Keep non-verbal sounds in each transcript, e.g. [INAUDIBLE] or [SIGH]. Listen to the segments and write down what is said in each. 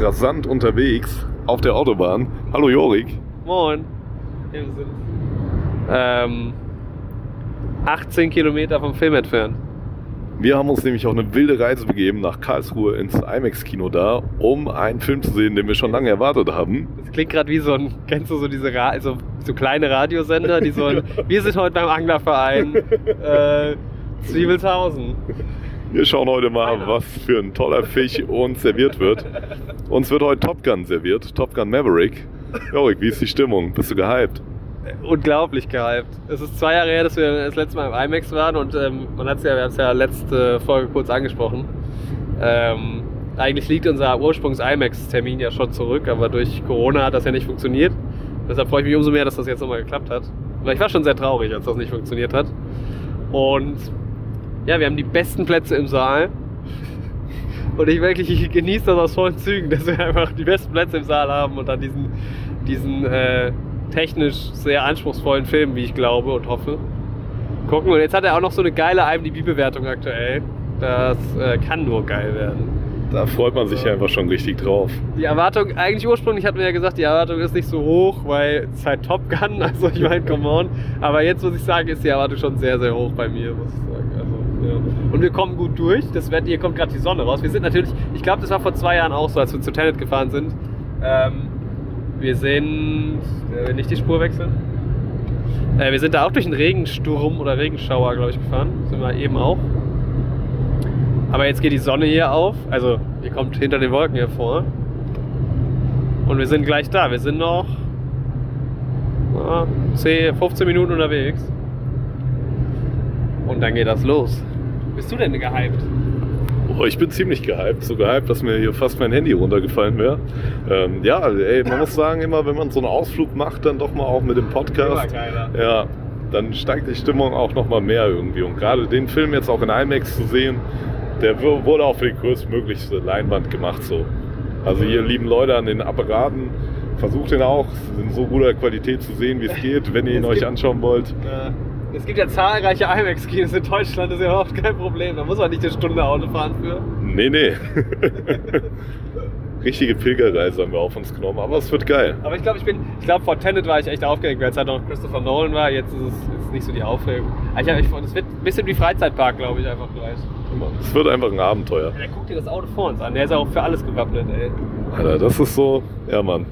rasant unterwegs auf der Autobahn. Hallo Jorik. Moin. Ähm, 18 Kilometer vom Film entfernt. Wir haben uns nämlich auf eine wilde Reise begeben nach Karlsruhe ins IMAX-Kino da, um einen Film zu sehen, den wir schon lange erwartet haben. Das klingt gerade wie so ein, kennst du so diese Ra also so kleine Radiosender, die so ein, [LAUGHS] wir sind heute beim Anglerverein äh, Zwiebelshausen. Wir schauen heute mal, was für ein toller Fisch uns serviert wird. Uns wird heute Top Gun serviert, Top Gun Maverick. Jorik, wie ist die Stimmung? Bist du gehypt? unglaublich gehypt. Es ist zwei Jahre her, dass wir das letzte Mal im IMAX waren und ähm, man hat es ja, wir haben es ja letzte Folge kurz angesprochen. Ähm, eigentlich liegt unser Ursprungs-IMAX-Termin ja schon zurück, aber durch Corona hat das ja nicht funktioniert. Deshalb freue ich mich umso mehr, dass das jetzt nochmal geklappt hat. Weil ich war schon sehr traurig, als das nicht funktioniert hat. Und ja, wir haben die besten Plätze im Saal. Und ich wirklich ich genieße das aus vollen Zügen, dass wir einfach die besten Plätze im Saal haben und dann diesen, diesen äh, technisch sehr anspruchsvollen Film, wie ich glaube und hoffe, gucken. Und jetzt hat er auch noch so eine geile IMDb-Bewertung aktuell. Das äh, kann nur geil werden. Da freut man sich ja einfach schon richtig drauf. Die Erwartung, eigentlich ursprünglich hatten wir ja gesagt, die Erwartung ist nicht so hoch, weil es halt Top Gun, [LAUGHS] also ich meine, come on. Aber jetzt muss ich sagen, ist die Erwartung schon sehr, sehr hoch bei mir, muss ich sagen. Also, Und wir kommen gut durch. Das wird, hier kommt gerade die Sonne raus. Wir sind natürlich, ich glaube, das war vor zwei Jahren auch so, als wir zu Tenet gefahren sind. Ähm, wir sind, äh, nicht die Spur wechseln. Äh, wir sind da auch durch einen Regensturm oder Regenschauer, glaube ich, gefahren. Sind wir eben auch. Aber jetzt geht die Sonne hier auf. Also, ihr kommt hinter den Wolken hervor. Und wir sind gleich da. Wir sind noch na, 10, 15 Minuten unterwegs. Und dann geht das los. Bist du denn gehypt? Oh, ich bin ziemlich gehypt. So gehypt, dass mir hier fast mein Handy runtergefallen wäre. Ähm, ja, ey, man [LAUGHS] muss sagen, immer wenn man so einen Ausflug macht, dann doch mal auch mit dem Podcast. Ja, dann steigt die Stimmung auch noch mal mehr irgendwie. Und gerade den Film jetzt auch in IMAX zu sehen, der wurde auch für die größtmöglichste Leinwand gemacht. So. Also hier lieben Leute an den Apparaten, versucht den auch in so guter Qualität zu sehen, wie es [LAUGHS] geht, wenn ihr ihn euch anschauen wollt. Es gibt ja zahlreiche IMAX-Kinos in Deutschland, das ist ja überhaupt kein Problem. Da muss man nicht eine Stunde Auto fahren für. Nee, nee. [LAUGHS] Richtige Pilgerreise haben wir auf uns genommen, aber es wird geil. Aber ich glaube, ich bin, ich glaube, vor Tenet war ich echt aufgeregt, weil es halt noch Christopher Nolan war. Jetzt ist es ist nicht so die Aufregung. Ich, ich, es wird ein bisschen wie Freizeitpark, glaube ich, einfach gleich. Es wird einfach ein Abenteuer. Ja, der guckt dir das Auto vor uns an. Der ist ja auch für alles gewappnet, ey. Alter, das ist so, ja, Mann.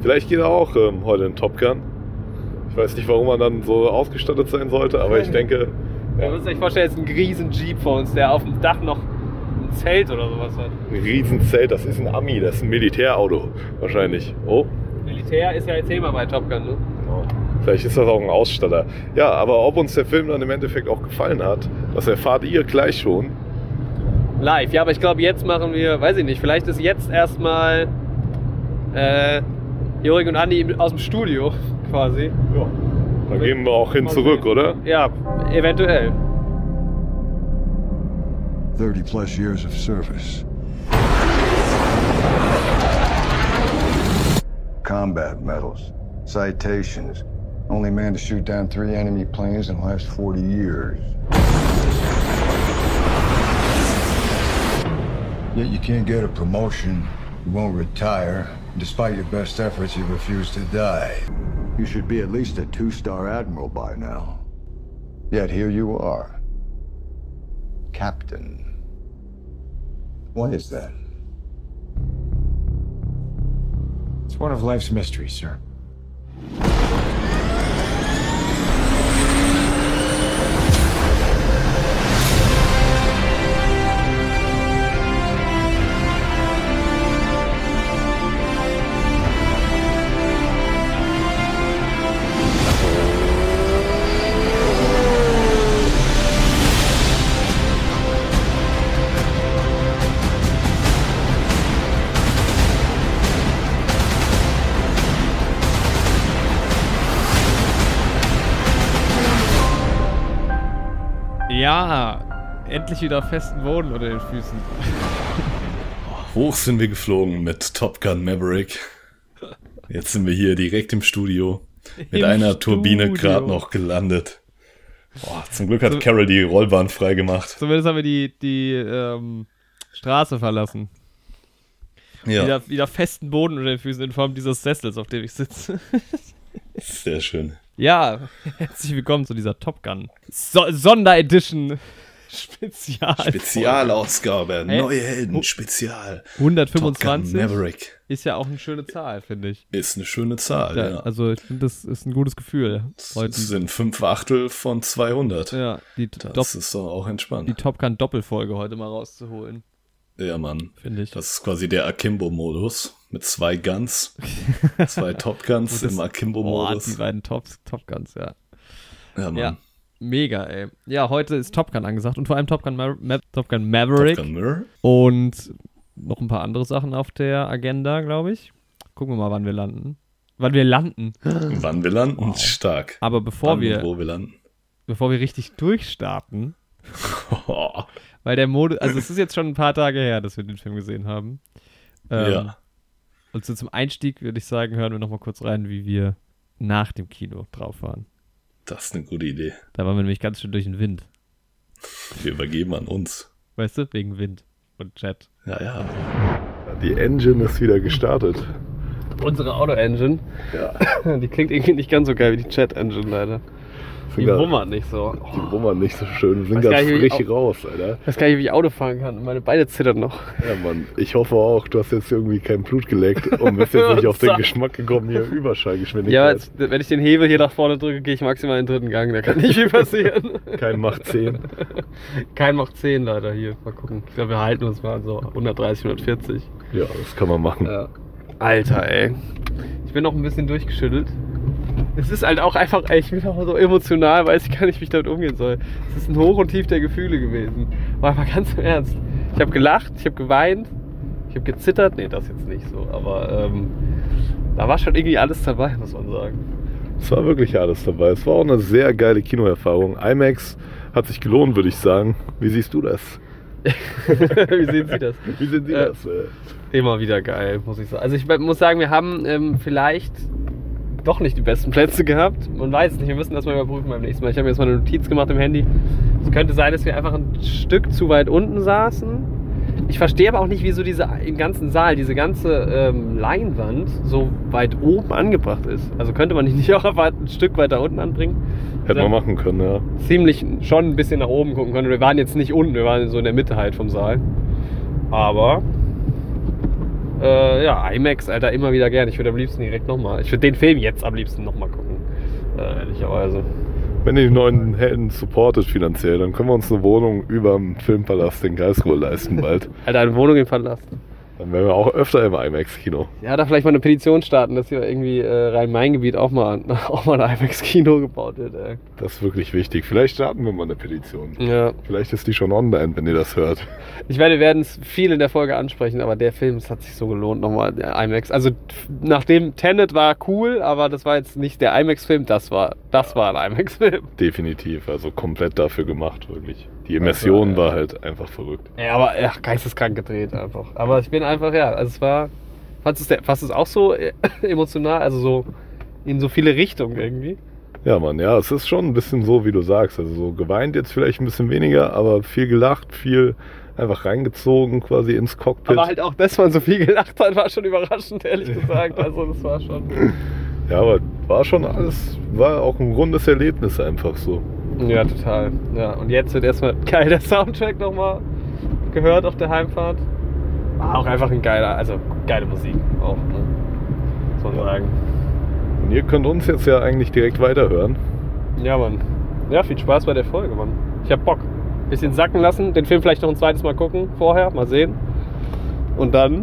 Vielleicht geht er auch ähm, heute in Top Gun. Ich weiß nicht, warum man dann so ausgestattet sein sollte, aber ich denke. Ja. Man muss sich vorstellen, jetzt ein riesen Jeep vor uns, der auf dem Dach noch ein Zelt oder sowas hat. Ein riesen Zelt, das ist ein Ami, das ist ein Militärauto wahrscheinlich. Oh. Militär ist ja jetzt Thema bei Top Gun, ne? Genau. Vielleicht ist das auch ein Ausstatter. Ja, aber ob uns der Film dann im Endeffekt auch gefallen hat, das erfahrt ihr gleich schon. Live, ja, aber ich glaube, jetzt machen wir, weiß ich nicht, vielleicht ist jetzt erstmal äh, Jorik und Andi aus dem Studio quasi. Ja. Da gehen wir auch hin zurück, oder? Ja, eventuell. 30 plus years of service. Combat medals, citations. Only man to shoot down three enemy planes in the last 40 years. Yet you can't get a promotion, you won't retire. Despite your best efforts, you refuse to die. You should be at least a two-star admiral by now. Yet here you are. Captain. Why is that? It's one of life's mysteries, sir. Ja, endlich wieder festen Boden unter den Füßen. [LAUGHS] Hoch sind wir geflogen mit Top Gun Maverick. Jetzt sind wir hier direkt im Studio. Mit Im einer Turbine gerade noch gelandet. Boah, zum Glück hat so, Carol die Rollbahn freigemacht. Zumindest haben wir die, die ähm, Straße verlassen. Ja. Wieder, wieder festen Boden unter den Füßen in Form dieses Sessels, auf dem ich sitze. Sehr schön. Ja, herzlich willkommen zu dieser Top Gun so Sonderedition Spezial. Spezialausgabe, hey. neue Helden, Spezial. 125 Maverick. ist ja auch eine schöne Zahl, finde ich. Ist eine schöne Zahl, ja. ja. Also ich finde, das ist ein gutes Gefühl. Das sind fünf Achtel von 200. Ja, die das ist doch auch entspannt. Die Top Gun Doppelfolge heute mal rauszuholen. Ja, Mann. Finde ich. Das ist quasi der Akimbo-Modus mit zwei Guns. [LAUGHS] zwei Top Guns im Akimbo-Modus. Oh, die beiden Top, Top Guns, ja. Ja, Mann. Ja. Mega, ey. Ja, heute ist Top Gun angesagt und vor allem Top Gun, Ma Ma Top Gun Maverick. Top Gun Mirror. Und noch ein paar andere Sachen auf der Agenda, glaube ich. Gucken wir mal, wann wir landen. Wann wir landen. [GASPS] Wann wir landen? Wow. Stark. Aber bevor wann wir, wo wir landen. Bevor wir richtig durchstarten, [LAUGHS] Weil der Mode, also es ist jetzt schon ein paar Tage her, dass wir den Film gesehen haben. Ähm, ja. Und so zum Einstieg würde ich sagen, hören wir nochmal kurz rein, wie wir nach dem Kino drauf waren. Das ist eine gute Idee. Da waren wir nämlich ganz schön durch den Wind. Wir übergeben an uns. Weißt du, wegen Wind und Jet. Ja, ja. Die Engine ist wieder gestartet. Unsere Auto-Engine? Ja. Die klingt irgendwie nicht ganz so geil wie die Jet-Engine leider. Die wummert nicht so. Die wummern nicht so schön. Wir sind ganz frisch raus, Alter. Ich weiß gar nicht, wie ich Auto fahren kann. Meine Beine zittern noch. Ja, Mann. Ich hoffe auch, du hast jetzt irgendwie kein Blut geleckt und bist jetzt nicht [LAUGHS] auf den Geschmack gekommen, hier Überschallgeschwindigkeit. Ja, jetzt, wenn ich den Hebel hier nach vorne drücke, gehe ich maximal in den dritten Gang. Da kann nicht viel passieren. [LAUGHS] kein Mach 10. Kein Mach 10 leider hier. Mal gucken. Ich glaube, wir halten uns mal so 130, 140. Ja, das kann man machen. Ja. Alter, ey. Ich bin noch ein bisschen durchgeschüttelt es ist halt auch einfach, ich bin auch so emotional, weiß ich gar nicht, wie ich damit umgehen soll. Es ist ein Hoch und Tief der Gefühle gewesen. War einfach ganz im Ernst. Ich habe gelacht, ich habe geweint, ich habe gezittert. Nee, das jetzt nicht so, aber ähm, da war schon irgendwie alles dabei, muss man sagen. Es war wirklich alles dabei. Es war auch eine sehr geile Kinoerfahrung. IMAX hat sich gelohnt, würde ich sagen. Wie siehst du das? [LAUGHS] Wie sehen Sie das? Wie sehen Sie äh, das? Immer wieder geil, muss ich sagen. Also ich muss sagen, wir haben ähm, vielleicht doch nicht die besten Plätze gehabt. Man weiß es nicht, wir müssen das mal überprüfen beim nächsten Mal. Ich habe jetzt mal eine Notiz gemacht im Handy. Es könnte sein, dass wir einfach ein Stück zu weit unten saßen. Ich verstehe aber auch nicht, wieso diese im ganzen Saal, diese ganze ähm, Leinwand so weit oben angebracht ist. Also könnte man nicht auch ein Stück weiter unten anbringen? Hätte man machen können, ja. Ziemlich schon ein bisschen nach oben gucken können. Wir waren jetzt nicht unten, wir waren so in der Mitte halt vom Saal. Aber äh, ja, IMAX, Alter, immer wieder gern. Ich würde am liebsten direkt nochmal. Ich würde den Film jetzt am liebsten nochmal gucken. Äh, ehrlicherweise. Wenn ihr die neuen Helden supportet finanziell, dann können wir uns eine Wohnung über dem Filmpalast in Karlsruhe leisten bald. Alter, eine Wohnung im Palast. Dann wären wir auch öfter im IMAX-Kino. Ja, da vielleicht mal eine Petition starten, dass hier irgendwie äh, Rhein-Main-Gebiet auch mal, [LAUGHS] auch mal ein IMAX-Kino gebaut wird. Ey. Das ist wirklich wichtig. Vielleicht starten wir mal eine Petition. Ja. Vielleicht ist die schon online, wenn ihr das hört. Ich werde, wir werden es viel in der Folge ansprechen, aber der Film, es hat sich so gelohnt, nochmal der IMAX. Also nachdem Tenet war cool, aber das war jetzt nicht der IMAX-Film, das war, das war ein IMAX-Film. Definitiv, also komplett dafür gemacht, wirklich. Die Immersion also, war halt einfach verrückt. Ja, aber ja, geisteskrank gedreht einfach. Aber ich bin einfach, ja, also es war. Fandest du es auch so äh, [LAUGHS] emotional, also so in so viele Richtungen irgendwie? Ja, Mann, ja, es ist schon ein bisschen so, wie du sagst. Also so geweint jetzt vielleicht ein bisschen weniger, aber viel gelacht, viel einfach reingezogen quasi ins Cockpit. Aber halt auch, dass man so viel gelacht hat, war schon überraschend, ehrlich [LAUGHS] gesagt. Also das war schon. Ja, aber war schon alles, war auch ein rundes Erlebnis einfach so. Ja, total. Ja, und jetzt wird erstmal geil der Soundtrack nochmal gehört auf der Heimfahrt. War auch einfach ein geiler, also geile Musik auch, ne? muss man ja. sagen. Und ihr könnt uns jetzt ja eigentlich direkt weiterhören. Ja, Mann. Ja, viel Spaß bei der Folge, Mann. Ich hab Bock. Bisschen sacken lassen, den Film vielleicht noch ein zweites Mal gucken vorher, mal sehen. Und dann.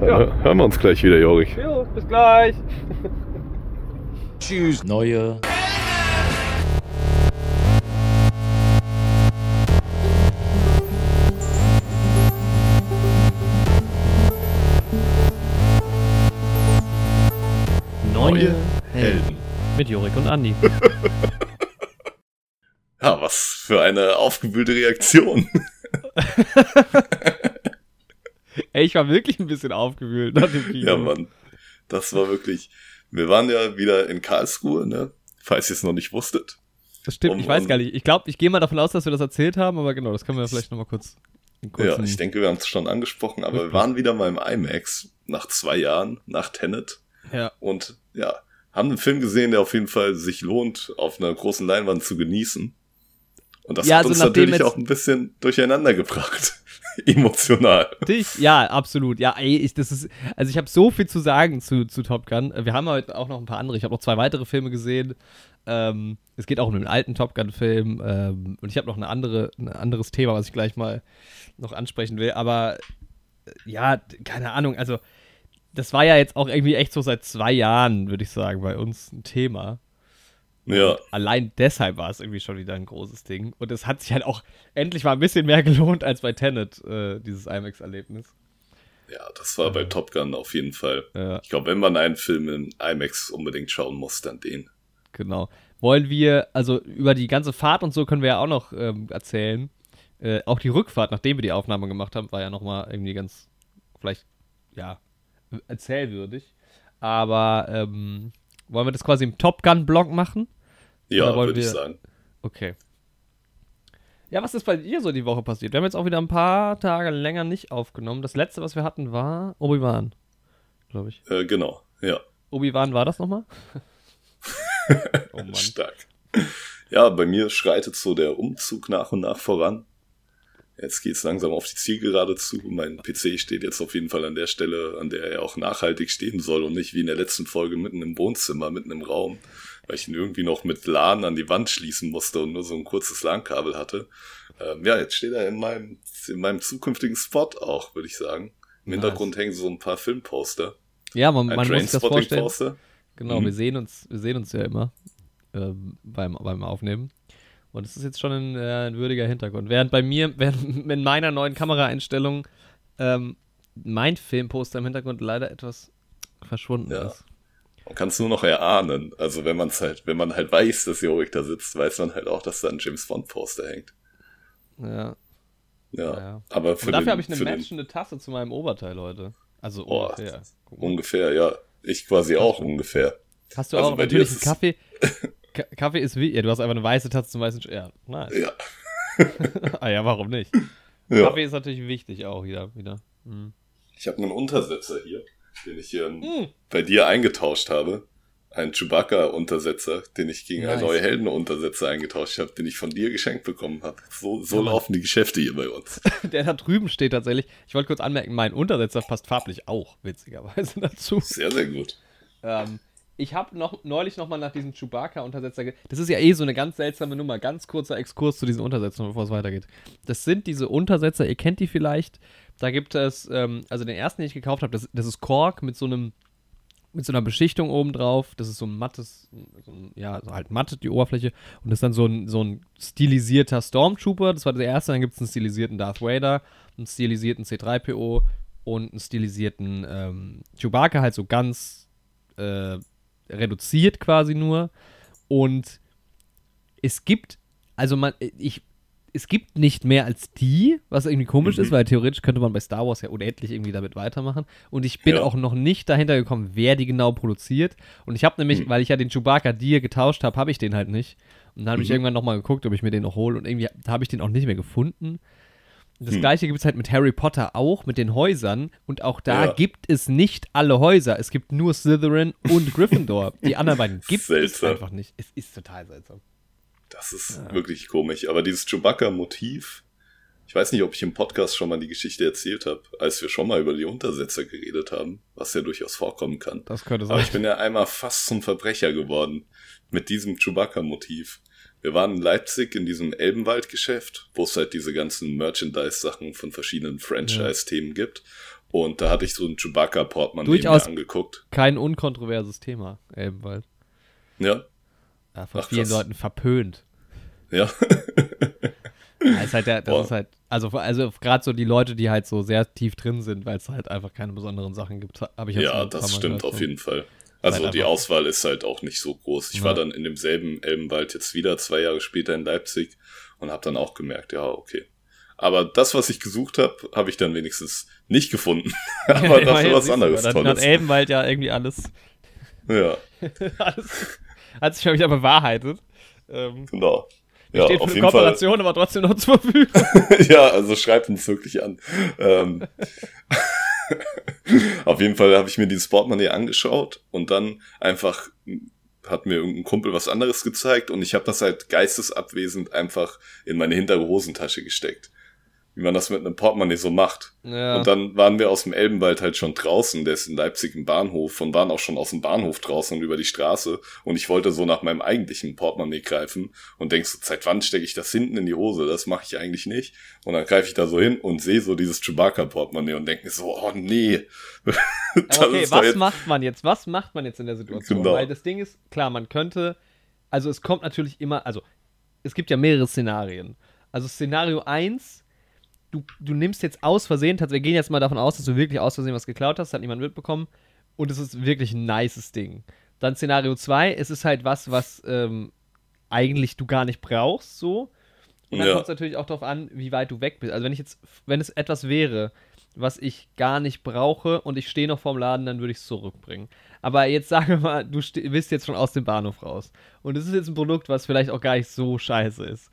dann ja. Hören wir uns gleich wieder, Jorik. Jo, bis gleich. Tschüss. Neue Neue Helden. Mit Jorik und Andi. [LAUGHS] ja, was für eine aufgewühlte Reaktion. [LAUGHS] Ey, ich war wirklich ein bisschen aufgewühlt nach dem Kino. Ja, Mann. Das war wirklich. Wir waren ja wieder in Karlsruhe, ne? Falls ihr es noch nicht wusstet. Das stimmt, um, ich weiß gar nicht. Ich glaube, ich gehe mal davon aus, dass wir das erzählt haben, aber genau, das können wir vielleicht nochmal kurz Ja, ich denke, wir haben es schon angesprochen, aber wir waren wieder mal im IMAX nach zwei Jahren, nach Tenet. Ja. Und ja, haben einen Film gesehen, der auf jeden Fall sich lohnt, auf einer großen Leinwand zu genießen. Und das Ja, hat also uns natürlich auch ein bisschen durcheinander gebracht. [LAUGHS] Emotional. Dich? Ja, absolut. Ja, ey, ich, das ist, also ich habe so viel zu sagen zu, zu Top Gun. Wir haben heute auch noch ein paar andere. Ich habe noch zwei weitere Filme gesehen. Ähm, es geht auch um den alten Top Gun-Film. Ähm, und ich habe noch eine andere, ein anderes Thema, was ich gleich mal noch ansprechen will. Aber äh, ja, keine Ahnung. Also, das war ja jetzt auch irgendwie echt so seit zwei Jahren, würde ich sagen, bei uns ein Thema. Ja, Allein deshalb war es irgendwie schon wieder ein großes Ding. Und es hat sich halt auch endlich mal ein bisschen mehr [LAUGHS] gelohnt als bei Tenet, äh, dieses IMAX-Erlebnis. ja, das war bei Top Gun auf jeden Fall. Ja. Ich glaube, wenn man einen Film in IMAX unbedingt schauen muss, dann den. Genau. Wollen wir, also über die ganze Fahrt und so können wir ja auch noch ähm, erzählen. Äh, auch die Rückfahrt, nachdem wir die Aufnahme gemacht haben, war ja nochmal irgendwie ganz, vielleicht, ja, erzählwürdig. Aber ähm, wollen wir das quasi im Top Gun-Blog machen? Ja, würde ich sagen. Okay. Ja, was ist bei dir so die Woche passiert? Wir haben jetzt auch wieder ein paar Tage länger nicht aufgenommen. Das letzte, was wir hatten, war Obi-Wan, glaube ich. Äh, genau, ja. Obi-Wan war das nochmal? [LAUGHS] oh Mann. Stark. Ja, bei mir schreitet so der Umzug nach und nach voran. Jetzt geht's langsam auf die Zielgerade zu. Mein PC steht jetzt auf jeden Fall an der Stelle, an der er auch nachhaltig stehen soll und nicht wie in der letzten Folge mitten im Wohnzimmer, mitten im Raum, weil ich ihn irgendwie noch mit LAN an die Wand schließen musste und nur so ein kurzes LAN-Kabel hatte. Ähm, ja, jetzt steht er in meinem, in meinem zukünftigen Spot auch, würde ich sagen. Im Nice. Hintergrund hängen so ein paar Filmposter. Ja, man, Ein man muss sich das vorstellen. Trainspotting-Poster. Genau, Mhm. wir sehen uns, wir sehen uns ja immer ähm, beim, beim Aufnehmen. Und es ist jetzt schon ein, äh, ein würdiger Hintergrund. Während bei mir, [LAUGHS] während in meiner neuen Kameraeinstellung ähm, mein Filmposter im Hintergrund leider etwas verschwunden Ja. ist. Man kann es nur noch erahnen. Also wenn man es halt, wenn man halt weiß, dass Jorik da sitzt, weiß man halt auch, dass da ein James Bond Poster hängt. Ja. Ja. Ja. Aber für Und dafür habe ich eine matchende Tasse zu meinem Oberteil heute. Also Oh, ungefähr. Ungefähr, ja. Ich quasi auch ungefähr. Hast du also auch bei dir natürlich einen Kaffee? [LAUGHS] Ka Kaffee ist wie. Ja, du hast einfach eine weiße Tasse zum weißen. Sch ja, nice. Ja. [LAUGHS] ah ja, warum nicht? ja. Kaffee ist natürlich wichtig auch wieder. wieder. Mhm. Ich habe einen Untersetzer hier, den ich hier Mm. bei dir eingetauscht habe. Ein Chewbacca-Untersetzer, den ich gegen einen Nice. neue Helden-Untersetzer eingetauscht habe, den ich von dir geschenkt bekommen habe. So, so Ja, laufen die Geschäfte hier bei uns. [LAUGHS] Der da drüben steht tatsächlich. Ich wollte kurz anmerken, mein Untersetzer passt farblich auch, witzigerweise [LAUGHS] dazu. Sehr, sehr gut. Ähm, ich habe noch, neulich nochmal nach diesem Chewbacca-Untersetzer. Das ist ja eh so eine ganz seltsame Nummer. Ganz kurzer Exkurs zu diesen Untersetzern, bevor es weitergeht. Das sind diese Untersetzer, ihr kennt die vielleicht. Da gibt es, ähm, also den ersten, den ich gekauft habe, das, das ist Kork mit so einem, mit so einer Beschichtung oben drauf. Das ist so ein mattes, so ein, ja, so halt matt die Oberfläche. Und das ist dann so ein, so ein stilisierter Stormtrooper. Das war der erste. Dann gibt es einen stilisierten Darth Vader, einen stilisierten C3PO und einen stilisierten ähm, Chewbacca, halt so ganz äh, reduziert quasi nur. Und es gibt, also man, ich, es gibt nicht mehr als die, was irgendwie komisch Mhm. ist, weil theoretisch könnte man bei Star Wars ja unendlich irgendwie damit weitermachen. Und ich bin Ja. auch noch nicht dahinter gekommen, wer die genau produziert. Und ich habe nämlich, Mhm. weil ich ja den Chewbacca dir getauscht habe, habe ich den halt nicht. Und dann habe ich Mhm. irgendwann nochmal geguckt, ob ich mir den noch hole. Und irgendwie habe ich den auch nicht mehr gefunden. Das Hm. gleiche gibt es halt mit Harry Potter auch, mit den Häusern. Und auch da Ja. gibt es nicht alle Häuser. Es gibt nur Slytherin und Gryffindor. [LAUGHS] Die anderen beiden gibt es einfach nicht. Es ist total seltsam. Das ist wirklich komisch. Aber dieses Chewbacca-Motiv, ich weiß nicht, ob ich im Podcast schon mal die Geschichte erzählt habe, als wir schon mal über die Untersetzer geredet haben, was ja durchaus vorkommen kann. Das könnte Aber ich bin ja einmal fast zum Verbrecher geworden mit diesem Chewbacca-Motiv. Wir waren in Leipzig in diesem Elbenwald-Geschäft, wo es halt diese ganzen Merchandise-Sachen von verschiedenen Franchise-Themen gibt. Und da hatte ich so ein Chewbacca-Portemonnaie mir Durchaus- angeguckt. Kein unkontroverses Thema, Elbenwald. Ja, Ja, von Ach, vielen krass. Leuten verpönt. ja. [LAUGHS] Ja, ist halt der, das Boah. ist halt, also, also gerade so die Leute, die halt so sehr tief drin sind, weil es halt einfach keine besonderen Sachen gibt, habe ich jetzt Ja, das stimmt auf jeden Fall. Also die Auswahl ist halt auch nicht so groß. Ich Ja. war dann in demselben Elbenwald jetzt wieder zwei Jahre später in Leipzig und habe dann auch gemerkt, ja, okay. Aber das, was ich gesucht habe, habe ich dann wenigstens nicht gefunden. [LAUGHS] Aber Ja, dafür ja, was siehst du, anderes Dann hat Tolles. Elbenwald ja irgendwie alles, Ja, [LAUGHS] alles hat sich mal wieder bewahrheitet. Ähm, genau. Ja, steht für eine Kooperation, Fall. aber trotzdem noch zur Verfügung. [LAUGHS] ja, also schreibt uns wirklich an. Ähm, [LAUGHS] auf jeden Fall habe ich mir dieses Portemonnaie angeschaut und dann einfach hat mir irgendein Kumpel was anderes gezeigt und ich habe das halt geistesabwesend einfach in meine hintere Hosentasche gesteckt wie man das mit einem Portemonnaie so macht. Ja. Und dann waren wir aus dem Elbenwald halt schon draußen, der ist in Leipzig im Bahnhof und waren auch schon aus dem Bahnhof draußen und über die Straße und ich wollte so nach meinem eigentlichen Portemonnaie greifen und denkst so, seit wann stecke ich das hinten in die Hose? Das mache ich eigentlich nicht. Und dann greife ich da so hin und sehe so dieses Chewbacca-Portemonnaie und denke so, oh nee. [LAUGHS] okay, was jetzt... macht man jetzt? Was macht man jetzt in der Situation? Genau. Weil das Ding ist, klar, man könnte, also es kommt natürlich immer, also es gibt ja mehrere Szenarien. Also Szenario 1 du, du nimmst jetzt aus Versehen, wir gehen jetzt mal davon aus, dass du wirklich aus Versehen was geklaut hast, hat niemand mitbekommen und es ist wirklich ein nices Ding. Dann Szenario 2, es ist halt was, was ähm, eigentlich du gar nicht brauchst, so. Und dann ja. kommt es natürlich auch darauf an, wie weit du weg bist. Also wenn ich jetzt, wenn es etwas wäre, was ich gar nicht brauche und ich stehe noch vorm Laden, dann würde ich es zurückbringen. Aber jetzt sagen wir mal, du bist jetzt schon aus dem Bahnhof raus. Und es ist jetzt ein Produkt, was vielleicht auch gar nicht so scheiße ist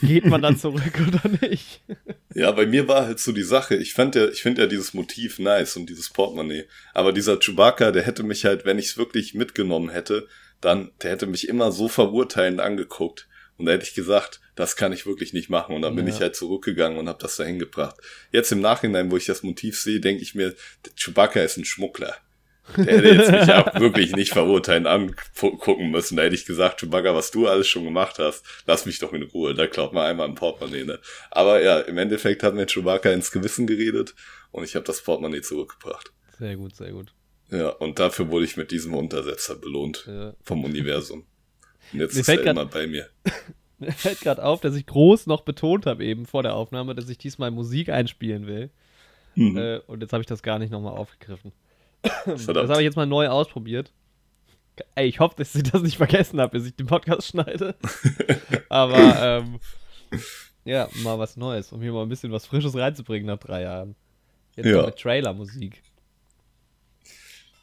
geht man dann zurück oder nicht? Ja, bei mir war halt so die Sache. Ich fand ja, ich finde ja dieses Motiv nice und dieses Portemonnaie. Aber dieser Chewbacca, der hätte mich halt, wenn ich es wirklich mitgenommen hätte, dann, der hätte mich immer so verurteilend angeguckt. Und da hätte ich gesagt, das kann ich wirklich nicht machen. Und dann bin ja. ich halt zurückgegangen und habe das dahin gebracht. Jetzt im Nachhinein, wo ich das Motiv sehe, denke ich mir, Chewbacca ist ein Schmuggler. Der hätte jetzt mich auch wirklich nicht verurteilen angucken müssen. Da hätte ich gesagt, Chewbacca, was du alles schon gemacht hast, lass mich doch in Ruhe. Da klaut man einmal ein Portemonnaie. Ne? Aber ja, im Endeffekt hat mir Chewbacca ins Gewissen geredet und ich habe das Portemonnaie zurückgebracht. Sehr gut, sehr gut. Ja, und dafür wurde ich mit diesem Untersetzer belohnt ja. vom Universum. Und jetzt mir ist er immer bei mir. [LAUGHS] mir fällt gerade auf, dass ich groß noch betont habe eben vor der Aufnahme, dass ich diesmal Musik einspielen will. Mhm. Äh, und jetzt habe ich das gar nicht nochmal aufgegriffen. Verdammt. Das habe ich jetzt mal neu ausprobiert. Ey, ich hoffe, dass ich das nicht vergessen habe, bis ich den Podcast [LAUGHS] schneide. Aber ähm, ja, mal was Neues, um hier mal ein bisschen was Frisches reinzubringen nach drei Jahren. Jetzt ja. mit Trailer-Musik.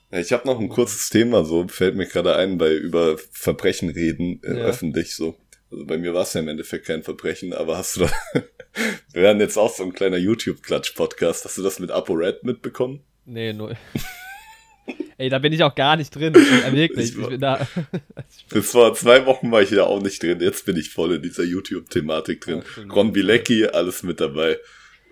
Ich habe noch ein kurzes Thema, so fällt mir gerade ein, bei über Verbrechen reden äh, ja. öffentlich so. Also bei mir war es ja im Endeffekt kein Verbrechen, aber hast du da. [LAUGHS] Wir werden jetzt auch so ein kleiner YouTube-Klatsch-Podcast. Hast du das mit ApoRed mitbekommen? Nee, null. [LAUGHS] Ey, da bin ich auch gar nicht drin. Ja, [LAUGHS] wirklich. Ich, ich bin da. [LAUGHS] Bis vor zwei Wochen war ich ja auch nicht drin. Jetzt bin ich voll in dieser YouTube-Thematik drin. Ron Bilecki, alles mit dabei.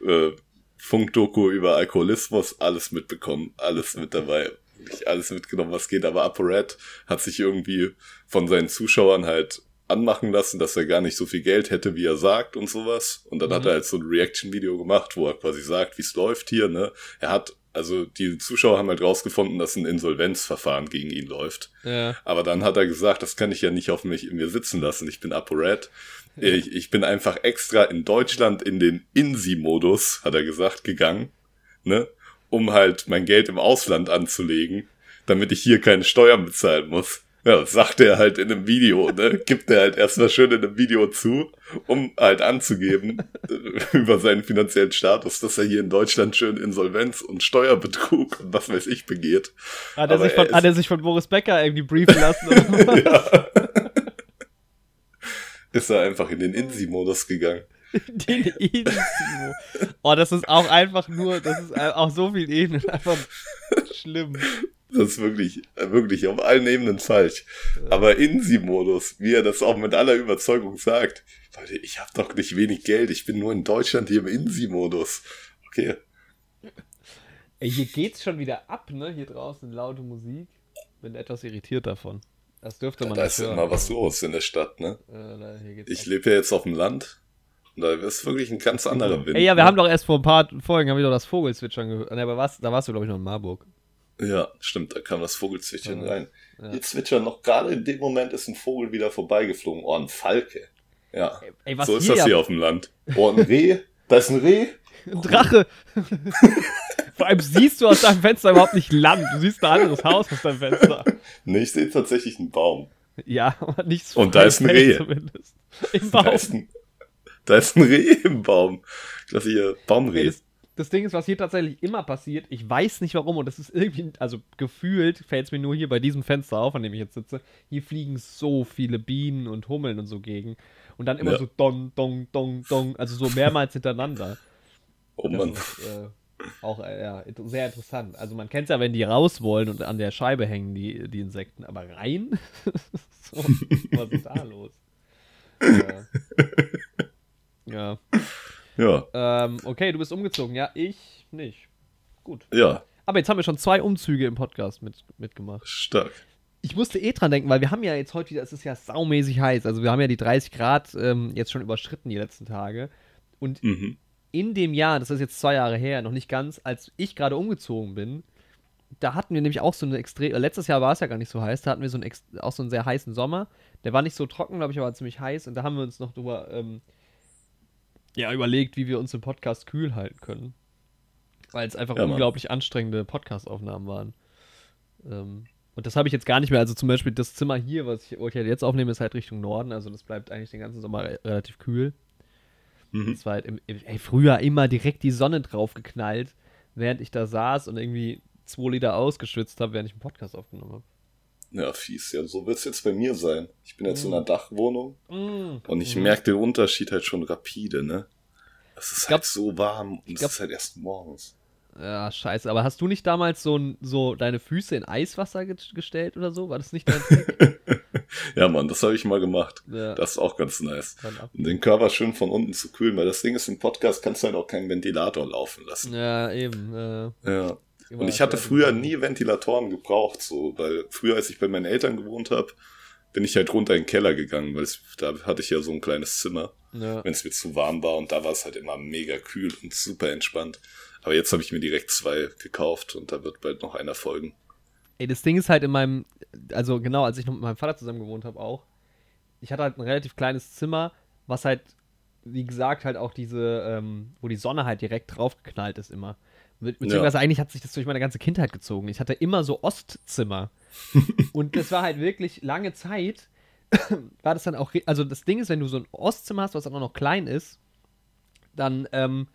Äh, Funkdoku über Alkoholismus, alles mitbekommen. Alles mit dabei. Ich alles mitgenommen, was geht. Aber ApoRed hat sich irgendwie von seinen Zuschauern halt anmachen lassen, dass er gar nicht so viel Geld hätte, wie er sagt und sowas. Und dann mhm. hat er halt so ein Reaction-Video gemacht, wo er quasi sagt, wie es läuft hier, ne? Er hat also die Zuschauer haben halt rausgefunden, dass ein Insolvenzverfahren gegen ihn läuft. Ja. Aber dann hat er gesagt, das kann ich ja nicht auf mich in mir sitzen lassen. Ich bin ApoRed. Ja. Ich, ich bin einfach extra in Deutschland in den INSI-Modus, hat er gesagt, gegangen, ne, um halt mein Geld im Ausland anzulegen, damit ich hier keine Steuern bezahlen muss. Ja, das sagt er halt in einem Video, ne? [LAUGHS] Gibt er halt erstmal schön in einem Video zu, um halt anzugeben über seinen finanziellen Status, dass er hier in Deutschland schön Insolvenz und Steuerbetrug und was weiß ich begeht. Hat er, sich von, er hat er sich von Boris Becker irgendwie briefen lassen? Oder [LAUGHS] ja. Ist er einfach in den Insi-Modus gegangen. Den Insi-Modus. Oh, das ist auch einfach nur, das ist auch so viel Ebenen, einfach schlimm. Das ist wirklich, wirklich auf allen Ebenen falsch. Aber Insi-Modus, wie er das auch mit aller Überzeugung sagt, Leute, ich habe doch nicht wenig Geld, ich bin nur in Deutschland hier im Insi-Modus. Okay. Ey, hier geht's schon wieder ab, ne? Hier draußen laute Musik. Bin etwas irritiert davon. Das dürfte man ja, da nicht Da ist immer was los in der Stadt, ne? Ich lebe ja jetzt auf dem Land. Und da ist wirklich ein ganz anderer Wind. Ey, ja, wir ne? haben doch erst vor ein paar Folgen haben wir doch das Vogelzwitschern gehört. Ne, aber was, da warst du, glaube ich, noch in Marburg. Ja, stimmt, da kam das Vogelzwitschern ja. rein. Ja. Zwitschern noch, gerade in dem Moment ist ein Vogel wieder vorbeigeflogen. Oh, ein Falke. Ja, Ey, so ist das hier auf dem Land. Oh, ein Reh. Da ist ein Reh. Ein Drache. [LAUGHS] Vor allem siehst du aus deinem Fenster überhaupt nicht Land. Du siehst ein anderes Haus aus deinem Fenster. Nee, ich sehe tatsächlich einen Baum. Ja, aber nichts Und da ist ein Reh. Zumindest. Im Baum. Da ist, ein, da ist ein Reh im Baum. Klasse hier, Baumreh. Das, das Ding ist, was hier tatsächlich immer passiert, ich weiß nicht warum und das ist irgendwie, also gefühlt fällt es mir nur hier bei diesem Fenster auf, an dem ich jetzt sitze, hier fliegen so viele Bienen und Hummeln und so gegen. Und dann immer ja. so dong, dong, dong, dong, also so mehrmals hintereinander. [LAUGHS] Oh Mann. Ist, äh, auch äh, ja, sehr interessant. Also man kennt es ja, wenn die raus wollen und an der Scheibe hängen, die, die Insekten, aber rein? [LAUGHS] so, was ist da los? Ja. ja. Ja. Ähm, okay, du bist umgezogen. Ja, ich nicht. Gut. Ja. Aber jetzt haben wir schon zwei Umzüge im Podcast mit, mitgemacht. Stark. Ich musste eh dran denken, weil wir haben ja jetzt heute wieder, es ist ja saumäßig heiß. Also wir haben ja die 30 Grad ähm, jetzt schon überschritten die letzten Tage. Und mhm. in dem Jahr, das ist jetzt zwei Jahre her, noch nicht ganz, als ich gerade umgezogen bin, da hatten wir nämlich auch so eine extrem. Äh, letztes Jahr war es ja gar nicht so heiß, da hatten wir so einen, auch so einen sehr heißen Sommer. Der war nicht so trocken, glaube ich, aber ziemlich heiß. Und da haben wir uns noch drüber ähm, ja, überlegt, wie wir uns im Podcast kühl halten können. Weil es einfach ja, unglaublich anstrengende Podcastaufnahmen waren. Ähm, und das habe ich jetzt gar nicht mehr. Also zum Beispiel das Zimmer hier, was ich, wo ich halt jetzt aufnehme, ist halt Richtung Norden. Also das bleibt eigentlich den ganzen Sommer re relativ kühl. Mhm. Das war halt im, ey, früher immer direkt die Sonne drauf geknallt, während ich da saß und irgendwie zwei Liter ausgeschwitzt habe, während ich einen Podcast aufgenommen habe. Ja, fies. Ja, so wird es jetzt bei mir sein. Ich bin jetzt mm. in einer Dachwohnung mm. und ich mm. merke den Unterschied halt schon rapide, ne? Es ist glaub, halt so warm und es ist halt erst morgens. Ja, scheiße. Aber hast du nicht damals so, so deine Füße in Eiswasser ge gestellt oder so? War das nicht dein [LAUGHS] ja, Mann, das habe ich mal gemacht. Ja. Das ist auch ganz nice. Um den Körper schön von unten zu kühlen, weil das Ding ist, im Podcast kannst du halt auch keinen Ventilator laufen lassen. Ja, eben. Äh, ja. Und ich hatte früher nie Ventilatoren gebraucht, so, weil früher, als ich bei meinen Eltern gewohnt habe, bin ich halt runter in den Keller gegangen, weil es, da hatte ich ja so ein kleines Zimmer, ja. wenn es mir zu warm war und da war es halt immer mega kühl und super entspannt. Aber jetzt habe ich mir direkt zwei gekauft und da wird bald noch einer folgen. Ey, das Ding ist halt in meinem, also genau, als ich noch mit meinem Vater zusammen gewohnt habe auch, ich hatte halt ein relativ kleines Zimmer, was halt, wie gesagt, halt auch diese, ähm, wo die Sonne halt direkt draufgeknallt ist immer. Beziehungsweise ja. eigentlich hat sich das durch meine ganze Kindheit gezogen. Ich hatte immer so Ostzimmer. [LAUGHS] und das war halt wirklich lange Zeit, [CLEARS THROAT] war das dann auch, also das Ding ist, wenn du so ein Ostzimmer hast, was dann auch noch klein ist, dann ähm,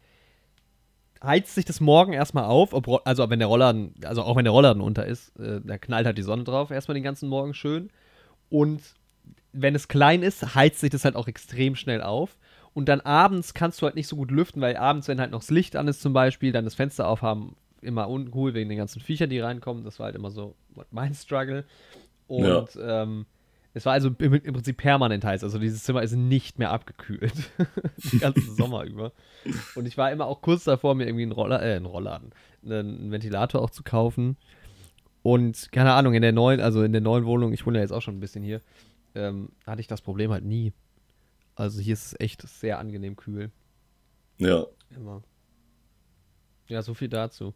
heizt sich das morgen erstmal auf, ob, also wenn der Rollladen, also auch wenn der Rollladen unter ist, äh, da knallt halt die Sonne drauf, erstmal den ganzen Morgen schön. Und wenn es klein ist, heizt sich das halt auch extrem schnell auf. Und dann abends kannst du halt nicht so gut lüften, weil abends, wenn halt noch das Licht an ist zum Beispiel, dann das Fenster aufhaben, immer uncool wegen den ganzen Viechern, die reinkommen. Das war halt immer so mein Struggle. Und ja. ähm, es war also im, im, Prinzip permanent heiß. Also dieses Zimmer ist nicht mehr abgekühlt. [LAUGHS] Den ganzen [LAUGHS] Sommer über. Und ich war immer auch kurz davor, mir irgendwie einen Roller, äh, einen Rollladen, einen Ventilator auch zu kaufen. Und keine Ahnung, in der neuen, also in der neuen Wohnung, ich wohne ja jetzt auch schon ein bisschen hier, ähm, hatte ich das Problem halt nie. Also hier ist es echt sehr angenehm kühl. Ja. Immer. Ja, so viel dazu.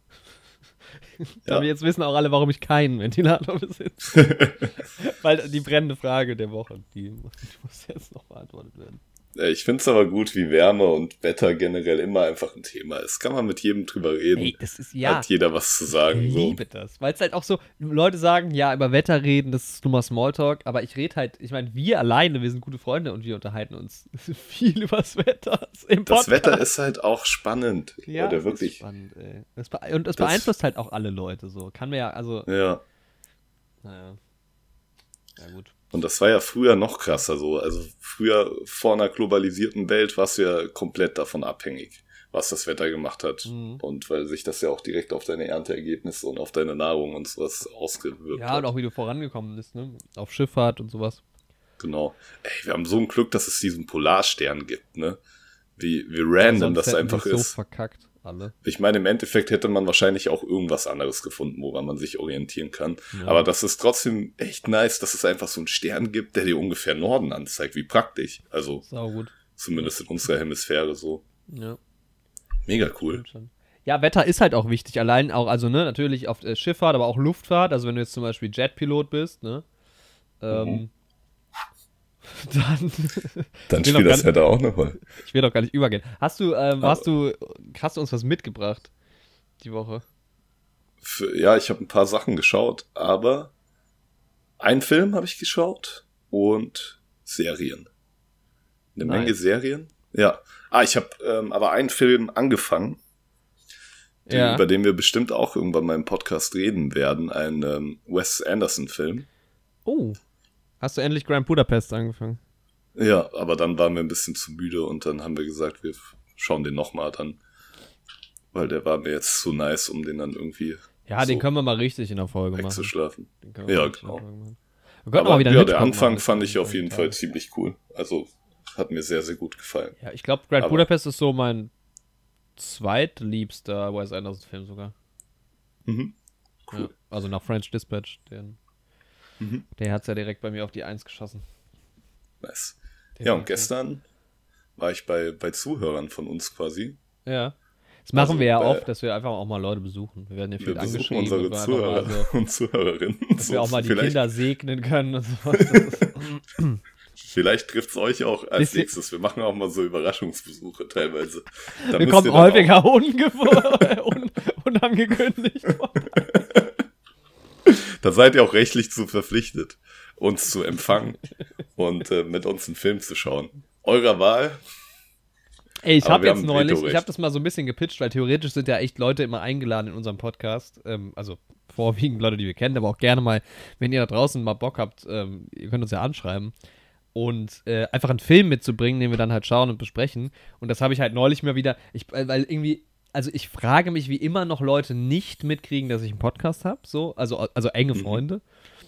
Ja. Aber jetzt wissen auch alle, warum ich keinen Ventilator besitze. [LAUGHS] Weil die brennende Frage der Woche, die, die muss jetzt noch beantwortet werden. Ich finde es aber gut, wie Wärme und Wetter generell immer einfach ein Thema ist. Kann man mit jedem drüber reden. Hey, das ist ja. Hat jeder was zu sagen. Ich liebe so. das. Weil es halt auch so, Leute sagen, ja, über Wetter reden, das ist nur mal Smalltalk, aber ich rede halt, ich meine, wir alleine, wir sind gute Freunde und wir unterhalten uns [LAUGHS] viel über [LAUGHS] das Wetter. Das Wetter ist halt auch spannend. Ja, Oder wirklich. spannend, ey. Das und es beeinflusst halt auch alle Leute so. Kann man ja, also. Ja. Naja. Ja, gut. Und das war ja früher noch krasser so. Also früher vor einer globalisierten Welt warst du ja komplett davon abhängig, was das Wetter gemacht hat. Mhm. Und weil sich das ja auch direkt auf deine Ernteergebnisse und auf deine Nahrung und sowas ausgewirkt ja, hat. Ja, und auch wie du vorangekommen bist, ne? Auf Schifffahrt und sowas. Genau. Ey, wir haben so ein Glück, dass es diesen Polarstern gibt, ne? Wie, wie random das einfach ist. so verkackt alle. Ich meine, im Endeffekt hätte man wahrscheinlich auch irgendwas anderes gefunden, woran man sich orientieren kann. Ja. Aber das ist trotzdem echt nice, dass es einfach so einen Stern gibt, der dir ungefähr Norden anzeigt. Wie praktisch. Also, gut. zumindest in unserer Hemisphäre so. Ja. Mega cool. Ja, Wetter ist halt auch wichtig. Allein auch, also, ne, natürlich auf äh, Schifffahrt, aber auch Luftfahrt. Also, wenn du jetzt zum Beispiel Jetpilot bist, ne, ähm, mhm. [LAUGHS] Dann, dann spielt das Wetter auch nochmal. Ich will doch gar nicht übergehen. Hast du, ähm, hast du, hast du uns was mitgebracht die Woche? Für, ja, ich habe ein paar Sachen geschaut, aber einen Film habe ich geschaut und Serien. Eine nice. Menge Serien. Ja. Ah, ich habe ähm, aber einen Film angefangen. den, Ja. über den wir bestimmt auch irgendwann mal im Podcast reden werden, ein ähm, Wes Anderson-Film. Oh. Hast du endlich Grand Budapest angefangen? Ja, aber dann waren wir ein bisschen zu müde und dann haben wir gesagt, wir schauen den nochmal dann. Weil der war mir jetzt zu nice, um den dann irgendwie Ja, den so können wir mal richtig in der Folge machen. wegzuschlafen. Den Ja, genau. Wir Aber ja, der Anfang machen. fand ich auf jeden Fall ziemlich cool. Also hat mir sehr, sehr gut gefallen. Ja, ich glaube, Grand Aber- Budapest ist so mein zweitliebster Wes Anderson-Film sogar. Mhm. Ja, also nach French Dispatch. Den, Mhm. Der hat es ja direkt bei mir auf die Eins geschossen. Nice. Den Ja, und gestern war ich bei, bei Zuhörern von uns quasi. Ja. Das machen Also wir ja bei- oft, dass wir einfach auch mal Leute besuchen. Wir werden ja Wir viel besuchen angeschrieben. unsere und wir Zuhörer mal so, [LAUGHS] und Zuhörerinnen. dass wir auch mal die vielleicht, Kinder segnen können und so. [LAUGHS] Das ist- Vielleicht trifft es euch auch als Bisschen- nächstes. Wir machen auch mal so Überraschungsbesuche teilweise. Da Wir kommen häufiger [LAUGHS] ungewo- un unangekündigt. Auch, da seid ihr auch rechtlich zu verpflichtet, uns zu empfangen und äh, mit uns einen Film zu schauen. Eurer Wahl. Ey, ich habe jetzt neulich, ich habe das mal so ein bisschen gepitcht, weil theoretisch sind ja echt Leute immer eingeladen in unserem Podcast. Ähm, also vorwiegend Leute, die wir kennen, aber auch gerne mal, wenn ihr da draußen mal Bock habt, ähm, ihr könnt uns ja anschreiben. Und äh, einfach einen Film mitzubringen, den wir dann halt schauen und besprechen. Und das habe ich halt neulich mal wieder, ich, weil irgendwie, also ich frage mich, wie immer noch Leute nicht mitkriegen, dass ich einen Podcast habe, so, also, also enge Freunde.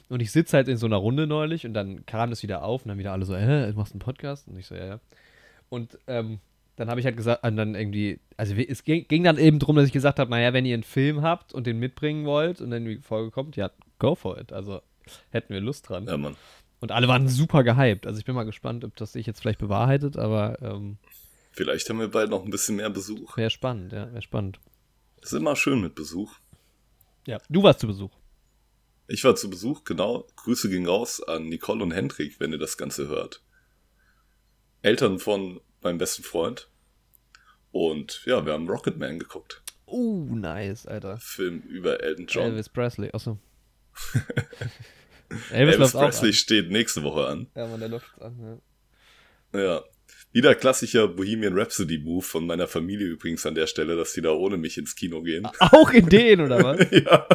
Und ich sitze halt in so einer Runde neulich und dann kam das wieder auf und dann wieder alle so, äh, du machst einen Podcast? Und ich so, ja, ja. Und ähm, dann habe ich halt gesagt, und dann irgendwie, also es ging, ging dann eben drum, dass ich gesagt habe, naja, wenn ihr einen Film habt und den mitbringen wollt und dann die Folge kommt, ja, go for it. Also hätten wir Lust dran. Ja, Mann. Und alle waren super gehypt. Also ich bin mal gespannt, ob das sich jetzt vielleicht bewahrheitet, aber ähm, Vielleicht haben wir bald noch ein bisschen mehr Besuch. wäre spannend, ja, wäre spannend. Ist immer schön mit Besuch. Ja, du warst zu Besuch. Ich war zu Besuch, genau. Grüße gehen raus an Nicole und Hendrik, wenn ihr das Ganze hört. Eltern von meinem besten Freund. Und ja, wir haben Rocketman geguckt. Uh, nice, Alter. Film über Elton John. Elvis Presley, achso. [LAUGHS] Elvis, Elvis Presley auch steht nächste Woche an. Ja, man, der läuft jetzt an, ja. Ja. Wieder klassischer Bohemian Rhapsody Move von meiner Familie übrigens an der Stelle, dass die da ohne mich ins Kino gehen. [LAUGHS] Auch in den, oder was? [LAUGHS] ja,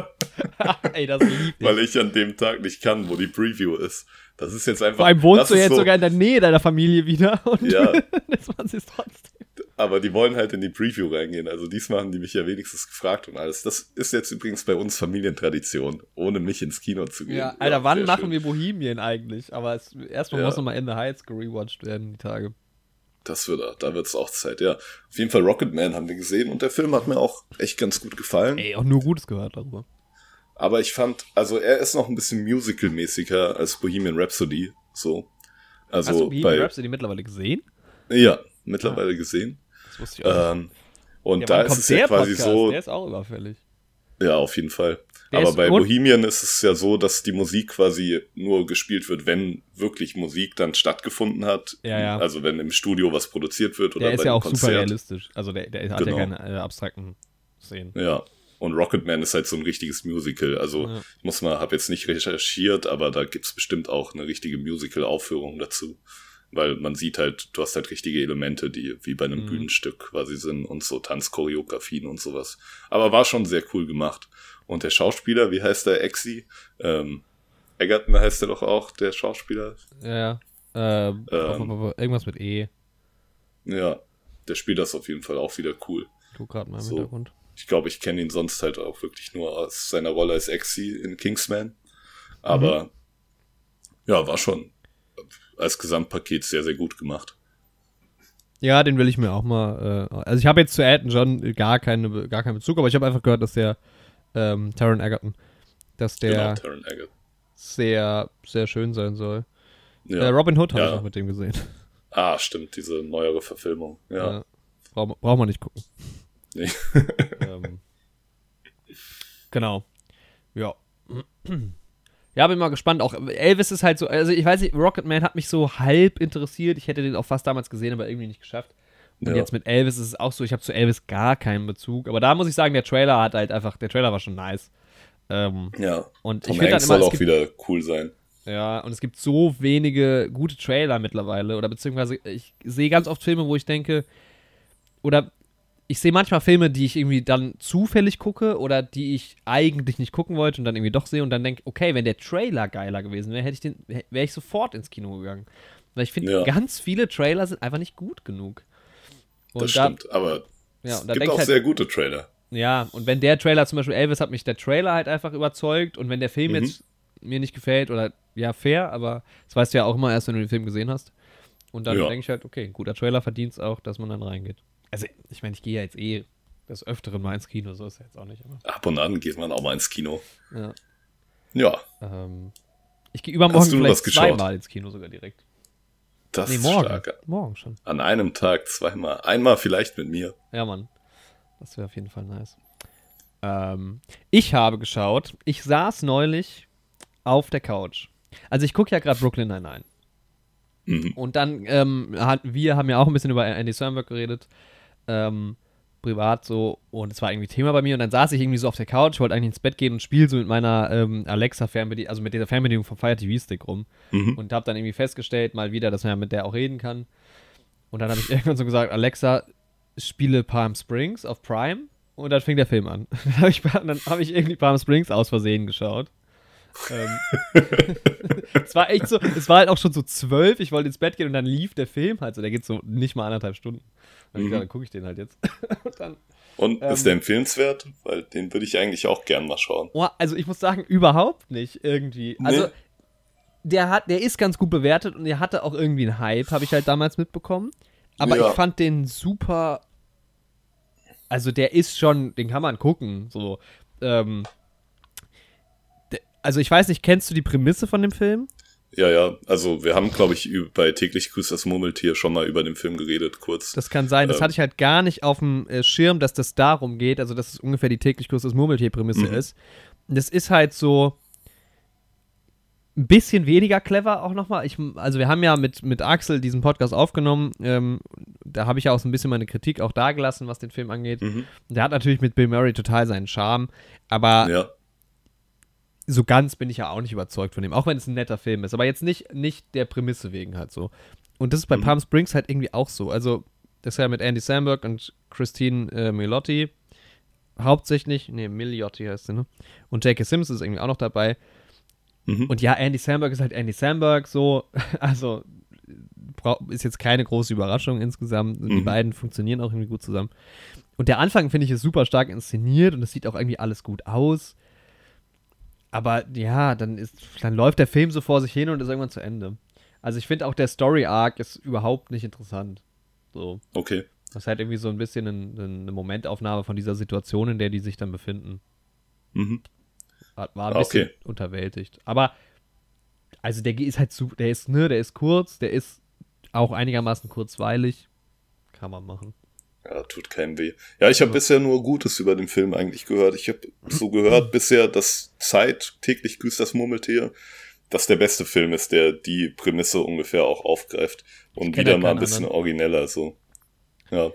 [LAUGHS] Ey, das lieb ich. weil ich an dem Tag nicht kann, wo die Preview ist. Das ist jetzt einfach. Vor allem wohnst du jetzt so, sogar in der Nähe deiner Familie wieder und Ja. das man es trotzdem. Aber die wollen halt in die Preview reingehen. Also diesmal haben die mich ja wenigstens gefragt und alles. Das ist jetzt übrigens bei uns Familientradition, ohne mich ins Kino zu gehen. Ja, Alter, wann machen schön. wir Bohemien eigentlich? Aber es, erstmal Ja. muss nochmal In the Heights gerewatcht werden, die Tage. Das wird, da wird's auch Zeit, ja. Auf jeden Fall Rocketman haben wir gesehen und der Film hat mir auch echt ganz gut gefallen. Ey, auch nur Gutes gehört darüber. Aber ich fand, also er ist noch ein bisschen musical-mäßiger als Bohemian Rhapsody, so. Also Hast du Bohemian bei, Rhapsody mittlerweile gesehen? ja, mittlerweile gesehen. Das wusste ich auch. Ähm, und ja, da ist es ja quasi Podcast? so, Der ist auch überfällig. ja, auf jeden Fall. Der Aber ist bei Bohemian ist es ja so, dass die Musik quasi nur gespielt wird, wenn wirklich Musik dann stattgefunden hat. Ja, ja. Also wenn im Studio was produziert wird oder Der ist bei ja einem auch super Konzert. realistisch. Also der, der hat Genau. ja keine äh, abstrakten Szenen. Ja. Und Rocketman ist halt so ein richtiges Musical. Also Ja. ich muss mal, habe jetzt nicht recherchiert, aber da gibt's bestimmt auch eine richtige Musical-Aufführung dazu. Weil man sieht halt, du hast halt richtige Elemente, die wie bei einem Mhm. Bühnenstück quasi sind und so Tanzchoreografien und sowas. Aber war schon sehr cool gemacht. Und der Schauspieler, wie heißt der Exi? Ähm, Egerton heißt er doch auch, der Schauspieler. Ja, ja. Ähm, Ähm. irgendwas mit E. Ja, der spielt das auf jeden Fall auch wieder cool. Ich guck gerade mal im So. Hintergrund. Ich glaube, ich kenne ihn sonst halt auch wirklich nur aus seiner Rolle als Exi in Kingsman. Aber ja, war schon als Gesamtpaket sehr, sehr gut gemacht. Ja, den will ich mir auch mal. Äh, also ich habe jetzt zu Elton John gar, keine, gar keinen Bezug, aber ich habe einfach gehört, dass der ähm, Taron Egerton, dass der Genau, sehr, sehr schön sein soll. Ja. Äh, Robin Hood habe Ja. ich auch mit dem gesehen. Ah, stimmt, diese neuere Verfilmung. Ja. Ja. Braucht brauch man nicht gucken. Nee. [LAUGHS] ähm, genau. Ja. Ja, bin mal gespannt. Auch Elvis ist halt so, also ich weiß nicht, Rocketman hat mich so halb interessiert. Ich hätte den auch fast damals gesehen, aber irgendwie nicht geschafft. Und Ja. jetzt mit Elvis ist es auch so, ich habe zu Elvis gar keinen Bezug. Aber da muss ich sagen, der Trailer hat halt einfach, der Trailer war schon nice. Ähm, ja. und Tom ich Hanks immer, soll auch gibt, wieder cool sein. ja, und es gibt so wenige gute Trailer mittlerweile. Oder beziehungsweise ich sehe ganz oft Filme, wo ich denke, oder ich sehe manchmal Filme, die ich irgendwie dann zufällig gucke oder die ich eigentlich nicht gucken wollte und dann irgendwie doch sehe und dann denke, okay, wenn der Trailer geiler gewesen wäre, hätte ich den, wäre ich sofort ins Kino gegangen. Weil ich finde, Ja. ganz viele Trailer sind einfach nicht gut genug. Und Das da- stimmt, aber Ja, es gibt auch halt, sehr gute Trailer. ja, und wenn der Trailer zum Beispiel Elvis hat mich der Trailer halt einfach überzeugt und wenn der Film Mhm. jetzt mir nicht gefällt oder ja, fair, aber das weißt du ja auch immer erst, wenn du den Film gesehen hast. Und dann Ja. denke ich halt, okay, ein guter Trailer verdient es auch, dass man dann reingeht. Also, ich meine, ich gehe ja jetzt eh des Öfteren mal ins Kino, so ist ja jetzt auch nicht, Ab und an geht man auch mal ins Kino. ja. Ja, Ähm, ich gehe übermorgen vielleicht zweimal ins Kino sogar direkt. Das Nee, ist morgen. stark. Morgen schon. An einem Tag zweimal. Einmal vielleicht mit mir. Ja, Mann. Das wäre auf jeden Fall nice. Ähm, ich habe geschaut, ich saß neulich auf der Couch. Also ich gucke ja gerade Brooklyn Nine-Nine. Mhm. Und dann, ähm, hat, wir haben ja auch ein bisschen über Andy Samberg geredet. Ähm, privat so. Und es war irgendwie Thema bei mir. Und dann saß ich irgendwie so auf der Couch, wollte eigentlich ins Bett gehen und spiele so mit meiner ähm, Alexa-Fernbedienung, also mit dieser Fernbedienung vom Fire TV-Stick rum. Mhm. Und habe dann irgendwie festgestellt, mal wieder, dass man ja mit der auch reden kann. Und dann habe ich [LAUGHS] irgendwann so gesagt, Alexa, spiele Palm Springs auf Prime. Und dann fing der Film an. [LAUGHS] Dann habe ich, dann hab ich irgendwie Palm Springs aus Versehen geschaut. Ähm, [LAUGHS] es war echt so, es war halt auch schon so zwölf, ich wollte ins Bett gehen und dann lief der Film halt so, der geht so nicht mal anderthalb Stunden. Dann, Mhm. gesagt, dann gucke ich den halt jetzt. [LAUGHS] und dann, Und Ähm, ist der empfehlenswert? Weil den würde ich eigentlich auch gern mal schauen. oh, also ich muss sagen, überhaupt nicht irgendwie. Also Nee. der hat, der ist ganz gut bewertet und der hatte auch irgendwie einen Hype, habe ich halt damals mitbekommen. Aber Ja. ich fand den super. Also der ist schon, den kann man gucken. So. Ähm, also ich weiß nicht, kennst du die Prämisse von dem Film? Ja, ja. Also wir haben, glaube ich, bei täglich grüßt das Murmeltier schon mal über den Film geredet, kurz. Das kann sein. Das Ähm. hatte ich halt gar nicht auf dem äh, Schirm, dass das darum geht. Also dass es ungefähr die täglich Kurs des Murmeltier-Prämisse Mhm. ist. Das ist halt so ein bisschen weniger clever auch nochmal. Ich, also wir haben ja mit, mit Axel diesen Podcast aufgenommen. Ähm, da habe ich ja auch so ein bisschen meine Kritik auch dagelassen, was den Film angeht. Mhm. Der hat natürlich mit Bill Murray total seinen Charme. Aber Ja. So ganz bin ich ja auch nicht überzeugt von dem, auch wenn es ein netter Film ist, aber jetzt nicht, nicht der Prämisse wegen halt so. Und das ist bei Mhm. Palm Springs halt irgendwie auch so. Also, das ist ja mit Andy Samberg und Christine äh, Milotti hauptsächlich, nee, Miliotti heißt sie, ne? Und J.K. Sims ist irgendwie auch noch dabei. Mhm. Und ja, Andy Samberg ist halt Andy Samberg, so, [LAUGHS] also ist jetzt keine große Überraschung insgesamt. Die Mhm. beiden funktionieren auch irgendwie gut zusammen. Und der Anfang, finde ich, ist super stark inszeniert und es sieht auch irgendwie alles gut aus. Aber ja, dann ist, dann läuft der Film so vor sich hin und ist irgendwann zu Ende. Also ich finde auch der Story Arc ist überhaupt nicht interessant. So. Okay. Das ist halt irgendwie so ein bisschen ein, eine Momentaufnahme von dieser Situation, in der die sich dann befinden. Mhm. War ein bisschen okay. unterwältigt. Aber, also der ist halt zu, der ist, ne, der ist kurz, der ist auch einigermaßen kurzweilig. Kann man machen. Ja, tut keinem weh. Ja, ich habe bisher nur Gutes über den Film eigentlich gehört. Ich habe [CLEARS THROAT] so gehört bisher, dass Zeit täglich grüßt das Murmeltier, dass der beste Film ist, der die Prämisse ungefähr auch aufgreift und wieder mal ein bisschen anderen. origineller so. Ja.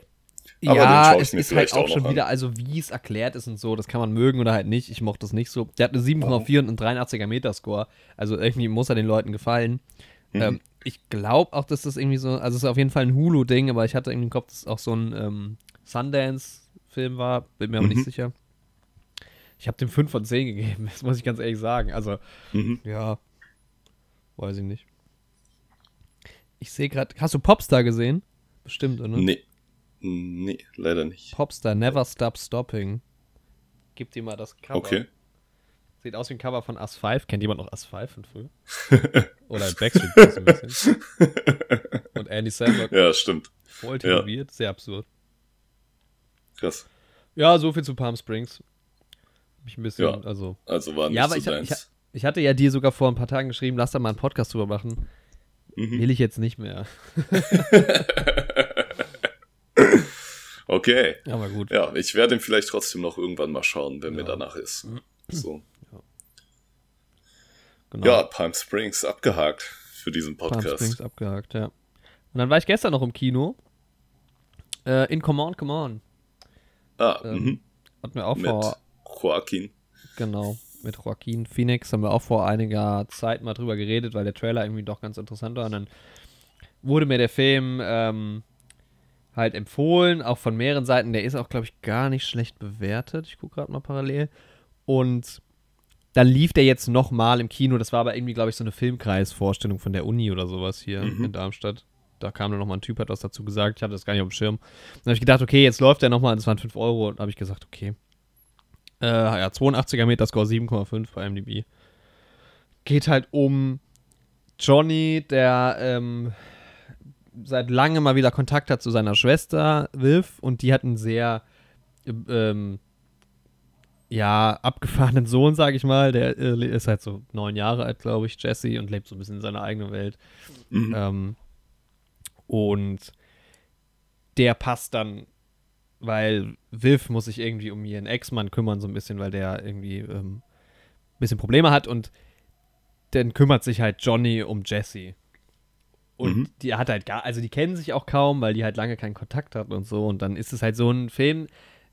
Aber den ja, ich es mir ist halt auch auch schon noch an. wieder, also wie es erklärt ist und so, das kann man mögen oder halt nicht. Ich mochte das nicht so. Der hat eine 7,4 und einen 83er Metascore. Also irgendwie muss er den Leuten gefallen. Mhm. Ähm, ich glaube auch, dass das irgendwie so, also es ist auf jeden Fall ein Hulu-Ding, aber ich hatte irgendwie im Kopf, dass es auch so ein ähm, Sundance-Film war, bin mir aber Mhm. nicht sicher. Ich habe dem 5 von 10 gegeben, [LAUGHS] das muss ich ganz ehrlich sagen. Also, Mhm. ja, weiß ich nicht. Ich sehe gerade, hast du Popstar gesehen? Bestimmt, oder? Nee. Nee, leider nicht. Popstar, Never Stop Stopping. Gib dir mal das Cover. Okay. Sieht aus wie ein Cover von Us 5. Kennt jemand noch Us 5 von früher? [LAUGHS] Oder Backstreet Boys ein bisschen. [LAUGHS] Und Andy Samberg Ja, stimmt. voll Ja. tätowiert. Sehr absurd. Krass. Ja, so viel zu Palm Springs. Mich ein bisschen, Ja. also. Also war nicht Ja, aber so ich, ich, ich hatte ja dir sogar vor ein paar Tagen geschrieben, lass da mal einen Podcast drüber machen. Mhm. Will ich jetzt nicht mehr. [LAUGHS] Okay. Aber gut. Ja, ich werde ihn vielleicht trotzdem noch irgendwann mal schauen, wenn mir Ja. danach ist. So. Genau. Ja, Palm Springs abgehakt für diesen Palm Podcast. Springs abgehakt, ja. Und dann war ich gestern noch im Kino. Äh, in Come On, Come On. Ah, Ähm, mhm. Hatten wir auch mit vor, Joaquin. genau, mit Joaquin Phoenix haben wir auch vor einiger Zeit mal drüber geredet, weil der Trailer irgendwie doch ganz interessant war. Und dann wurde mir der Film ähm, halt empfohlen, auch von mehreren Seiten. Der ist auch, glaube ich, gar nicht schlecht bewertet. Ich gucke gerade mal parallel. Und dann lief der jetzt nochmal im Kino. Das war aber irgendwie, glaube ich, so eine Filmkreisvorstellung von der Uni oder sowas hier Mhm. in Darmstadt. Da kam dann nochmal ein Typ, hat was dazu gesagt. Ich hatte das gar nicht auf dem Schirm. Dann habe ich gedacht, okay, jetzt läuft der nochmal. Das waren 5 Euro. Und habe ich gesagt, okay. Äh, ja, 82er Meterscore 7,5 bei MDB. Geht halt um Johnny, der ähm, seit langem mal wieder Kontakt hat zu seiner Schwester Viv und die hat einen sehr ähm, ja, abgefahrenen Sohn, sag ich mal. Der äh, ist halt so neun Jahre alt, glaube ich, Jesse, und lebt so ein bisschen in seiner eigenen Welt. Mhm. Ähm, und der passt dann, weil Viv muss sich irgendwie um ihren Ex-Mann kümmern, so ein bisschen, weil der irgendwie ähm, ein bisschen Probleme hat und dann kümmert sich halt Johnny um Jesse. Und Mhm. die hat halt gar, also die kennen sich auch kaum, weil die halt lange keinen Kontakt hatten und so. Und dann ist es halt so ein Film,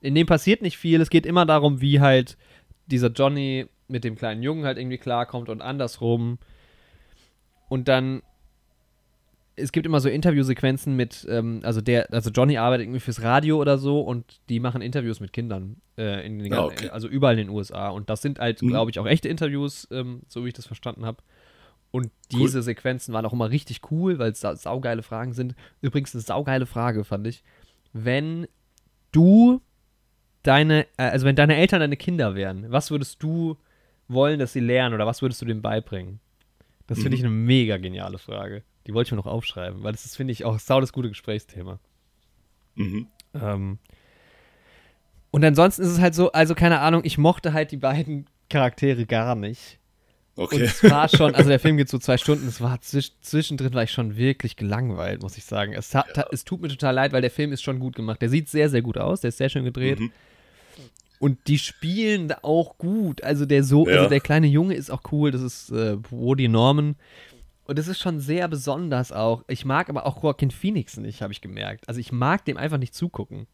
in dem passiert nicht viel. Es geht immer darum, wie halt dieser Johnny mit dem kleinen Jungen halt irgendwie klarkommt und andersrum. Und dann, es gibt immer so Interviewsequenzen mit, ähm, also der, also Johnny arbeitet irgendwie fürs Radio oder so und die machen Interviews mit Kindern, äh, in den, Ah, okay. also überall in den USA. Und das sind halt, Mhm. glaube ich, auch echte Interviews, ähm, so wie ich das verstanden habe. Und Cool. diese Sequenzen waren auch immer richtig cool, weil es sa saugeile Fragen sind. Übrigens eine saugeile Frage, fand ich. Wenn du deine, äh, also wenn deine Eltern deine Kinder wären, was würdest du wollen, dass sie lernen oder was würdest du denen beibringen? Das finde Mhm. ich eine mega geniale Frage. Die wollte ich mir noch aufschreiben, weil das ist, finde ich, auch sau das gute Gesprächsthema. Mhm. Ähm, und ansonsten ist es halt so, also keine Ahnung, ich mochte halt die beiden Charaktere gar nicht. Und Okay. es war schon, also der [LAUGHS] Film geht so zwei Stunden, es war zwisch, zwischendrin war ich schon wirklich gelangweilt, muss ich sagen. Es, hat, es tut mir total leid, weil der Film ist schon gut gemacht. Der sieht sehr, sehr gut aus, der ist sehr schön gedreht. Mhm. Und die spielen da auch gut. Also der so, Ja. also der kleine Junge ist auch cool, das ist äh, Woody Norman. Und das ist schon sehr besonders auch. Ich mag aber auch Joaquin Phoenix nicht, habe ich gemerkt. Also ich mag dem einfach nicht zugucken.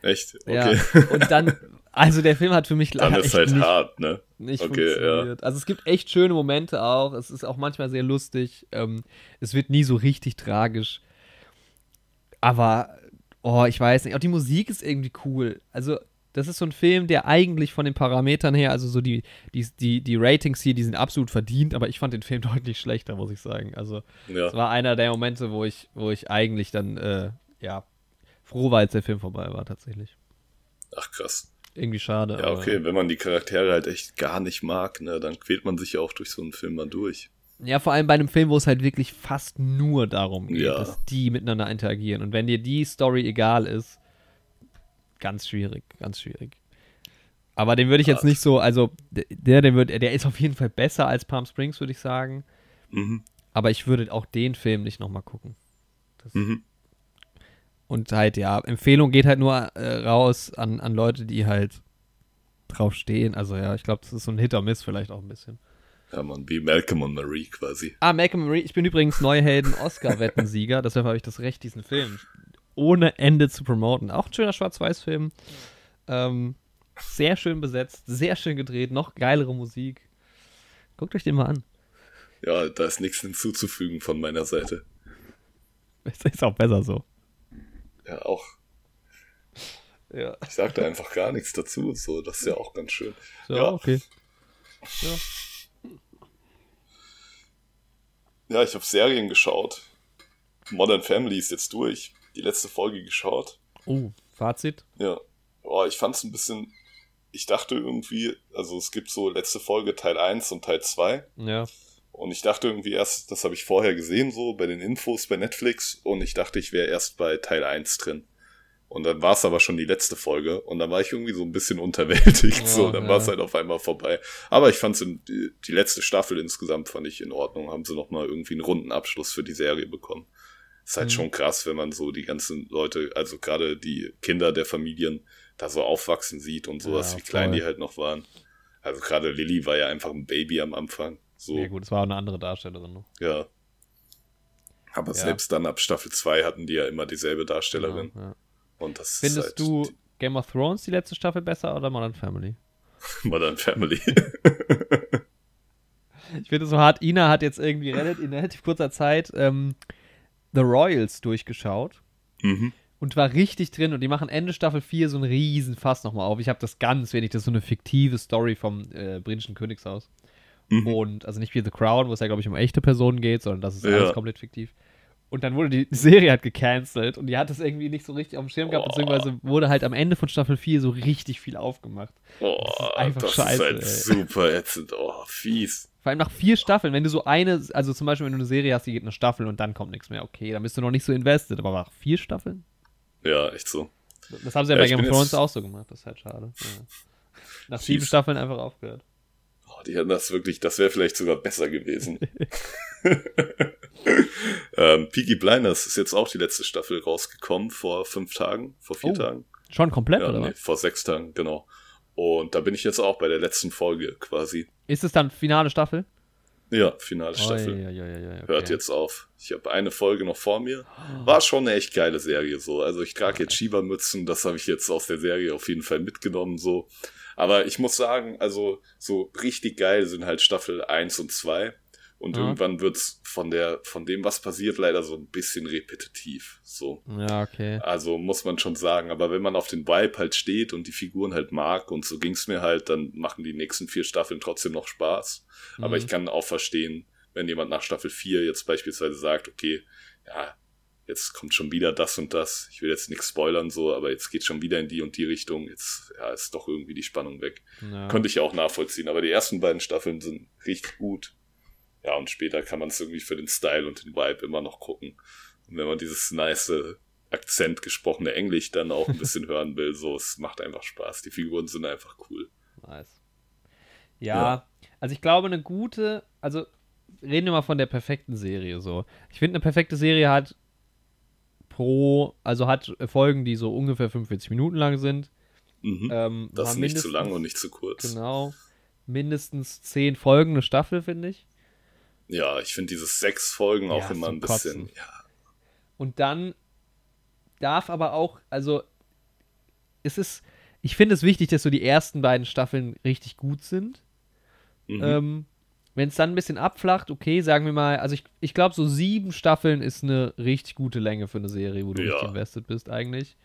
Echt? Okay. Ja. Und dann, also der Film hat für mich [LAUGHS] Dann leider ist halt nicht, hart, ne? nicht Okay, funktioniert. Also es gibt echt schöne Momente auch. Es ist auch manchmal sehr lustig. Ähm, es wird nie so richtig tragisch. Aber, oh, ich weiß nicht. Auch die Musik ist irgendwie cool. Also, das ist so ein Film, der eigentlich von den Parametern her, also so die, die, die, die Ratings hier, die sind absolut verdient, aber ich fand den Film [LAUGHS] deutlich schlechter, muss ich sagen. Also, es Ja. war einer der Momente, wo ich, wo ich eigentlich dann, äh, ja, froh war, als der Film vorbei war, tatsächlich. Ach krass. Irgendwie schade. Ja, okay, wenn man die Charaktere halt echt gar nicht mag, ne, dann quält man sich ja auch durch so einen Film mal durch. Ja, vor allem bei einem Film, wo es halt wirklich fast nur darum geht, Ja. dass die miteinander interagieren. Und wenn dir die Story egal ist, ganz schwierig, ganz schwierig. Aber den würde ich jetzt Krass. nicht so, also der, der, wird, der ist auf jeden Fall besser als Palm Springs, würde ich sagen. Mhm. Aber ich würde auch den Film nicht nochmal gucken. Mhm. Und halt, ja, Empfehlung geht halt nur äh, raus an, an Leute, die halt drauf stehen. Also ja, ich glaube, das ist so ein Hit or Miss vielleicht auch ein bisschen. Ja, man, wie Malcolm und Marie quasi. Ah, Malcolm Marie, ich bin übrigens Neuhelden Oscar-Wettensieger, [LAUGHS] deshalb habe ich das Recht, diesen Film ohne Ende zu promoten. Auch ein schöner Schwarz-Weiß-Film. Ähm, sehr schön besetzt, sehr schön gedreht, noch geilere Musik. Guckt euch den mal an. Ja, da ist nichts hinzuzufügen von meiner Seite. Es ist auch besser so. Ja, auch. Ja. Ich sag da einfach gar nichts dazu, so, das ist ja auch ganz schön. So, Ja. okay. Ja, ich habe Serien geschaut. Modern Family ist jetzt durch. Die letzte Folge geschaut. Oh, Fazit? Ja. Boah, ich fand's ein bisschen. Ich dachte irgendwie, also es gibt so letzte Folge Teil 1 und Teil 2. Ja. Und ich dachte irgendwie erst, das habe ich vorher gesehen, so bei den Infos bei Netflix. Und ich dachte, ich wäre erst bei Teil 1 drin. Und dann war es aber schon die letzte Folge. Und dann war ich irgendwie so ein bisschen unterwältigt. Ja, so, dann ja. war es halt auf einmal vorbei. Aber ich fand die, die letzte Staffel insgesamt fand ich in Ordnung. Haben sie nochmal irgendwie einen runden Abschluss für die Serie bekommen. Ist halt Mhm. schon krass, wenn man so die ganzen Leute, also gerade die Kinder der Familien, da so aufwachsen sieht und sowas, Ja, wie klein die halt noch waren. Also gerade Lilly war ja einfach ein Baby am Anfang. So. Ja, gut, es war auch eine andere Darstellerin noch. Ja. Aber Ja. selbst dann ab Staffel 2 hatten die ja immer dieselbe Darstellerin. Genau, ja. Und das Findest halt du Game of Thrones die letzte Staffel besser oder Modern Family? [LAUGHS] Modern Family. [LAUGHS] Ich finde es so hart. Ina hat jetzt irgendwie relativ, in relativ kurzer Zeit ähm, The Royals durchgeschaut. mhm. und war richtig drin und die machen Ende Staffel 4 so einen riesen Fass nochmal auf. Ich habe das ganz wenig, das ist so eine fiktive Story vom äh, britischen Königshaus. Mhm. Und also nicht wie The Crown, wo es ja, glaube ich, um echte Personen geht, sondern das ist ja. alles komplett fiktiv. Und dann wurde die [LAUGHS] Serie halt gecancelt und die hat das irgendwie nicht so richtig auf dem Schirm gehabt, oh. beziehungsweise wurde halt am Ende von Staffel 4 so richtig viel aufgemacht. Oh, das ist einfach das scheiße. Ist halt super ätzend. Oh, fies. Vor allem nach vier Staffeln, wenn du so eine, also zum Beispiel, wenn du eine Serie hast, die geht eine Staffel und dann kommt nichts mehr, okay, dann bist du noch nicht so invested, aber nach vier Staffeln? Ja, echt so. Das haben sie ja, ja bei Game of Thrones auch so gemacht, das ist halt schade. Ja. Nach sieben Staffeln einfach aufgehört. Oh, die hätten das wirklich, das wäre vielleicht sogar besser gewesen. [LAUGHS] ähm, Peaky Blinders ist jetzt auch die letzte Staffel rausgekommen, vor fünf Tagen, vor vier oh, Tagen. Schon komplett, ja, oder? Nee, vor sechs Tagen, genau. Und da bin ich jetzt auch bei der letzten Folge quasi. Ist es dann finale Staffel? Ja, finale Staffel. Ja, ja, ja, okay. Hört jetzt auf. Ich habe eine Folge noch vor mir. War schon eine echt geile Serie so. Also ich trage jetzt Shiba-Mützen, das habe ich jetzt aus der Serie auf jeden Fall mitgenommen so. Aber ich muss sagen, also so richtig geil sind halt Staffel 1 und 2. Und ja. irgendwann wird's von der, von dem, was passiert, leider so ein bisschen repetitiv. So. Ja, okay. Also muss man schon sagen. Aber wenn man auf den Vibe halt steht und die Figuren halt mag und so ging's mir halt, dann machen die nächsten vier Staffeln trotzdem noch Spaß. Mhm. Aber ich kann auch verstehen, wenn jemand nach Staffel 4 jetzt beispielsweise sagt, okay, ja, jetzt kommt schon wieder das und das. Ich will jetzt nichts spoilern so, aber jetzt geht schon wieder in die und die Richtung. Jetzt ja, ist doch irgendwie die Spannung weg. Ja. Könnte ich auch nachvollziehen. Aber die ersten beiden Staffeln sind richtig gut. Ja, und später kann man es irgendwie für den Style und den Vibe immer noch gucken. Und wenn man dieses nice Akzent gesprochene Englisch dann auch ein bisschen [LAUGHS] hören will, so, es macht einfach Spaß. Die Figuren sind einfach cool. Nice. Ja, ja. also ich glaube, eine gute, also reden wir mal von der perfekten Serie so. Ich finde, eine perfekte Serie hat pro, also hat Folgen, die so ungefähr 45 Minuten lang sind. Mhm. Ähm, das ist nicht zu lang und nicht zu kurz. Genau. Mindestens zehn Folgen eine Staffel, finde ich. Ja, ich finde dieses sechs Folgen ja, auch immer ein bisschen. Ja. Und dann darf aber auch, also es ist, ich finde es wichtig, dass so die ersten beiden Staffeln richtig gut sind. Mhm. Ähm, Wenn es dann ein bisschen abflacht, okay, sagen wir mal, also ich, ich glaube, so sieben Staffeln ist eine richtig gute Länge für eine Serie, wo du ja. richtig invested bist eigentlich.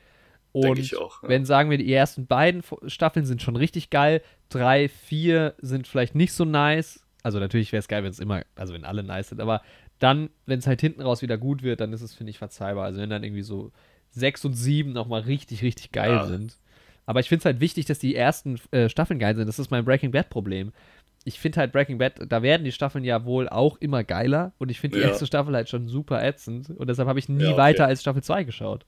Und ich auch, ja. wenn, sagen wir, die ersten beiden Staffeln sind schon richtig geil, drei, vier sind vielleicht nicht so nice, also natürlich wäre es geil, wenn es immer, also wenn alle nice sind, aber dann, wenn es halt hinten raus wieder gut wird, dann ist es, finde ich, verzeihbar. Also wenn dann irgendwie so sechs und sieben nochmal richtig, richtig geil ja. sind. Aber ich finde es halt wichtig, dass die ersten äh, Staffeln geil sind. Das ist mein Breaking Bad-Problem. Ich finde halt Breaking Bad, da werden die Staffeln ja wohl auch immer geiler und ich finde die ja. erste Staffel halt schon super ätzend und deshalb habe ich nie ja, okay. weiter als Staffel 2 geschaut.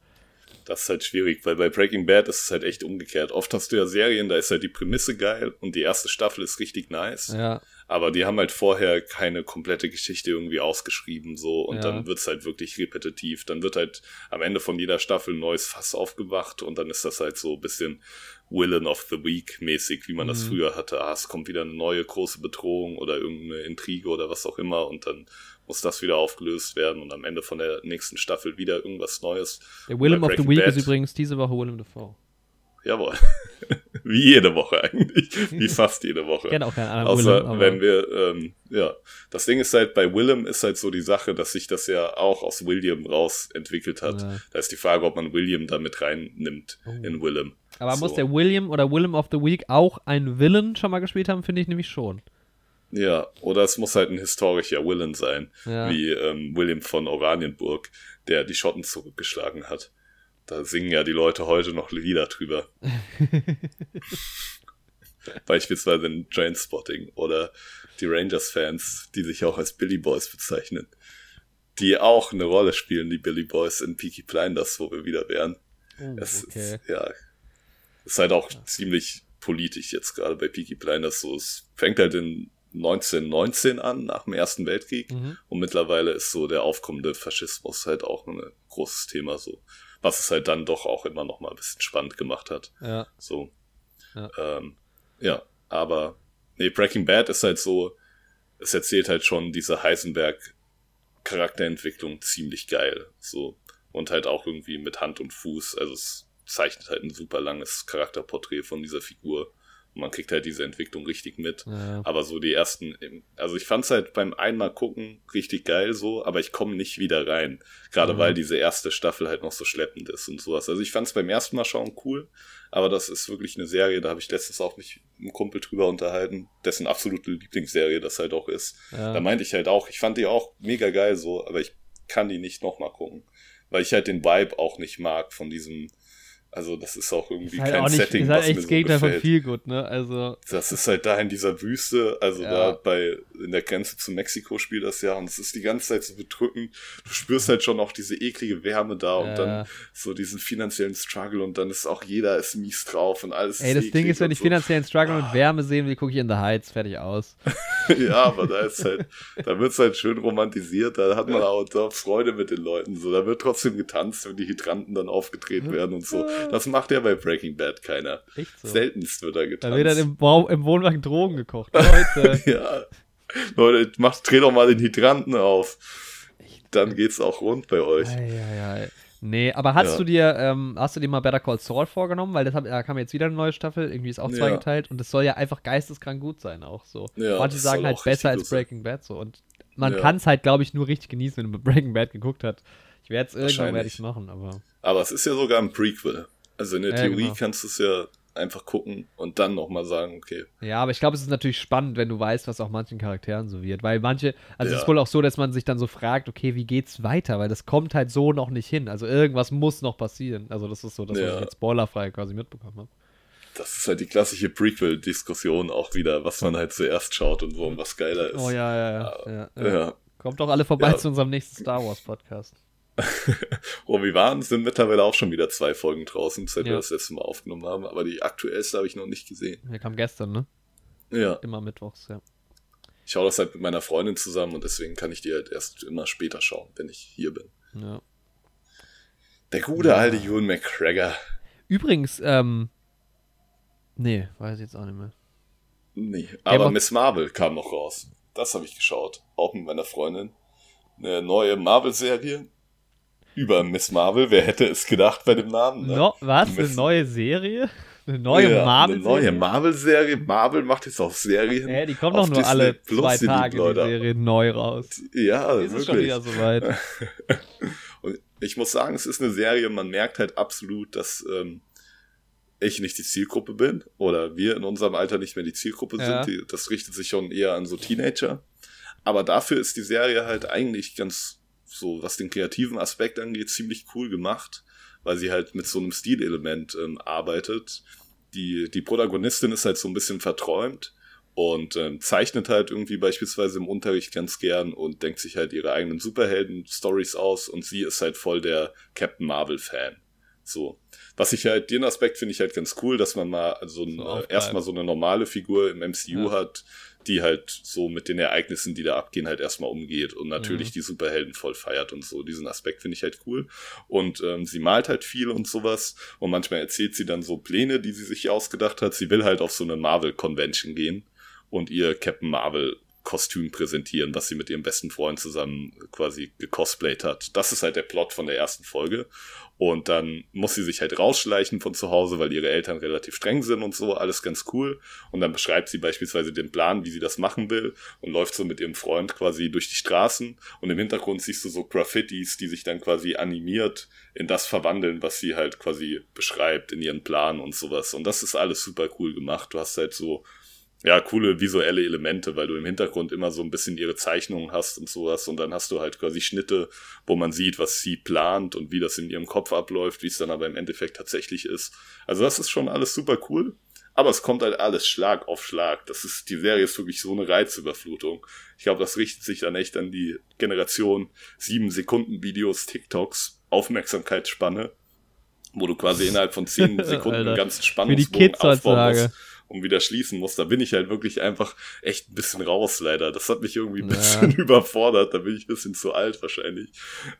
Das ist halt schwierig, weil bei Breaking Bad ist es halt echt umgekehrt. Oft hast du ja Serien, da ist halt die Prämisse geil und die erste Staffel ist richtig nice. Ja. Aber die haben halt vorher keine komplette Geschichte irgendwie ausgeschrieben, so. Und ja. dann wird's halt wirklich repetitiv. Dann wird halt am Ende von jeder Staffel ein neues Fass aufgewacht und dann ist das halt so ein bisschen Villain of the Week mäßig, wie man mhm. das früher hatte. Ah, es kommt wieder eine neue große Bedrohung oder irgendeine Intrige oder was auch immer und dann muss das wieder aufgelöst werden und am Ende von der nächsten Staffel wieder irgendwas Neues. Der Willem of the Week Bad. ist übrigens diese Woche Willem Dafoe. Jawohl. [LAUGHS] Wie jede Woche eigentlich. Wie [LAUGHS] fast jede Woche. Kenne auch keinen anderen Außer Willem, wenn wir, ähm, ja. Das Ding ist halt, bei Willem ist halt so die Sache, dass sich das ja auch aus William raus entwickelt hat. Ja. Da ist die Frage, ob man William da mit reinnimmt oh. in Willem. Aber so. muss der William oder Willem of the Week auch ein Villain schon mal gespielt haben, finde ich nämlich schon. Ja, oder es muss halt ein historischer Villain sein, ja. wie ähm, William von Oranienburg, der die Schotten zurückgeschlagen hat. Da singen ja die Leute heute noch Lieder drüber. [LAUGHS] Beispielsweise in Trainspotting oder die Rangers-Fans, die sich auch als Billy Boys bezeichnen. Die auch eine Rolle spielen, die Billy Boys in Peaky Blinders, wo wir wieder wären. Oh, es okay. ist, ja, ist halt auch ja. ziemlich politisch jetzt gerade bei Peaky Blinders so. Es fängt halt in 1919 an, nach dem Ersten Weltkrieg. Mhm. Und mittlerweile ist so der aufkommende Faschismus halt auch ein großes Thema so was es halt dann doch auch immer noch mal ein bisschen spannend gemacht hat. Ja. So. Ja, ähm, ja aber nee, Breaking Bad ist halt so, es erzählt halt schon diese Heisenberg Charakterentwicklung ziemlich geil. So. Und halt auch irgendwie mit Hand und Fuß. Also es zeichnet halt ein super langes Charakterporträt von dieser Figur. Man kriegt halt diese Entwicklung richtig mit. Ja. Aber so die ersten, also ich fand's halt beim einmal gucken richtig geil so, aber ich komme nicht wieder rein. Gerade Mhm. weil diese erste Staffel halt noch so schleppend ist und sowas. Also ich fand's beim ersten Mal schauen cool, aber das ist wirklich eine Serie, da habe ich letztens auch mich mit einem Kumpel drüber unterhalten, dessen absolute Lieblingsserie das halt auch ist. Ja. Da meinte ich halt auch, ich fand die auch mega geil so, aber ich kann die nicht nochmal gucken. Weil ich halt den Vibe auch nicht mag von diesem, also das ist auch irgendwie Ist halt kein auch nicht, Setting, ist halt was echt mir das so Gegenteil von gefällt. viel gut, ne? Also, Das ist halt da in dieser Wüste, also Ja. da bei, in der Grenze zu Mexiko spielt das ja und es ist die ganze Zeit so bedrückend. Du spürst halt schon auch diese eklige Wärme da und Ja. dann so diesen finanziellen Struggle und dann ist auch jeder ist mies drauf und alles ey, das Ding ist, wenn und ich so. finanziellen Struggle und Ah. Wärme sehen will, gucke ich in The Heights, fertig aus. [LAUGHS] ja, aber da ist halt, da wird's halt schön romantisiert, da hat man auch da Freude mit den Leuten, so, da wird trotzdem getanzt, wenn die Hydranten dann aufgedreht werden und so. [LAUGHS] Das macht ja bei Breaking Bad keiner. Echt so. Seltenst wird da Da getanzt. wird dann im, Bau- im Wohnwagen Drogen gekocht. Leute. [LAUGHS] ja. Leute, macht, dreh doch mal den Hydranten auf. Dann geht's auch rund bei euch. Eieiei. Nee, aber hast Ja. du dir, ähm, hast du dir mal Better Call Saul vorgenommen? Weil das hab, da kam jetzt wieder eine neue Staffel, irgendwie ist auch Ja. zweigeteilt und das soll ja einfach geisteskrank gut sein auch so. Ja, Manche sagen halt besser als. Breaking Bad so und man Ja. kann es halt, glaube ich, nur richtig genießen, wenn man Breaking Bad geguckt hat. Ich werde es irgendwann ich machen, aber Aber es ist ja sogar ein Prequel. Also in der Ja, Theorie genau. kannst du es ja einfach gucken und dann nochmal sagen, okay. ja, aber ich glaube, es ist natürlich spannend, wenn du weißt, was auch manchen Charakteren so wird, weil manche, also es Ja. ist wohl auch so, dass man sich dann so fragt, okay, wie geht's weiter, weil das kommt halt so noch nicht hin. Also irgendwas muss noch passieren. Also das ist so, dass Ja. ich jetzt spoilerfrei quasi mitbekommen habe. Das ist halt die klassische Prequel-Diskussion auch wieder, was man halt zuerst schaut und warum was geiler ist. Oh ja, ja, ja. ja, ja. Ja. Kommt doch alle vorbei Ja. zu unserem nächsten Star Wars Podcast. [LAUGHS] Oh, wir waren, sind mittlerweile auch schon wieder zwei Folgen draußen, seit wir Ja. das letzte Mal aufgenommen haben, aber die aktuellste habe ich noch nicht gesehen. Der kam gestern, ne? Ja. Immer mittwochs, ja. Ich schaue das halt mit meiner Freundin zusammen und deswegen kann ich die halt erst immer später schauen, wenn ich hier bin. ja. Der gute Ja. alte Ewan McGregor. Übrigens, ähm. Nee, weiß ich jetzt auch nicht mehr. Nee, aber Miss Marvel kam noch raus. Das habe ich geschaut. Auch mit meiner Freundin. Eine neue Marvel-Serie. Über Miss Marvel. Wer hätte es gedacht bei dem Namen? Ne? No, was? Eine Miss- neue Serie? Eine neue Ja, Marvel? Eine neue Marvel-Serie. Marvel macht jetzt auch Serien. Hä, die kommt auf doch nur Disney alle Plus, zwei die Tage, die Leute. Serie neu raus. Ja, Ist es schon wirklich. wieder soweit? [LAUGHS] Und ich muss sagen, es ist eine Serie, man merkt halt absolut, dass ähm, ich nicht die Zielgruppe bin oder wir in unserem Alter nicht mehr die Zielgruppe Ja. sind. Die, das richtet sich schon eher an so Teenager. Aber dafür ist die Serie halt eigentlich ganz so, was den kreativen Aspekt angeht, ziemlich cool gemacht, weil sie halt mit so einem Stilelement ähm, arbeitet. Die, die Protagonistin ist halt so ein bisschen verträumt und ähm, zeichnet halt irgendwie beispielsweise im Unterricht ganz gern und denkt sich halt ihre eigenen Superhelden-Stories aus und sie ist halt voll der Captain Marvel-Fan. So. Was ich halt, den Aspekt finde ich halt ganz cool, dass man mal so, ein, äh, erstmal so eine normale Figur im MCU Ja. hat, die halt so mit den Ereignissen, die da abgehen, halt erstmal umgeht und natürlich Mhm. die Superhelden voll feiert und so. Diesen Aspekt finde ich halt cool. Und ähm, sie malt halt viel und sowas. Und manchmal erzählt sie dann so Pläne, die sie sich ausgedacht hat. Sie will halt auf so eine Marvel-Convention gehen und ihr Captain Marvel Kostüm präsentieren, was sie mit ihrem besten Freund zusammen quasi gecosplayt hat. Das ist halt der Plot von der ersten Folge. Und dann muss sie sich halt rausschleichen von zu Hause, weil ihre Eltern relativ streng sind und so, alles ganz cool. Und dann beschreibt sie beispielsweise den Plan, wie sie das machen will und läuft so mit ihrem Freund quasi durch die Straßen. Und im Hintergrund siehst du so Graffitis, die sich dann quasi animiert in das verwandeln, was sie halt quasi beschreibt in ihren Plan und sowas. Und das ist alles super cool gemacht. Du hast halt so ja, coole visuelle Elemente, weil du im Hintergrund immer so ein bisschen ihre Zeichnungen hast und sowas und dann hast du halt quasi Schnitte, wo man sieht, was sie plant und wie das in ihrem Kopf abläuft, wie es dann aber im Endeffekt tatsächlich ist. Also das ist schon alles super cool, aber es kommt halt alles Schlag auf Schlag. Das ist, die Serie ist wirklich so eine Reizüberflutung. Ich glaube, das richtet sich dann echt an die Generation 7 Sekunden Videos, TikToks, Aufmerksamkeitsspanne, wo du quasi innerhalb von 10 [LAUGHS] Sekunden einen ganzen Spannungsbogen aufbauen musst und wieder schließen muss, da bin ich halt wirklich einfach echt ein bisschen raus, leider. Das hat mich irgendwie ein Ja. bisschen [LAUGHS] überfordert, da bin ich ein bisschen zu alt wahrscheinlich.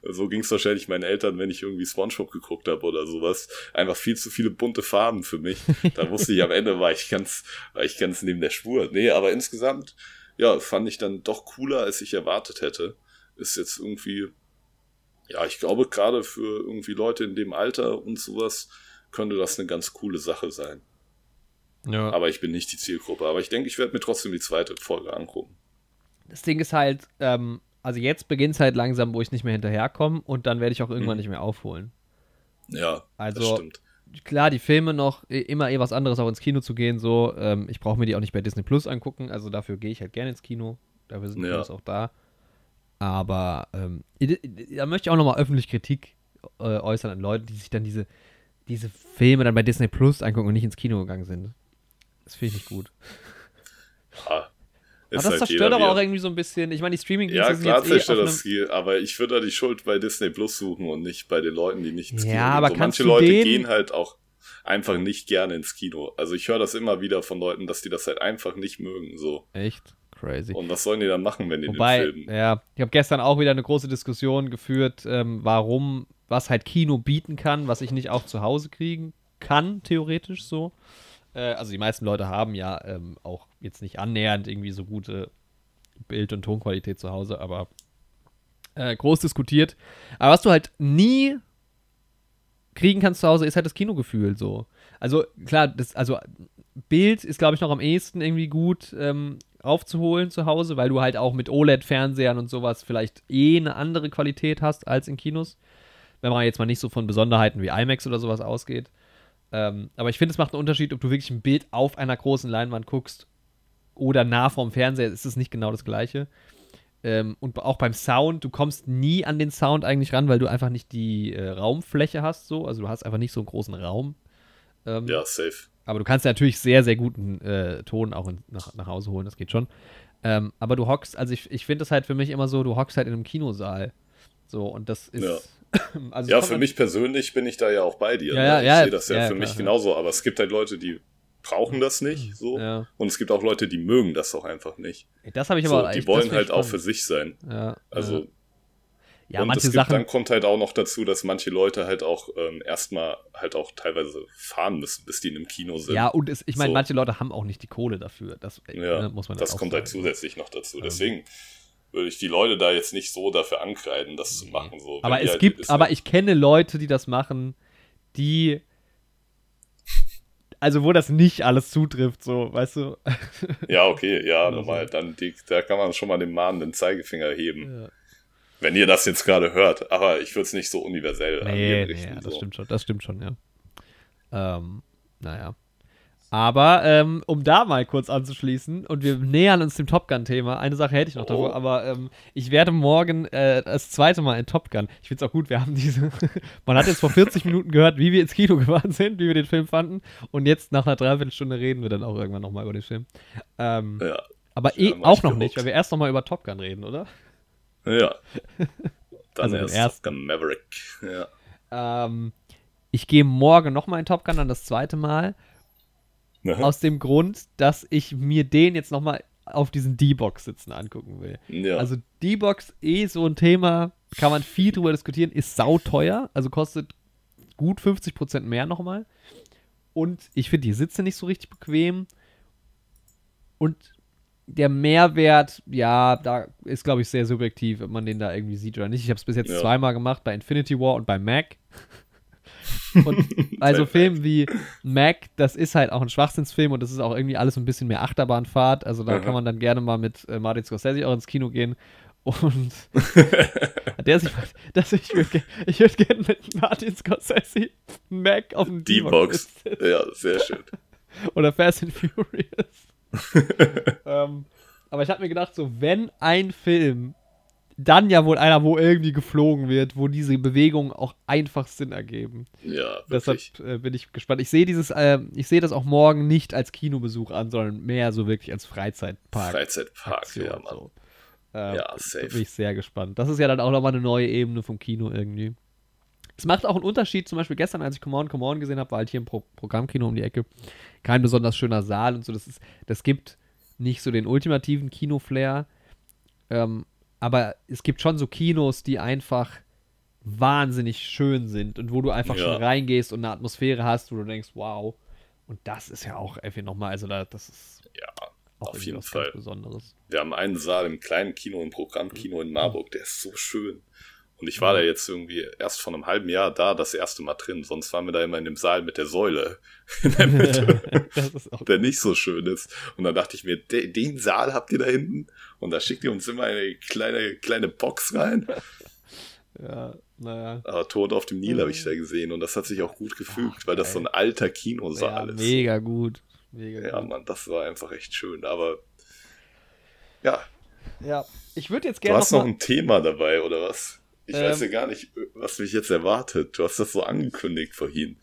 So ging es wahrscheinlich meinen Eltern, wenn ich irgendwie Spongebob geguckt habe oder sowas. Einfach viel zu viele bunte Farben für mich. Da wusste ich am Ende, war ich ganz, war ich ganz neben der Spur. Nee, aber insgesamt, ja, fand ich dann doch cooler, als ich erwartet hätte. Ist jetzt irgendwie, ja, ich glaube, gerade für irgendwie Leute in dem Alter und sowas, könnte das eine ganz coole Sache sein. Ja. Aber ich bin nicht die Zielgruppe. Aber ich denke, ich werde mir trotzdem die zweite Folge angucken. Das Ding ist halt, ähm, also jetzt beginnt es halt langsam, wo ich nicht mehr hinterherkomme und dann werde ich auch irgendwann mhm. nicht mehr aufholen. Ja, also, das stimmt. Klar, die Filme noch, immer eh was anderes, auch ins Kino zu gehen, so. Ähm, ich brauche mir die auch nicht bei Disney Plus angucken, also dafür gehe ich halt gerne ins Kino. Dafür sind ja. auch da. Aber ähm, da möchte ich auch nochmal öffentlich Kritik äh, äußern an Leute, die sich dann diese, diese Filme dann bei Disney Plus angucken und nicht ins Kino gegangen sind. Das finde ich nicht gut. Ja, aber das halt zerstört aber auch irgendwie so ein bisschen. Ich meine, die streaming Ja, klar eh zerstört eh das viel, aber ich würde da die Schuld bei Disney Plus suchen und nicht bei den Leuten, die nicht ins Kino ja. Aber so. Manche Leute gehen halt auch einfach nicht gerne ins Kino. Also ich höre das immer wieder von Leuten, dass die das halt einfach nicht mögen. So. Echt? Crazy. Und was sollen die dann machen, wenn die Wobei, den filmen? Ja, ich habe gestern auch wieder eine große Diskussion geführt, ähm, warum, was halt Kino bieten kann, was ich nicht auch zu Hause kriegen kann, theoretisch so. Äh, also die meisten Leute haben ja ähm, auch jetzt nicht annähernd irgendwie so gute Bild- und Tonqualität zu Hause, aber äh, groß diskutiert. Aber was du halt nie kriegen kannst zu Hause, ist halt das Kinogefühl so. Also klar, das, also Bild ist, glaube ich, noch am ehesten irgendwie gut ähm, aufzuholen zu Hause, weil du halt auch mit OLED-Fernsehern und sowas vielleicht eh eine andere Qualität hast als in Kinos. Wenn man jetzt mal nicht so von Besonderheiten wie IMAX oder sowas ausgeht. Ähm, aber ich finde, es macht einen Unterschied, ob du wirklich ein Bild auf einer großen Leinwand guckst oder nah vorm Fernseher, ist es nicht genau das Gleiche. Ähm, und auch beim Sound, du kommst nie an den Sound eigentlich ran, weil du einfach nicht die äh, Raumfläche hast, so. Also du hast einfach nicht so einen großen Raum. Ähm, ja, safe. Aber du kannst natürlich sehr, sehr guten äh, Ton auch in, nach, nach Hause holen, das geht schon. Ähm, aber du hockst, also ich, ich finde das halt für mich immer so, du hockst halt in einem Kinosaal. So, und das ist. Ja. [COUGHS] also ja, für mich persönlich bin ich da ja auch bei dir. Ja, ne? ja, ich sehe das ja, ja für klar, mich genauso, aber es gibt halt Leute, die brauchen das nicht so. Ja. Und es gibt auch Leute, die mögen das auch einfach nicht. Das habe ich aber so, Die wollen halt auch für sich sein. Ja, also. Ja, und manche gibt, Sachen. Dann kommt halt auch noch dazu, dass manche Leute halt auch ähm, erstmal halt auch teilweise fahren müssen, bis die in einem Kino sind. Ja, und es, ich meine, so. manche Leute haben auch nicht die Kohle dafür. Das, ja, ne, muss man das kommt halt sagen. halt zusätzlich noch dazu. Deswegen würde ich die Leute da jetzt nicht so dafür ankreiden, das zu machen. So, aber es halt gibt, aber ich kenne Leute, die das machen, die also wo das nicht alles zutrifft, so, weißt du? [LAUGHS] Ja, okay, ja, normal. Dann die, da kann man schon mal den mahnenden Zeigefinger heben. Ja. Wenn ihr das jetzt gerade hört, aber ich würde es nicht so universell nee, nee, ja, das so. stimmt schon, das stimmt schon, ja. Ähm, naja. Aber um, um da mal kurz anzuschließen, und wir nähern uns dem Top Gun-Thema. Eine Sache hätte ich noch oh. davor, aber ähm, ich werde morgen äh, das zweite Mal in Top Gun. Ich finde es auch gut, wir haben diese. [LAUGHS] Man hat jetzt vor 40 Minuten gehört, wie wir ins Kino gefahren sind, wie wir den Film fanden. Und jetzt nach einer Dreiviertelstunde reden wir dann auch irgendwann nochmal über den Film. Ähm, ja. Aber eh, auch noch nicht, weil wir erst nochmal über Top Gun reden, oder? Ja. [LAUGHS] Dann also erst, erst Top Gun Maverick. Ja. Ähm, ich gehe morgen nochmal in Top Gun, dann das zweite Mal. Aha. Aus dem Grund, dass ich mir den jetzt nochmal auf diesen D-Box sitzen angucken will. Ja. Also D-Box eh so ein Thema, kann man viel drüber diskutieren, ist sauteuer, also kostet gut 50% mehr nochmal. Und ich finde die Sitze nicht so richtig bequem. Und der Mehrwert, ja, da ist, glaube ich, sehr subjektiv, ob man den da irgendwie sieht oder nicht. Ich habe es bis jetzt ja. zweimal gemacht, bei Infinity War und bei Mac. Und [LAUGHS] also Filmen wie Mac, das ist halt auch ein Schwachsinnsfilm und das ist auch irgendwie alles ein bisschen mehr Achterbahnfahrt. Also da mhm. kann man dann gerne mal mit äh, Martin Scorsese auch ins Kino gehen. Und [LAUGHS] der sich, dass ich würde ich würd gerne mit Martin Scorsese Mac auf dem D-Box. Ja, sehr schön. [LAUGHS] Oder Fast and Furious. ähm, aber ich habe mir gedacht, so, wenn ein Film dann ja wohl einer, wo irgendwie geflogen wird, wo diese Bewegungen auch einfach Sinn ergeben. Ja, wirklich. Deshalb äh, bin ich gespannt. Ich sehe dieses, äh, ich sehe das auch morgen nicht als Kinobesuch an, sondern mehr so wirklich als Freizeitpark. Freizeitpark, Aktion, ja, Mann. So. Ähm, ja, safe. Bin ich sehr gespannt. Das ist ja dann auch nochmal eine neue Ebene vom Kino irgendwie. Es macht auch einen Unterschied, zum Beispiel gestern, als ich Come On, Come On gesehen habe, war halt hier im Pro Programmkino um die Ecke. Kein besonders schöner Saal und so. Das, ist, das gibt nicht so den ultimativen Kino-Flair. Ähm, aber es gibt schon so Kinos, die einfach wahnsinnig schön sind und wo du einfach ja. schon reingehst und eine Atmosphäre hast, wo du denkst, wow. Und das ist ja auch irgendwie nochmal, also da, das ist ja, auf jeden Fall Besonderes. Wir haben einen Saal im kleinen Kino, im Programmkino in Marburg, der ist so schön. Und ich war da jetzt irgendwie erst vor einem halben Jahr da, das erste Mal drin. Sonst waren wir da immer in dem Saal mit der Säule [LAUGHS] in der [LAUGHS] Mitte, der nicht so schön ist. Und dann dachte ich mir, de, den Saal habt ihr da hinten? Und da schickt ihr uns immer eine kleine, kleine Box rein. [LAUGHS] Ja, naja. Aber Tod auf dem Nil habe ich da gesehen und das hat sich auch gut gefügt, Ach, weil das so ein alter Kinosaal ja, ist. Mega gut. Mega ja, gut. Mann, das war einfach echt schön. Aber ja. Ja, ich würde jetzt gerne. Du hast noch, noch ein Thema dabei, oder was? Ich ähm, weiß ja gar nicht, was mich jetzt erwartet. Du hast das so angekündigt vorhin.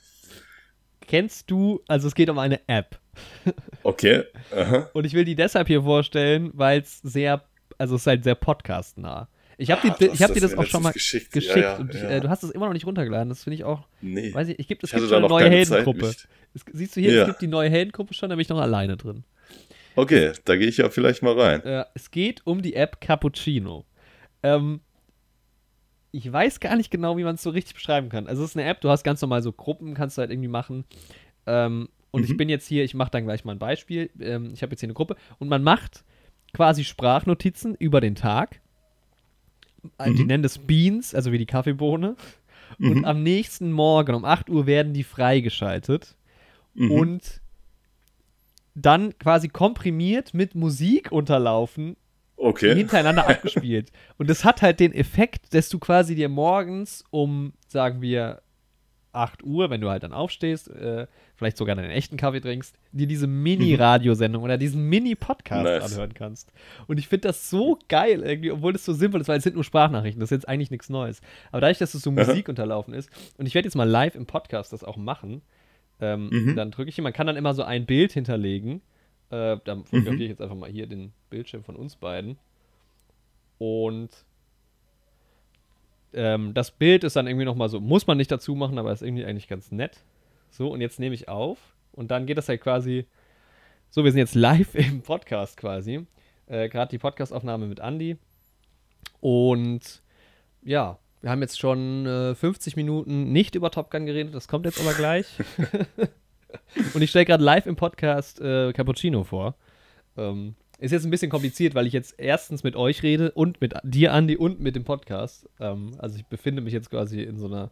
Kennst du, also es geht um eine App. [LAUGHS] Okay. Aha. Und ich will die deshalb hier vorstellen, weil es sehr, also es ist halt sehr podcastnah. Ich habe ah, dir, hab dir das auch schon mal geschickt, geschickt ja, ja, und ja. äh, du hast es immer noch nicht runtergeladen. Das finde ich auch. Nee. Weiß ich, ich gibt, es ich gibt schon eine neue Heldengruppe. siehst du hier, es gibt die neue Heldengruppe schon, da bin ich noch alleine drin. Okay, da gehe ich ja vielleicht mal rein. Äh, es geht um die App Cappuccino. Ähm, ich weiß gar nicht genau, wie man es so richtig beschreiben kann. Also es ist eine App, du hast ganz normal so Gruppen, kannst du halt irgendwie machen. Ähm, und mhm. ich bin jetzt hier, ich mache dann gleich mal ein Beispiel. Ähm, ich habe jetzt hier eine Gruppe und man macht quasi Sprachnotizen über den Tag äh, die nennen das Beans, also wie die Kaffeebohne. Mhm. Und am nächsten Morgen um 8 Uhr werden die freigeschaltet. Mhm. Und dann quasi komprimiert mit Musik unterlaufen okay. hintereinander [LAUGHS] abgespielt. Und das hat halt den Effekt, dass du quasi dir morgens um, sagen wir, 8 Uhr, wenn du halt dann aufstehst, äh, vielleicht sogar deinen echten Kaffee trinkst, dir diese Mini-Radiosendung oder diesen Mini-Podcast nice. anhören kannst. Und ich finde das so geil irgendwie, obwohl das so simpel ist, weil es sind nur Sprachnachrichten, das ist jetzt eigentlich nichts Neues. Aber dadurch, dass es so Musik unterlaufen ist, und ich werde jetzt mal live im Podcast das auch machen, ähm, mhm. dann drücke ich hier, man kann dann immer so ein Bild hinterlegen. Äh, dann fotografiere mhm. ich jetzt einfach mal hier den Bildschirm von uns beiden. Und ähm, das Bild ist dann irgendwie nochmal so, muss man nicht dazu machen, aber ist irgendwie eigentlich ganz nett. So, und jetzt nehme ich auf und dann geht das halt quasi. So, wir sind jetzt live [LAUGHS] im Podcast quasi. Äh, Gerade die Podcastaufnahme mit Andy. Und ja, wir haben jetzt schon äh, 50 Minuten nicht über Top Gun geredet, das kommt jetzt aber gleich. [LAUGHS] [LAUGHS] und ich stelle gerade live im Podcast äh, Cappuccino vor. Ähm, ist jetzt ein bisschen kompliziert, weil ich jetzt erstens mit euch rede und mit dir, Andi, und mit dem Podcast. Ähm, also ich befinde mich jetzt quasi in so einer,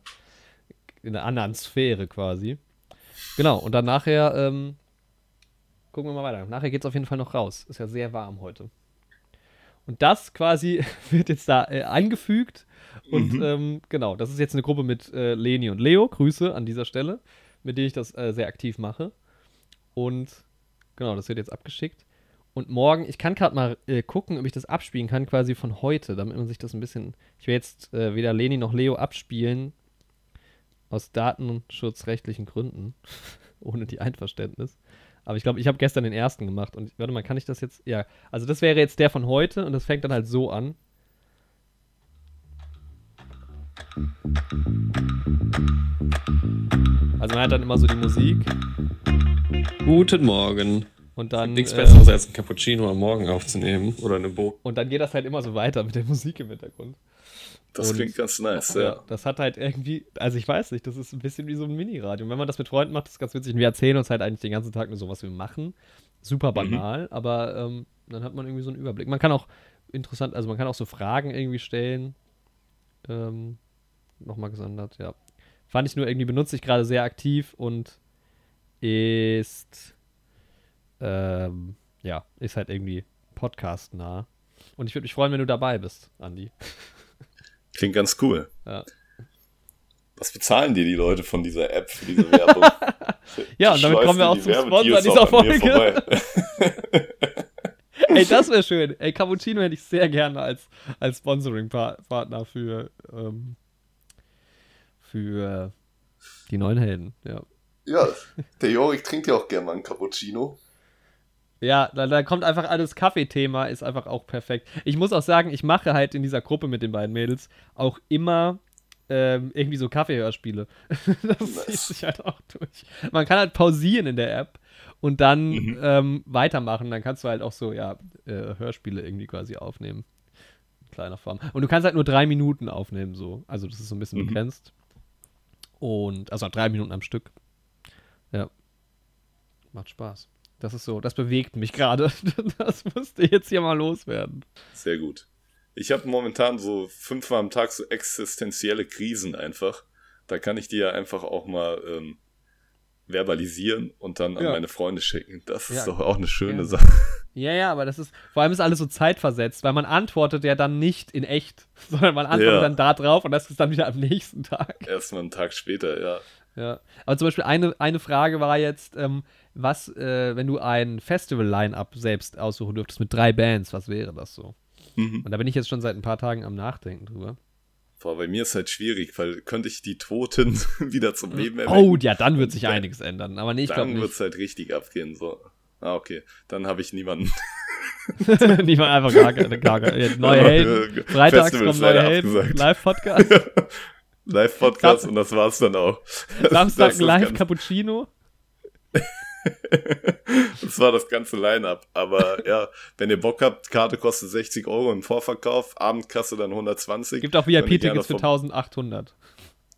in einer anderen Sphäre quasi. Genau, und dann nachher, ähm, gucken wir mal weiter. Nachher geht es auf jeden Fall noch raus. Ist ja sehr warm heute. Und das quasi [LAUGHS] wird jetzt da äh, eingefügt. Und mhm. ähm, genau, das ist jetzt eine Gruppe mit äh, Leni und Leo. Grüße an dieser Stelle, mit denen ich das äh, sehr aktiv mache. Und genau, das wird jetzt abgeschickt. Und morgen, ich kann gerade mal äh, gucken, ob ich das abspielen kann, quasi von heute, damit man sich das ein bisschen. Ich will jetzt äh, weder Leni noch Leo abspielen. Aus datenschutzrechtlichen Gründen. [LAUGHS] ohne die Einverständnis. Aber ich glaube, ich habe gestern den ersten gemacht. Und warte mal, kann ich das jetzt. Ja, also das wäre jetzt der von heute und das fängt dann halt so an. Also man hat dann immer so die Musik. Guten Morgen. Und dann. Nichts äh, Besseres als ein Cappuccino am Morgen aufzunehmen oder eine Bo. Und dann geht das halt immer so weiter mit der Musik im Hintergrund. Das und, klingt ganz nice, ja. Das hat halt irgendwie, also ich weiß nicht, das ist ein bisschen wie so ein Mini-Radio. Und wenn man das mit Freunden macht, ist ganz witzig. Und wir erzählen uns halt eigentlich den ganzen Tag nur so, was wir machen. Super mhm. banal, mhm. aber ähm, dann hat man irgendwie so einen Überblick. Man kann auch interessant, also man kann auch so Fragen irgendwie stellen. Ähm, Nochmal gesondert, ja. Fand ich nur irgendwie, benutze ich gerade sehr aktiv und ist ähm, ja, ist halt irgendwie Podcast-nah. Und ich würde mich freuen, wenn du dabei bist, Andi. [LAUGHS] Klingt ganz cool. Ja. Was bezahlen dir die Leute von dieser App für diese Werbung? [LAUGHS] ja, und damit kommen wir auch zum Sponsor dieser Folge. [LAUGHS] Ey, das wäre schön. Ey, Cappuccino hätte ich sehr gerne als, als Sponsoring-Partner für, ähm, für die neuen Helden, ja. Ja, der Jorik trinkt ja auch gerne mal einen Cappuccino. Ja, da, da kommt einfach alles Kaffeethema, ist einfach auch perfekt. Ich muss auch sagen, ich mache halt in dieser Gruppe mit den beiden Mädels auch immer ähm, irgendwie so Kaffeehörspiele. [LAUGHS] das nice. zieht sich halt auch durch. Man kann halt pausieren in der App und dann mhm. ähm, weitermachen. Dann kannst du halt auch so, ja, äh, Hörspiele irgendwie quasi aufnehmen. In kleiner Form. Und du kannst halt nur drei Minuten aufnehmen, so. Also, das ist so ein bisschen mhm. begrenzt. Und, also drei Minuten am Stück. Ja. Macht Spaß. Das ist so, das bewegt mich gerade. [LAUGHS] Das musste jetzt hier mal loswerden. Sehr gut. ich habe momentan so fünfmal am Tag so existenzielle Krisen einfach. Da kann ich die ja einfach auch mal ähm, verbalisieren und dann an Ja. meine Freunde schicken. Das ist Ja, doch auch eine schöne gerne. Sache. Ja, ja, aber das ist, vor allem ist alles so zeitversetzt, weil man antwortet ja dann nicht in echt, [LAUGHS] sondern man antwortet Ja. dann da drauf und das ist dann wieder am nächsten Tag. Erstmal einen Tag später, ja. Ja. Aber zum Beispiel eine, eine Frage war jetzt, ähm, was, äh, wenn du ein Festival-Line-Up selbst aussuchen dürftest mit drei Bands, was wäre das so? Mhm. Und da bin ich jetzt schon seit ein paar Tagen am Nachdenken drüber. Boah, bei mir ist halt schwierig, weil könnte ich die Toten [LAUGHS] wieder zum Leben Oh, ja, dann wird sich einiges ändern. Aber nee, ich glaube Dann wird nicht. es halt richtig abgehen. So. Ah, okay. Dann habe ich niemanden. [LAUGHS] Niemand einfach gar keine, gar keine. Neue Helden. Freitags Festivals kommen neue Helden. Live-Podcast. [LAUGHS] Live-Podcast und das war's dann auch. Samstag das, das, Live-Cappuccino. [LAUGHS] das war das ganze Line-Up. Aber ja, wenn ihr Bock habt, Karte kostet 60 Euro im Vorverkauf, Abendkasse dann 120. Gibt auch VIP-Tickets für vom- 1800.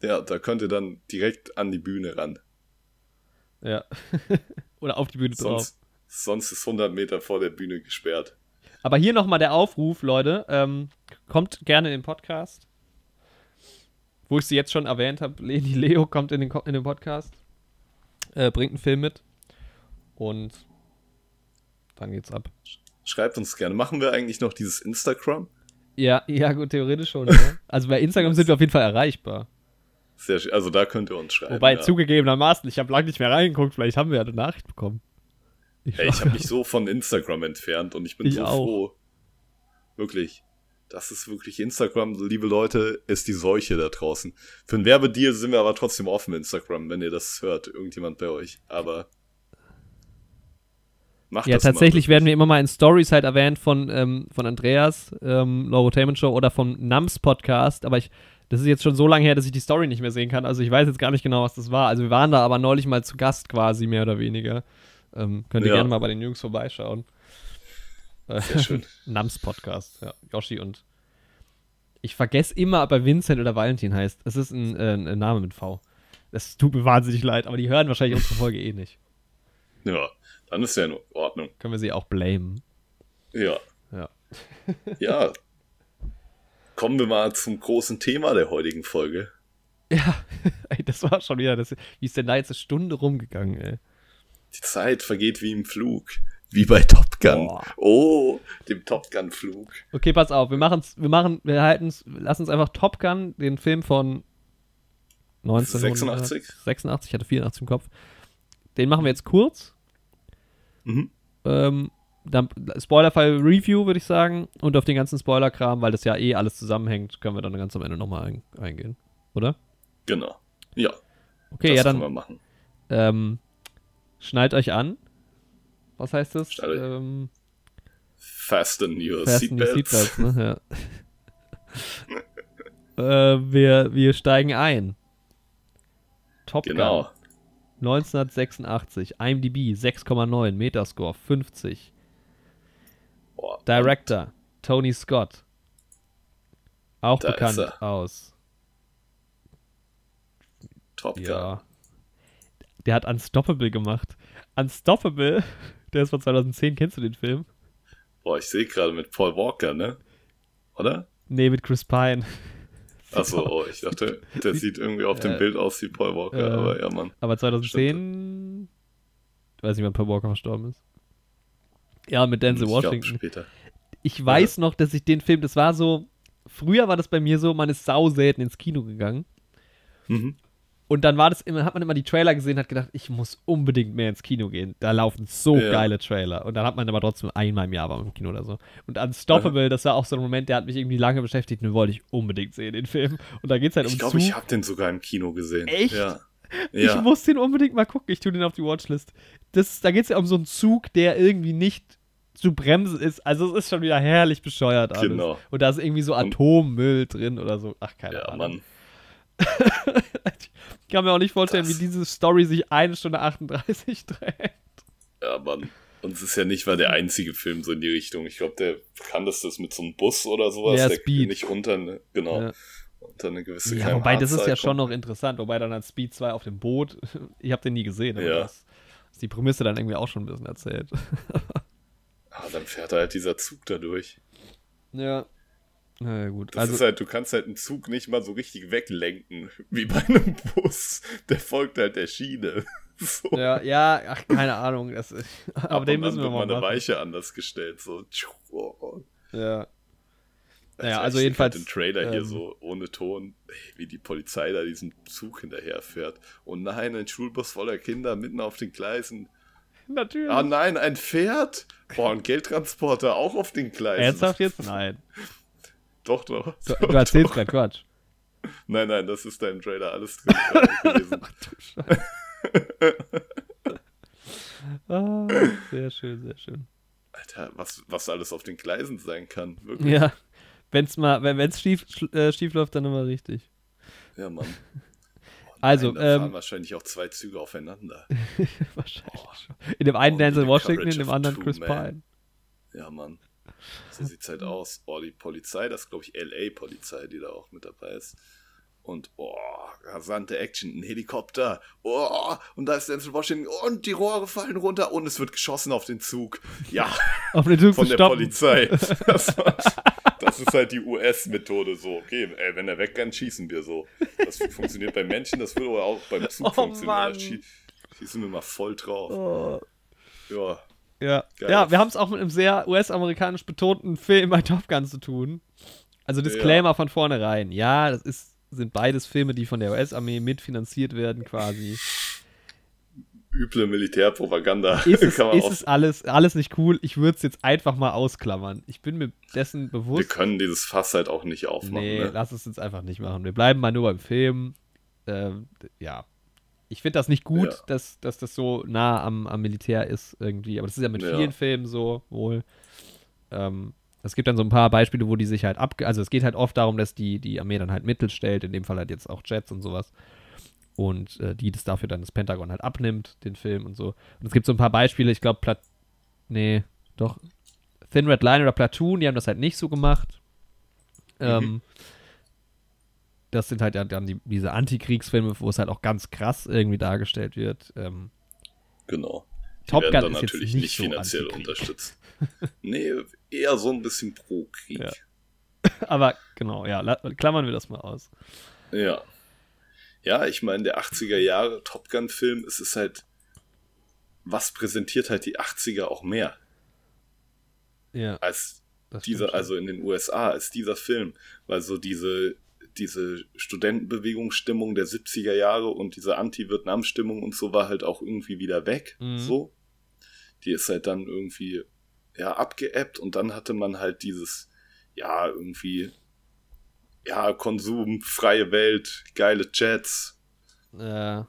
Ja, da könnt ihr dann direkt an die Bühne ran. Ja. [LAUGHS] Oder auf die Bühne drauf. Sonst, sonst ist 100 Meter vor der Bühne gesperrt. Aber hier nochmal der Aufruf, Leute. Ähm, kommt gerne in den Podcast. Wo ich sie jetzt schon erwähnt habe, Leni Leo kommt in den, in den Podcast. Äh, bringt einen Film mit. Und dann geht's ab. Schreibt uns gerne. Machen wir eigentlich noch dieses Instagram? Ja, ja, gut, theoretisch schon. ja. Also bei Instagram sind wir auf jeden Fall erreichbar. Sehr schön. Also da könnt ihr uns schreiben. Wobei ja. zugegebenermaßen, ich habe lange nicht mehr reingeguckt, vielleicht haben wir ja eine Nachricht bekommen. Ich, Ey, ich habe [LAUGHS] mich so von Instagram entfernt und ich bin Ich so auch. froh. Wirklich. Das ist wirklich Instagram, liebe Leute, ist die Seuche da draußen. Für einen Werbedeal sind wir aber trotzdem offen Instagram, wenn ihr das hört, irgendjemand bei euch. Aber macht ja, mal tatsächlich wirklich. werden wir immer mal in Stories halt erwähnt von, ähm, von Andreas, ähm, Lorotainment Show oder vom Nams Podcast, aber ich, das ist jetzt schon so lange her, dass ich die Story nicht mehr sehen kann. Also ich weiß jetzt gar nicht genau, was das war. Also wir waren da aber neulich mal zu Gast quasi, mehr oder weniger. Ähm, könnt ihr Ja. gerne mal bei den Jungs vorbeischauen. Äh, Sehr schön. [LAUGHS] Nams Podcast, ja. Yoshi und ich vergesse immer, ob er Vincent oder Valentin heißt. Es ist ein, äh, ein Name mit V. Das tut mir wahnsinnig leid, aber die hören wahrscheinlich unsere Folge eh nicht. Ja, dann ist ja in Ordnung. Können wir sie auch blamen. Ja. Ja. [LAUGHS] Ja. Kommen wir mal zum großen Thema der heutigen Folge. Ja, [LAUGHS] ey, das war schon wieder, das, wie ist denn da jetzt eine Stunde rumgegangen, ey? Die Zeit vergeht wie im Flug. Wie bei Top Gun. Boah. Oh, dem Top Gun-Flug. Okay, pass auf, wir machen's, wir machen, wir halten's, lass uns einfach Top Gun, den Film von 1986, 86? ich hatte 84 im Kopf. Den machen wir jetzt kurz. Mhm. Ähm, dann Spoilerfall Review, würde ich sagen. Und auf den ganzen Spoiler-Kram, weil das ja eh alles zusammenhängt, können wir dann ganz am Ende nochmal ein, eingehen. Oder? Genau. Ja, Okay, das ja, können wir dann machen. ähm, schnallt euch an. Was heißt das? Ähm, Fasten your Fasten your Seatbelts. Seatbelts, ne? Ja. [LAUGHS] äh, wir, wir steigen ein. Top Genau. Gun 1986, IMDb 6,9, Metascore 50, Boah, Director Tony Scott, auch bekannt aus, Top Gun. ja, der hat Unstoppable gemacht. Unstoppable, [LAUGHS] der ist von 2010, kennst du den Film? Boah, ich sehe gerade mit Paul Walker, ne? Oder? Nee, mit Chris Pine. Achso, oh, ich dachte, der sieht irgendwie auf dem Bild aus wie Paul Walker, aber ja, Mann. Aber 2010, ich weiß nicht, wann Paul Walker verstorben ist. Ja, mit Denzel Washington. später. Ich weiß noch, dass ich den Film, das war so, früher war das bei mir so, man ist sau selten ins Kino gegangen. Mhm. Und dann war das immer, hat man immer die Trailer gesehen, hat gedacht, ich muss unbedingt mehr ins Kino gehen. Da laufen so Ja. geile Trailer. Und dann hat man aber trotzdem einmal im Jahr war im Kino oder so. Und Unstoppable, das war auch so ein Moment, der hat mich irgendwie lange beschäftigt und den wollte ich unbedingt sehen, den Film. Und da geht es halt Ich um glaube, Zug. ich habe den sogar im Kino gesehen. Echt? Ja. Ich Ja. muss den unbedingt mal gucken. Ich tue den auf die Watchlist. Das, da geht es ja um so einen Zug, der irgendwie nicht zu bremsen ist. Also es ist schon wieder herrlich bescheuert alles. Genau. Und da ist irgendwie so Atommüll drin oder so. Ach, keine ja, Ahnung. Mann. Ich kann mir auch nicht vorstellen, Das- wie diese Story sich eine Stunde 38 dreht. Ja, Mann. Und es ist ja nicht mal der einzige Film so in die Richtung. Ich glaube, der bekannteste ist mit so einem Bus oder sowas. Ja, der Speed. nicht unter eine, genau, Ja. unter eine gewisse Ja, wobei das ist ja schon noch interessant. Wobei dann hat Speed 2 auf dem Boot. [LAUGHS] Ich habe den nie gesehen, aber Ja. das ist die Prämisse dann irgendwie auch schon ein bisschen erzählt. [LAUGHS] Ah, dann fährt halt dieser Zug da durch. Ja. Na gut. Das also, ist halt, du kannst halt einen Zug nicht mal so richtig weglenken, [LAUGHS] wie bei einem Bus. Der folgt halt der Schiene. [LAUGHS] So. ja, ja, ach, keine Ahnung. Das ist, [LAUGHS] aber Ab den müssen wir mal eine. Weiche anders gestellt. So. Ja. Das Ja, also jedenfalls, Den Trailer hier ähm, so ohne Ton, wie die Polizei da diesen Zug hinterherfährt. Und nein, ein Schulbus voller Kinder mitten auf den Gleisen. Natürlich. Ah nein, ein Pferd? Boah, ein Geldtransporter auch auf den Gleisen. Ernsthaft jetzt? Nein. Doch, doch. Du, du erzählst gerade Quatsch. Nein, nein, das ist da im Trailer alles drin gewesen. [LAUGHS] Ah, sehr schön, sehr schön. Alter, was, was alles auf den Gleisen sein kann. Wirklich. Ja. Wenn's mal, wenn es schief, äh, schief läuft, dann immer richtig. Ja, Mann. [LAUGHS] Also, Nein, da fahren ähm, wahrscheinlich auch zwei Züge aufeinander. [LAUGHS] wahrscheinlich schon. In dem einen Oh, Denzel Washington, in dem anderen Chris. Pine. Ja, Mann. So sieht's halt aus. Oh, die Polizei, das ist, glaube ich, LA-Polizei, die da auch mit dabei ist. Und, oh, rasante Action, ein Helikopter. Oh, und da ist Denzel Washington. Und die Rohre fallen runter und es wird geschossen auf den Zug. Ja, [LAUGHS] Auf den Zug von der stoppen. Polizei. [LAUGHS] Das, war, das ist halt die US-Methode so. Okay, ey, wenn er wegrennt, schießen wir so. Das funktioniert bei Menschen, das würde aber auch beim Zug Oh, funktionieren. Mann. Schießen wir mal voll drauf. Oh. Ja, Ja, Geil. ja wir haben es auch mit einem sehr US-amerikanisch betonten Film bei Top Gun zu tun. Also Disclaimer von vornherein. Ja, das ist, sind beides Filme, die von der US-Armee mitfinanziert werden, quasi. üble Militärpropaganda. Ist es, [LAUGHS] Kann man ist es alles, alles nicht cool? Ich würde es jetzt einfach mal ausklammern. Ich bin mir dessen Wir bewusst. können dieses Fass halt auch nicht aufmachen. nee, ne? lass es jetzt einfach nicht machen. Wir bleiben mal nur beim Film. Ähm, ja. Ich finde das nicht gut, Ja. dass, dass das so nah am, am Militär ist irgendwie. Aber das ist ja mit Ja. vielen Filmen so wohl. Ähm, es gibt dann so ein paar Beispiele, wo die sich halt ab... Also es geht halt oft darum, dass die, die Armee dann halt Mittel stellt, in dem Fall halt jetzt auch Jets und sowas. Und äh, die das dafür dann das Pentagon halt abnimmt, den Film und so. Und es gibt so ein paar Beispiele, ich glaube, Plat... Nee, doch. Thin Red Line oder Platoon, die haben das halt nicht so gemacht. Ähm, das sind halt ja dann die, diese Antikriegsfilme, wo es halt auch ganz krass irgendwie dargestellt wird. Ähm, Genau. Die Top werden Gun dann ist jetzt natürlich nicht nicht so finanziell unterstützt. [LAUGHS] nee, eher so ein bisschen pro Krieg. Ja. [LAUGHS] aber genau, ja, la- klammern wir das mal aus. Ja. Ja, ich meine, der 80er Jahre Top Gun-Film, es ist halt, was präsentiert halt die 80er auch mehr Ja, als dieser, also in den USA, als dieser Film. Weil so diese, diese Studentenbewegungsstimmung der 70er Jahre und diese Anti-Vietnam-Stimmung und so war halt auch irgendwie wieder weg. Mhm. So. Die ist halt dann irgendwie, ja, abgeebbt und dann hatte man halt dieses, ja, irgendwie, ja, Konsum, freie Welt, geile Jets, Äh,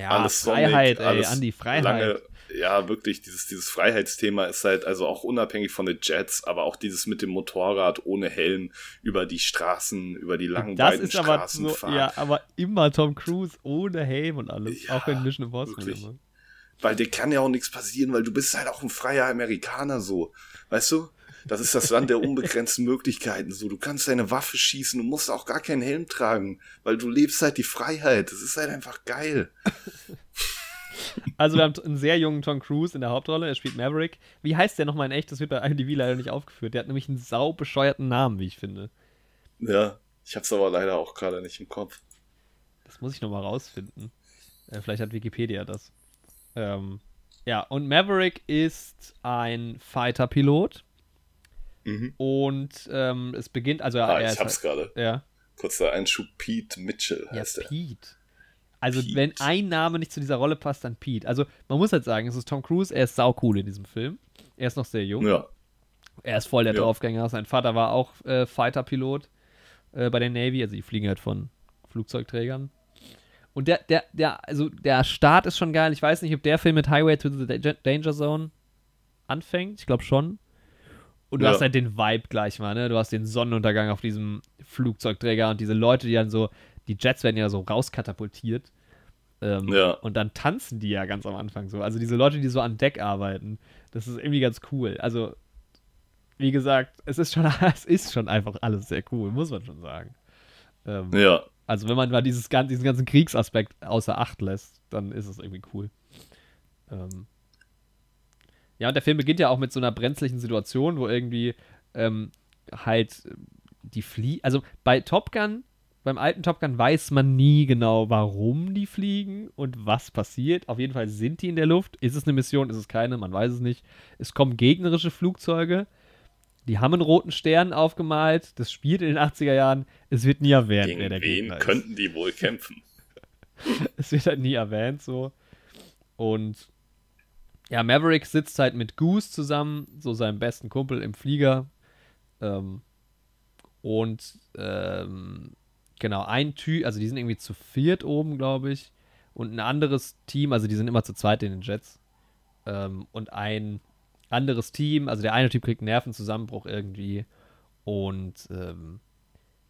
ja, alles Sonic, Freiheit, ey, alles Andi, Freiheit. Lange, ja, wirklich, dieses, dieses Freiheitsthema ist halt also auch unabhängig von den Jets, aber auch dieses mit dem Motorrad ohne Helm über die Straßen, über die langen das beiden ist aber Straßen so, fahren. ja, aber immer Tom Cruise ohne Helm und alles, Ja, auch in Mission Impossible wirklich. immer. Weil dir kann ja auch nichts passieren, weil du bist halt auch ein freier Amerikaner so. Weißt du? Das ist das Land der unbegrenzten [LAUGHS] Möglichkeiten. So, du kannst deine Waffe schießen, du musst auch gar keinen Helm tragen, weil du lebst halt die Freiheit. Das ist halt einfach geil. [LAUGHS] Also wir haben einen sehr jungen Tom Cruise in der Hauptrolle, er spielt Maverick. Wie heißt der nochmal in echt? Das wird bei IMDb leider nicht aufgeführt. Der hat nämlich einen sau bescheuerten Namen, wie ich finde. Ja, ich hab's aber leider auch gerade nicht im Kopf. Das muss ich nochmal rausfinden. Äh, vielleicht hat Wikipedia das. Ähm, ja, und Maverick ist ein Fighter-Pilot. Mhm. Und ähm, es beginnt, also Ah, er ich hab's gerade. halt, ja, Kurzer Einschub, Pete Mitchell ja, heißt er. Pete. Also Pete. wenn ein Name nicht zu dieser Rolle passt, dann Pete. Also man muss halt sagen, es ist Tom Cruise, er ist sau cool in diesem Film. Er ist noch sehr jung. Ja, Er ist voll der Ja. Draufgänger. Sein Vater war auch äh, Fighter-Pilot äh, bei der Navy, also die fliegen halt von Flugzeugträgern. Und der, der, der, also der Start ist schon geil. Ich weiß nicht, ob der Film mit Highway to the Da- Danger Zone anfängt. Ich glaube schon. Und du Ja. hast halt den Vibe gleich mal, ne? Du hast den Sonnenuntergang auf diesem Flugzeugträger und diese Leute, die dann so, die Jets werden ja so rauskatapultiert. Ähm, Ja. Und dann tanzen die ja ganz am Anfang so. Also diese Leute, die so an Deck arbeiten, das ist irgendwie ganz cool. Also, wie gesagt, es ist schon, [LAUGHS] es ist schon einfach alles sehr cool, muss man schon sagen. Ähm, ja, also wenn man mal dieses, diesen ganzen Kriegsaspekt außer Acht lässt, dann ist es irgendwie cool. Ähm ja, und der Film beginnt ja auch mit so einer brenzlichen Situation, wo irgendwie ähm, halt die fliegen. Also bei Top Gun, beim alten Top Gun weiß man nie genau, warum die fliegen und was passiert. Auf jeden Fall sind die in der Luft. Ist es eine Mission, ist es keine, man weiß es nicht. Es kommen gegnerische Flugzeuge. Die haben einen roten Stern aufgemalt. Das spielt in den 80er Jahren. Es wird nie erwähnt, Gegen wer der wen Gegner könnten die wohl kämpfen? ist. [LAUGHS] Es wird halt nie erwähnt so. Und ja, Maverick sitzt halt mit Goose zusammen, so seinem besten Kumpel im Flieger. Ähm, und ähm, genau, ein Typ, also die sind irgendwie zu viert oben, glaube ich. Und ein anderes Team, also die sind immer zu zweit in den Jets. Ähm, und ein anderes Team, also der eine Typ kriegt einen Nervenzusammenbruch irgendwie. Und ähm,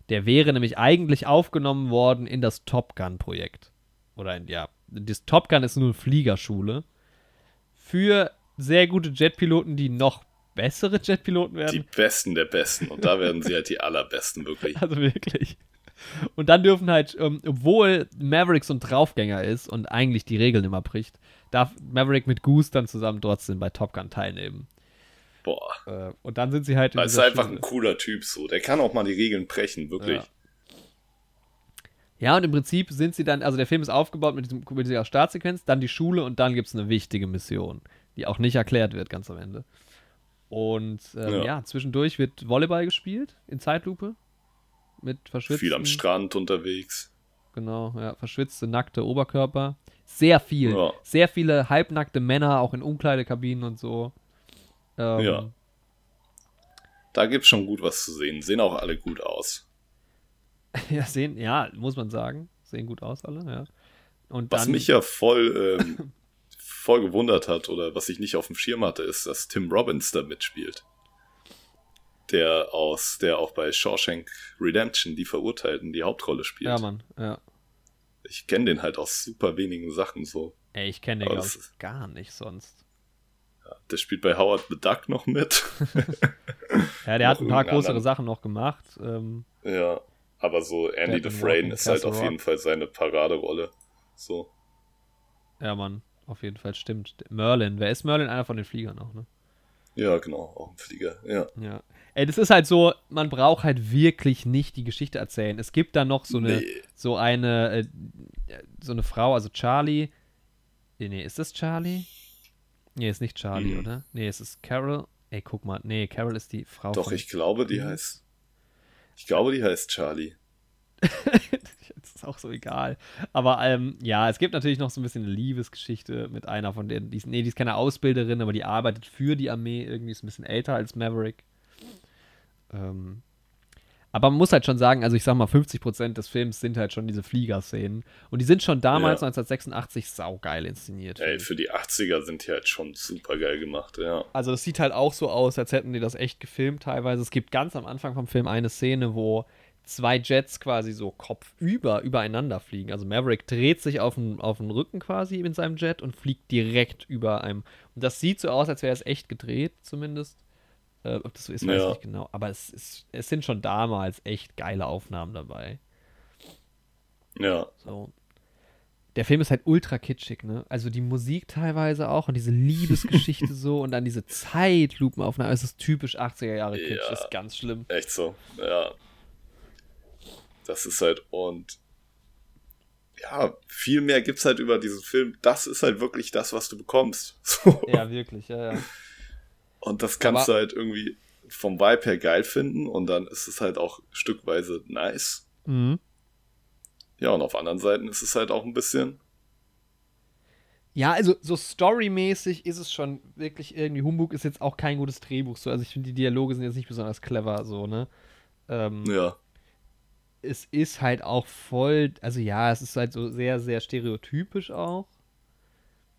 der wäre nämlich eigentlich aufgenommen worden in das Top Gun-Projekt. Oder in, ja, das Top Gun ist nur eine Fliegerschule. Für sehr gute Jetpiloten, die noch bessere Jetpiloten werden. Die Besten der Besten. Und da werden sie halt die allerbesten, wirklich. [LAUGHS] Also wirklich. [LAUGHS] Und dann dürfen halt, ähm, obwohl Maverick so ein Draufgänger ist und eigentlich die Regeln immer bricht, darf Maverick mit Goose dann zusammen trotzdem bei Top Gun teilnehmen. Boah. Äh, und dann sind sie halt Das ist einfach Schule. ein cooler Typ so. Der kann auch mal die Regeln brechen, wirklich. Ja. Ja, und im Prinzip sind sie dann, also der Film ist aufgebaut mit, diesem, mit dieser Startsequenz, dann die Schule und dann gibt es eine wichtige Mission, die auch nicht erklärt wird ganz am Ende. Und ähm, ja. Ja. zwischendurch wird Volleyball gespielt in Zeitlupe mit verschwitzten, Viel am Strand unterwegs. genau, ja, verschwitzte, nackte Oberkörper. Sehr viel, Ja. sehr viele halbnackte Männer, auch in Umkleidekabinen und so. Ähm, Ja. Da gibt's schon gut was zu sehen. Sehen auch alle gut aus. [LAUGHS] ja, sehen, ja, muss man sagen, sehen gut aus alle, ja. Und Was dann, mich ja voll, ähm, [LAUGHS] voll gewundert hat oder was ich nicht auf dem Schirm hatte, ist, dass Tim Robbins da mitspielt. Der aus, der auch bei Shawshank Redemption die Verurteilten die Hauptrolle spielt. ja, Mann, ja. Ich kenne den halt aus super wenigen Sachen so. Ey, ich kenne den, ist- gar nicht sonst. Der spielt bei Howard the Duck noch mit. [LAUGHS] Ja, der hat ein paar größere anderen. Sachen noch gemacht. Ähm, ja. Aber so Andy Dufresne ist halt auf Rock. jeden Fall seine Paraderolle. So. ja, Mann, auf jeden Fall stimmt. Merlin, wer ist Merlin? Einer von den Fliegern auch, ne? Ja, genau, auch ein Flieger. Ja. Ja. Ey, das ist halt so, man braucht halt wirklich nicht die Geschichte erzählen. Es gibt da noch so eine, Nee. so eine, äh, so eine Frau, also Charlie. Nee, nee, ist das Charlie? Nee, ist nicht Charlie, Mhm. oder? Nee, es ist Carol. Ey, guck mal. Nee, Carol ist die Frau Doch, ich glaube, die Mhm. heißt. Ich glaube, die heißt Charlie. [LAUGHS] das ist auch so egal. Aber ähm, ja, es gibt natürlich noch so ein bisschen eine Liebesgeschichte mit einer von denen. Die ist, nee, die ist keine Ausbilderin, aber die arbeitet für die Armee. Irgendwie ist ein bisschen älter als Maverick. Ähm, aber man muss halt schon sagen, also ich sag mal, 50% des Films sind halt schon diese Fliegerszenen. Und die sind schon damals, Ja. 1986, saugeil inszeniert. Ey, für die 80er sind die halt schon super geil gemacht, ja. Also es sieht halt auch so aus, als hätten die das echt gefilmt teilweise. Es gibt ganz am Anfang vom Film eine Szene, wo zwei Jets quasi so kopfüber übereinander fliegen. Also Maverick dreht sich auf den, auf den Rücken quasi in seinem Jet und fliegt direkt über einem. Und das sieht so aus, als wäre es echt gedreht, zumindest. Äh, ob das so ist, weiß ich Ja. nicht genau. Aber es, ist, es sind schon damals echt geile Aufnahmen dabei. Ja. So. Der Film ist halt ultra kitschig, ne? Also die Musik teilweise auch und diese Liebesgeschichte [LAUGHS] so und dann diese Zeitlupenaufnahme. Es ist typisch 80er Jahre Kitsch, Ja. ist ganz schlimm. Echt so, ja. Das ist halt, und ja, viel mehr gibt's halt über diesen Film. Das ist halt wirklich das, was du bekommst. [LAUGHS] So. Ja, wirklich, ja, ja. Und das kannst Aber- du halt irgendwie vom Vibe her geil finden und dann ist es halt auch stückweise nice. Mhm. Ja, und auf anderen Seiten ist es halt auch ein bisschen, Ja, also so storymäßig ist es schon wirklich irgendwie. Humbug ist jetzt auch kein gutes Drehbuch so. Also ich finde, die Dialoge sind jetzt nicht besonders clever so, ne? Ähm, ja, Es ist halt auch voll, also ja, es ist halt so sehr, sehr stereotypisch auch.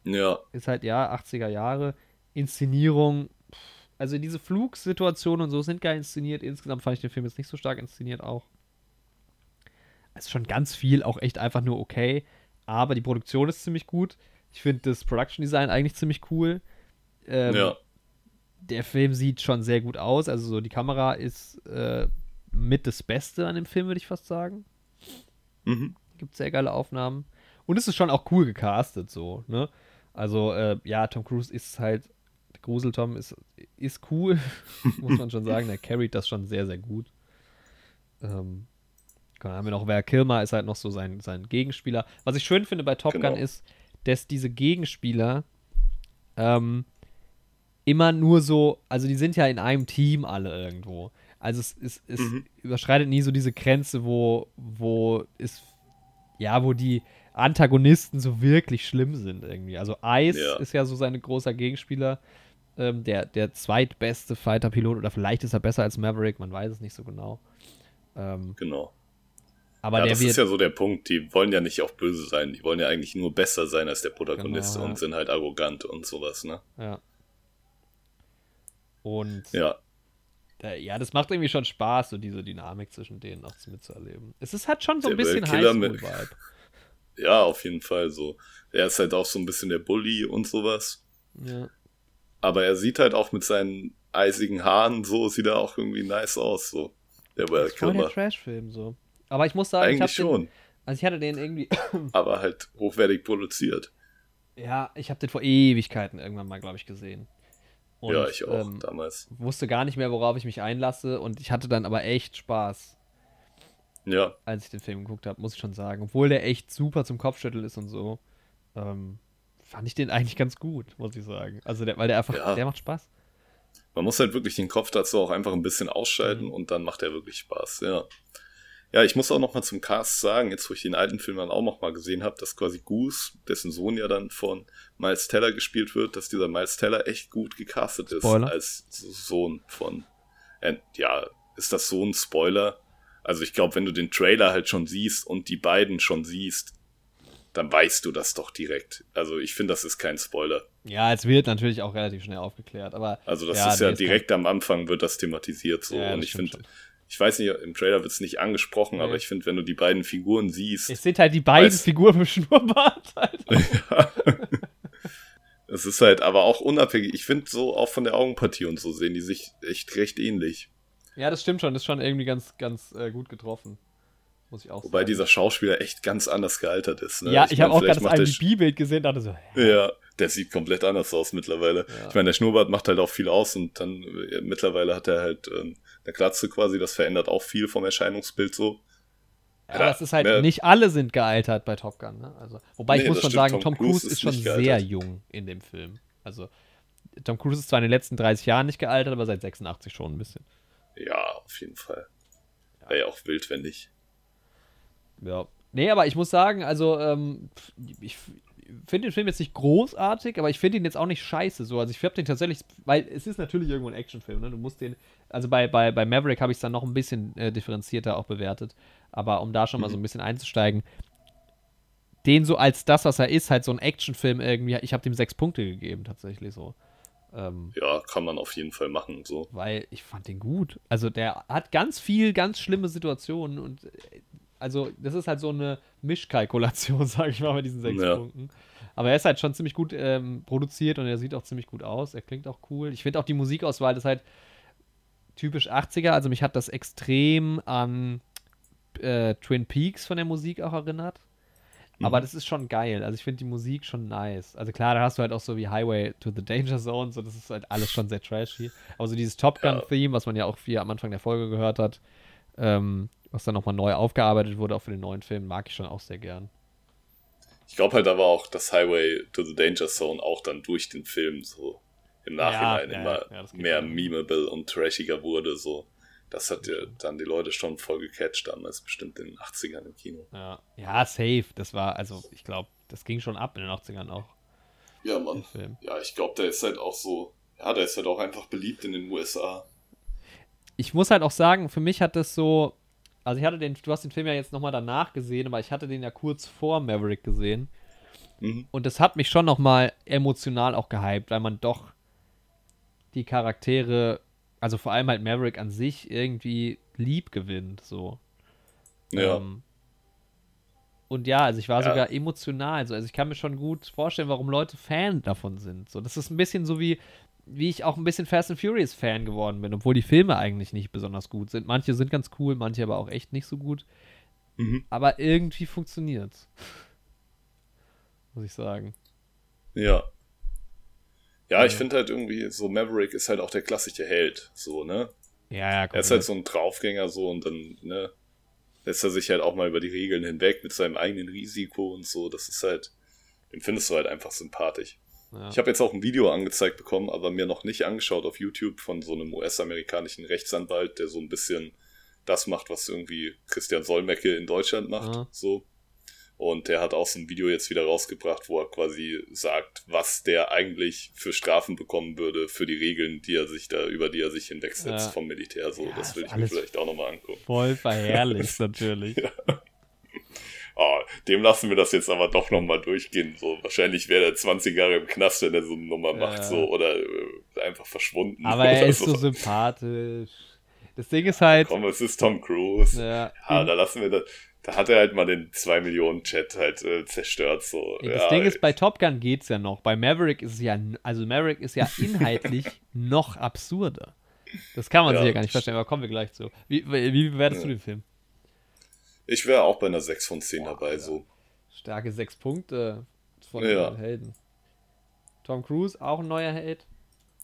ja, ist halt, ja, 80er Jahre. Inszenierung, also diese Flugsituationen und so sind geil inszeniert. Insgesamt fand ich den Film jetzt nicht so stark inszeniert auch. Es ist schon ganz viel, auch echt einfach nur okay. Aber die Produktion ist ziemlich gut. Ich finde das Production Design eigentlich ziemlich cool. Ähm, ja, Der Film sieht schon sehr gut aus. Also so die Kamera ist äh, mit das Beste an dem Film, würde ich fast sagen. mhm. Gibt sehr geile Aufnahmen. Und es ist schon auch cool gecastet, so, ne? Also, äh, ja, Tom Cruise ist halt, Grusel Tom ist, ist cool, [LAUGHS] muss man schon sagen. Der carried das schon sehr, sehr gut. Ähm, dann haben wir noch Val Kilmer, ist halt noch so sein, sein Gegenspieler. Was ich schön finde bei Top Genau. Gun ist, dass diese Gegenspieler ähm, immer nur so, also die sind ja in einem Team alle irgendwo. Also es, es, es Mhm. überschreitet nie so diese Grenze, wo, wo es, ja, wo die Antagonisten so wirklich schlimm sind irgendwie. Also Ice Ja. ist ja so sein großer Gegenspieler, ähm, der, der zweitbeste Fighter-Pilot oder vielleicht ist er besser als Maverick, man weiß es nicht so genau. Ähm, Genau. aber ja, der das ist ja so der Punkt. Die wollen ja nicht auch böse sein. Die wollen ja eigentlich nur besser sein als der Protagonist Genau, ja. und sind halt arrogant und sowas, ne? ja. Und Ja. äh, ja, das macht irgendwie schon Spaß, so diese Dynamik zwischen denen auch mitzuerleben. Es ist halt schon so ein Der bisschen Killer mit- Highschool-Vibe. [LAUGHS] Ja, auf jeden Fall so. Er ist halt auch so ein bisschen der Bully und sowas. Ja. Aber er sieht halt auch mit seinen eisigen Haaren so, sieht er auch irgendwie nice aus, so. Der Val voll der Kilmer. Trash-Film so. Aber ich muss sagen, ich hab Eigentlich den, schon. also ich hatte den irgendwie, [COUGHS] Aber halt hochwertig produziert. ja, ich habe den vor Ewigkeiten irgendwann mal, glaube ich, gesehen. Und, ja, ich auch, ähm, damals. wusste gar nicht mehr, worauf ich mich einlasse und ich hatte dann aber echt Spaß, Ja, als ich den Film geguckt habe, muss ich schon sagen. Obwohl der echt super zum Kopfschütteln ist und so, ähm, fand ich den eigentlich ganz gut, muss ich sagen. Also der, weil der einfach, Ja. der macht Spaß. man muss halt wirklich den Kopf dazu auch einfach ein bisschen ausschalten Mhm. und dann macht er wirklich Spaß, ja. Ja, ich muss auch noch mal zum Cast sagen, jetzt wo ich den alten Film dann auch noch mal gesehen habe, dass quasi Goose, dessen Sohn ja dann von Miles Teller gespielt wird, dass dieser Miles Teller echt gut gecastet ist Spoiler. als Sohn von. Äh, ja, ist das so ein Spoiler? Also ich glaube, wenn du den Trailer halt schon siehst und die beiden schon siehst, dann weißt du das doch direkt. Also ich finde, das ist kein Spoiler. Ja, es wird natürlich auch relativ schnell aufgeklärt, aber. Also das Ja, ist ja nee, direkt am Anfang wird das thematisiert so. Ja, und ich finde, ich weiß nicht, im Trailer wird es nicht angesprochen, Nee. aber ich finde, wenn du die beiden Figuren siehst, Es sind halt die beiden Weiß- Figuren mit Schnurrbart. [LAUGHS] Halt. [LAUGHS] ja, es ist halt aber auch unabhängig. Ich finde so auch von der Augenpartie und so sehen die sich echt recht ähnlich. Ja, das stimmt schon. Das ist schon irgendwie ganz, ganz äh, gut getroffen. Muss ich auch Wobei sagen. dieser Schauspieler echt ganz anders gealtert ist. Ne? ja, ich, habe mein, auch gerade das IMDb-Bild gesehen dachte so, hä? Ja, der sieht komplett anders aus mittlerweile. Ja. Ich meine, der Schnurrbart macht halt auch viel aus und dann äh, mittlerweile hat er halt ähm, eine Glatze quasi, das verändert auch viel vom Erscheinungsbild so. ja, das ist halt, mehr- nicht alle sind gealtert bei Top Gun. Ne? Also, wobei ich Nee, muss das schon stimmt, sagen, Tom, Tom Cruise Cruise ist schon sehr jung in dem Film. Also, Tom Cruise ist zwar in den letzten 30 Jahren nicht gealtert, aber seit 86 schon ein bisschen. Ja, auf jeden Fall. Wäre ja auch wild, wenn nicht. Ja. Nee, aber ich muss sagen, also, ähm, ich finde den Film jetzt nicht großartig, aber ich finde ihn jetzt auch nicht scheiße. So. Also ich habe den tatsächlich, weil es ist natürlich irgendwo ein Actionfilm, ne? Du musst den, also bei, bei, bei Maverick habe ich es dann noch ein bisschen äh, differenzierter auch bewertet. Aber um da schon mal so ein bisschen einzusteigen, den so als das, was er ist, halt so ein Actionfilm irgendwie, ich habe dem sechs Punkte gegeben, tatsächlich so. Ähm, Ja, kann man auf jeden Fall machen. So. weil ich fand den gut. Also der hat ganz viel, ganz schlimme Situationen und äh, also das ist halt so eine Mischkalkulation, [LAUGHS] sage ich mal, mit diesen sechs Ja. Punkten. Aber er ist halt schon ziemlich gut ähm, produziert und er sieht auch ziemlich gut aus. Er klingt auch cool. Ich finde auch die Musikauswahl ist halt typisch 80er. Also mich hat das extrem an äh, Twin Peaks von der Musik auch erinnert. Aber das ist schon geil. Also ich finde die Musik schon nice. Also klar, da hast du halt auch so wie Highway to the Danger Zone, so das ist halt alles schon sehr trashy. Aber so dieses Top. Gun-Theme, was man ja auch viel am Anfang der Folge gehört hat, ähm, was dann nochmal neu aufgearbeitet wurde, auch für den neuen Film, mag ich schon auch sehr gern. Ich glaube halt aber auch, dass Highway to the Danger Zone auch dann durch den Film so im Nachhinein ja, immer ja, mehr ja. memeable und trashiger wurde. So. Das hat ja dann die Leute schon voll gecatcht damals, bestimmt in den 80ern im Kino. Ja, ja safe. Das war, also ich glaube, das ging schon ab in den 80ern auch, Ja, Mann. Ja, ich glaube, der ist halt auch so, ja, der ist halt auch einfach beliebt in den USA. ich muss halt auch sagen, für mich hat das so, also ich hatte den, du hast den Film ja jetzt nochmal danach gesehen, aber ich hatte den ja kurz vor Maverick gesehen. Mhm. Und das hat mich schon nochmal emotional auch gehypt, weil man doch die Charaktere, also vor allem halt Maverick an sich, irgendwie lieb gewinnt, so. Ja. Ähm, und ja, also ich war Ja. sogar emotional. So. Also ich kann mir schon gut vorstellen, warum Leute Fan davon sind. So, das ist ein bisschen so wie, wie ich auch ein bisschen Fast and Furious Fan geworden bin, obwohl die Filme eigentlich nicht besonders gut sind. Manche sind ganz cool, manche aber auch echt nicht so gut. Mhm. Aber irgendwie funktioniert's. Muss ich sagen. Ja. Ja, ich finde halt irgendwie, so Maverick ist halt auch der klassische Held, so, ne? Ja, ja, Er ist halt so ein Draufgänger so und dann, ne, lässt er sich halt auch mal über die Regeln hinweg mit seinem eigenen Risiko und so. Das ist halt, den findest du halt einfach sympathisch. Ja. Ich habe jetzt auch ein Video angezeigt bekommen, aber mir noch nicht angeschaut auf YouTube von so einem US-amerikanischen Rechtsanwalt, der so ein bisschen das macht, was irgendwie Christian Solmecke in Deutschland macht. Aha. So. Und der hat auch so ein Video jetzt wieder rausgebracht, wo er quasi sagt, was der eigentlich für Strafen bekommen würde für die Regeln, die er sich da, über die er sich hinwegsetzt Ja. vom Militär. So, Ja, das will ich mir vielleicht auch nochmal angucken. Voll verherrlicht [LAUGHS] natürlich. Ah, dem lassen wir das jetzt aber doch nochmal durchgehen. So, wahrscheinlich wäre er 20 Jahre im Knast, wenn er so eine Nummer Ja. macht, so, oder äh, einfach verschwunden. Aber [LAUGHS] er ist so sympathisch. Das Ding ist halt. Komm, es ist Tom Cruise. Ja, Ja, da lassen wir das. Da hat er halt mal den 2 Millionen Chat halt äh, zerstört. So. das ja, Ding ist, bei Top Gun geht's ja noch. Bei Maverick ist es ja, also Maverick ist ja [LAUGHS] inhaltlich noch absurder. Das kann man Ja. sich ja gar nicht vorstellen, aber kommen wir gleich zu. Wie, wie bewertest du den Film? Ich wäre auch bei einer 6 von 10 dabei. So. Starke sechs Punkte von Ja. den Helden. Tom Cruise, auch ein neuer Held.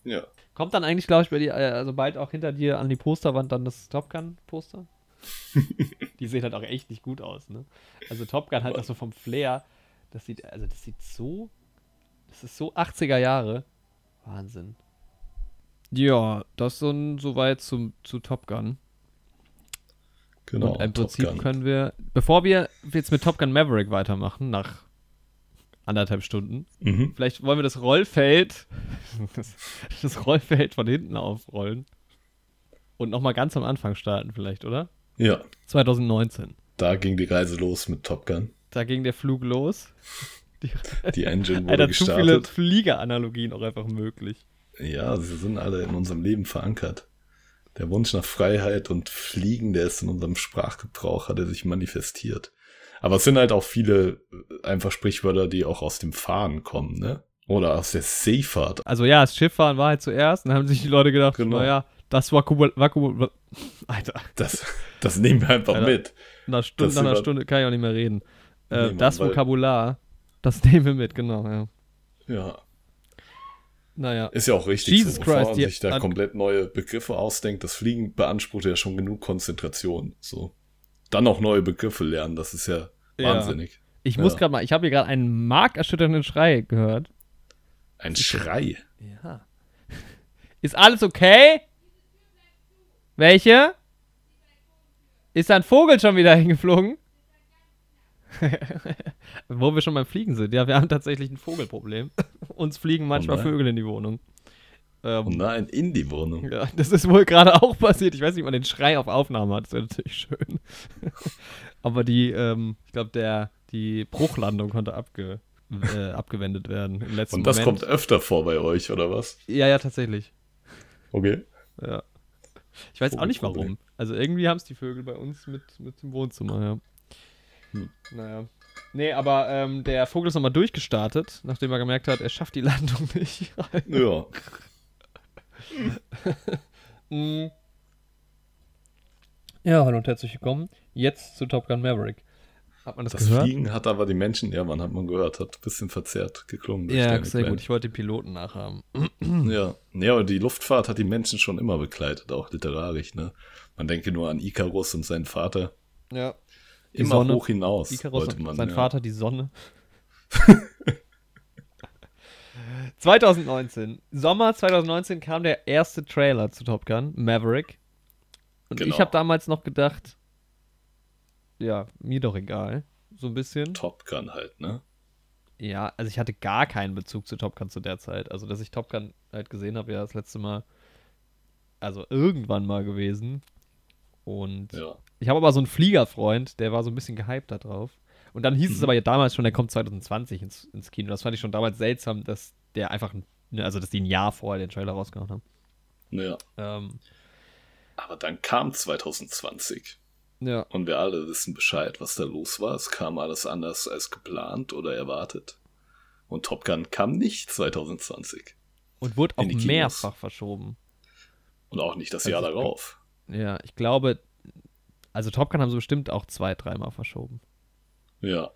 Ja. Kommt dann eigentlich, glaube ich, bei dir, äh, also bald auch hinter dir an die Posterwand dann das Top Gun-Poster? [LAUGHS] die sehen halt auch echt nicht gut aus, ne? Also Top Gun halt auch so vom Flair. Das sieht, also das sieht so. Das ist so 80er Jahre. Wahnsinn. Ja, das so soweit zum, zu Top Gun. Genau. Und im Prinzip können wir, bevor wir jetzt mit Top Gun Maverick weitermachen, nach anderthalb Stunden, Mhm. vielleicht wollen wir das Rollfeld, [LAUGHS] das, das Rollfeld von hinten aufrollen und nochmal ganz am Anfang starten vielleicht, oder? Ja, 2019. da ging die Reise los mit Top Gun. Da ging der Flug los. Die, Die Engine [LAUGHS] wurde Alter, zu viele gestartet. Fliegeranalogien auch einfach möglich. Ja, sie sind alle in unserem Leben verankert. Der Wunsch nach Freiheit und Fliegen, der ist in unserem Sprachgebrauch, hat er sich manifestiert. Aber es sind halt auch viele äh, einfach Sprichwörter, die auch aus dem Fahren kommen, ne? Oder aus der Seefahrt. Also ja, das Schifffahren war halt zuerst, und dann haben sich die Leute gedacht, Genau. naja, das war Kuba, war Kuba, [LAUGHS] Alter, Das, das nehmen wir einfach Alter. mit. nach, einer Stunde, nach einer Stunde kann ich auch nicht mehr reden. Nee, Äh, Mann, das Vokabular, das [LAUGHS] nehmen wir mit, genau, ja. Ja, Naja. ist ja auch richtig Jesus so, bevor Christ, man sich da komplett neue Begriffe ausdenkt. Das Fliegen beansprucht ja schon genug Konzentration. So. Dann noch neue Begriffe lernen, das ist ja, Ja. wahnsinnig. Ich muss Ja. gerade mal, ich habe hier gerade einen markerschütternden Schrei gehört. Ein Schrei. Ja. Ist alles okay? Welche? Ist da ein Vogel schon wieder hingeflogen? [LAUGHS] Wo wir schon beim Fliegen sind. Ja, wir haben tatsächlich ein Vogelproblem. Uns fliegen manchmal nein. Vögel in die Wohnung. Ähm, Oh nein, in die Wohnung. ja, das ist wohl gerade auch passiert. Ich weiß nicht, ob man den Schrei auf Aufnahme hat. Das wäre natürlich schön. [LAUGHS] Aber die, ähm, ich glaube, der, die Bruchlandung konnte abge, äh, abgewendet werden im letzten Und das Moment. kommt öfter vor bei euch, oder was? Ja, ja, tatsächlich. Okay. Ja. Ich weiß auch nicht warum. Also irgendwie haben es die Vögel bei uns mit, mit dem Wohnzimmer, ja. Hm. Naja. Nee, aber ähm, der Vogel ist nochmal durchgestartet, nachdem er gemerkt hat, er schafft die Landung nicht. [LAUGHS] Ja. [LAUGHS] Mm. Ja, hallo und herzlich willkommen. Jetzt zu Top Gun Maverick. Hat man das, Das gehört? Fliegen hat aber die Menschen, ja, man hat man gehört, hat ein bisschen verzerrt geklungen. Ja, sehr kleine- gut. Ich wollte den Piloten nachhaben. Ja. ja, aber die Luftfahrt hat die Menschen schon immer begleitet, auch literarisch, ne? Man denke nur an Icarus und seinen Vater. Ja. Immer Sonne. hoch hinaus Icarus wollte man. sein ja. Vater die Sonne. [LAUGHS] 2019. Sommer 2019 kam der erste Trailer zu Top Gun, Maverick. Und Genau. ich habe damals noch gedacht, ja, mir doch egal. So ein bisschen. Top Gun halt, ne? Ja, also ich hatte gar keinen Bezug zu Top Gun zu der Zeit. Also, dass ich Top Gun halt gesehen habe, ja, das letzte Mal, also irgendwann mal gewesen. Und Ja. Ich habe aber so einen Fliegerfreund, der war so ein bisschen gehypt da drauf. Und dann hieß es Mhm. aber ja damals schon, der kommt 2020 ins, ins Kino. Das fand ich schon damals seltsam, dass der einfach, ein- ne, also dass die ein Jahr vorher den Trailer rausgehauen haben. Ja. Ähm, Aber dann kam 2020 ja, und wir alle wissen Bescheid, was da los war. Es kam alles anders als geplant oder erwartet. Und Top Gun kam nicht 2020. und wurde auch mehrfach verschoben. Und auch nicht das Also Jahr darauf. Ja, ich glaube, also Top Gun haben sie bestimmt auch zwei, dreimal verschoben. Ja.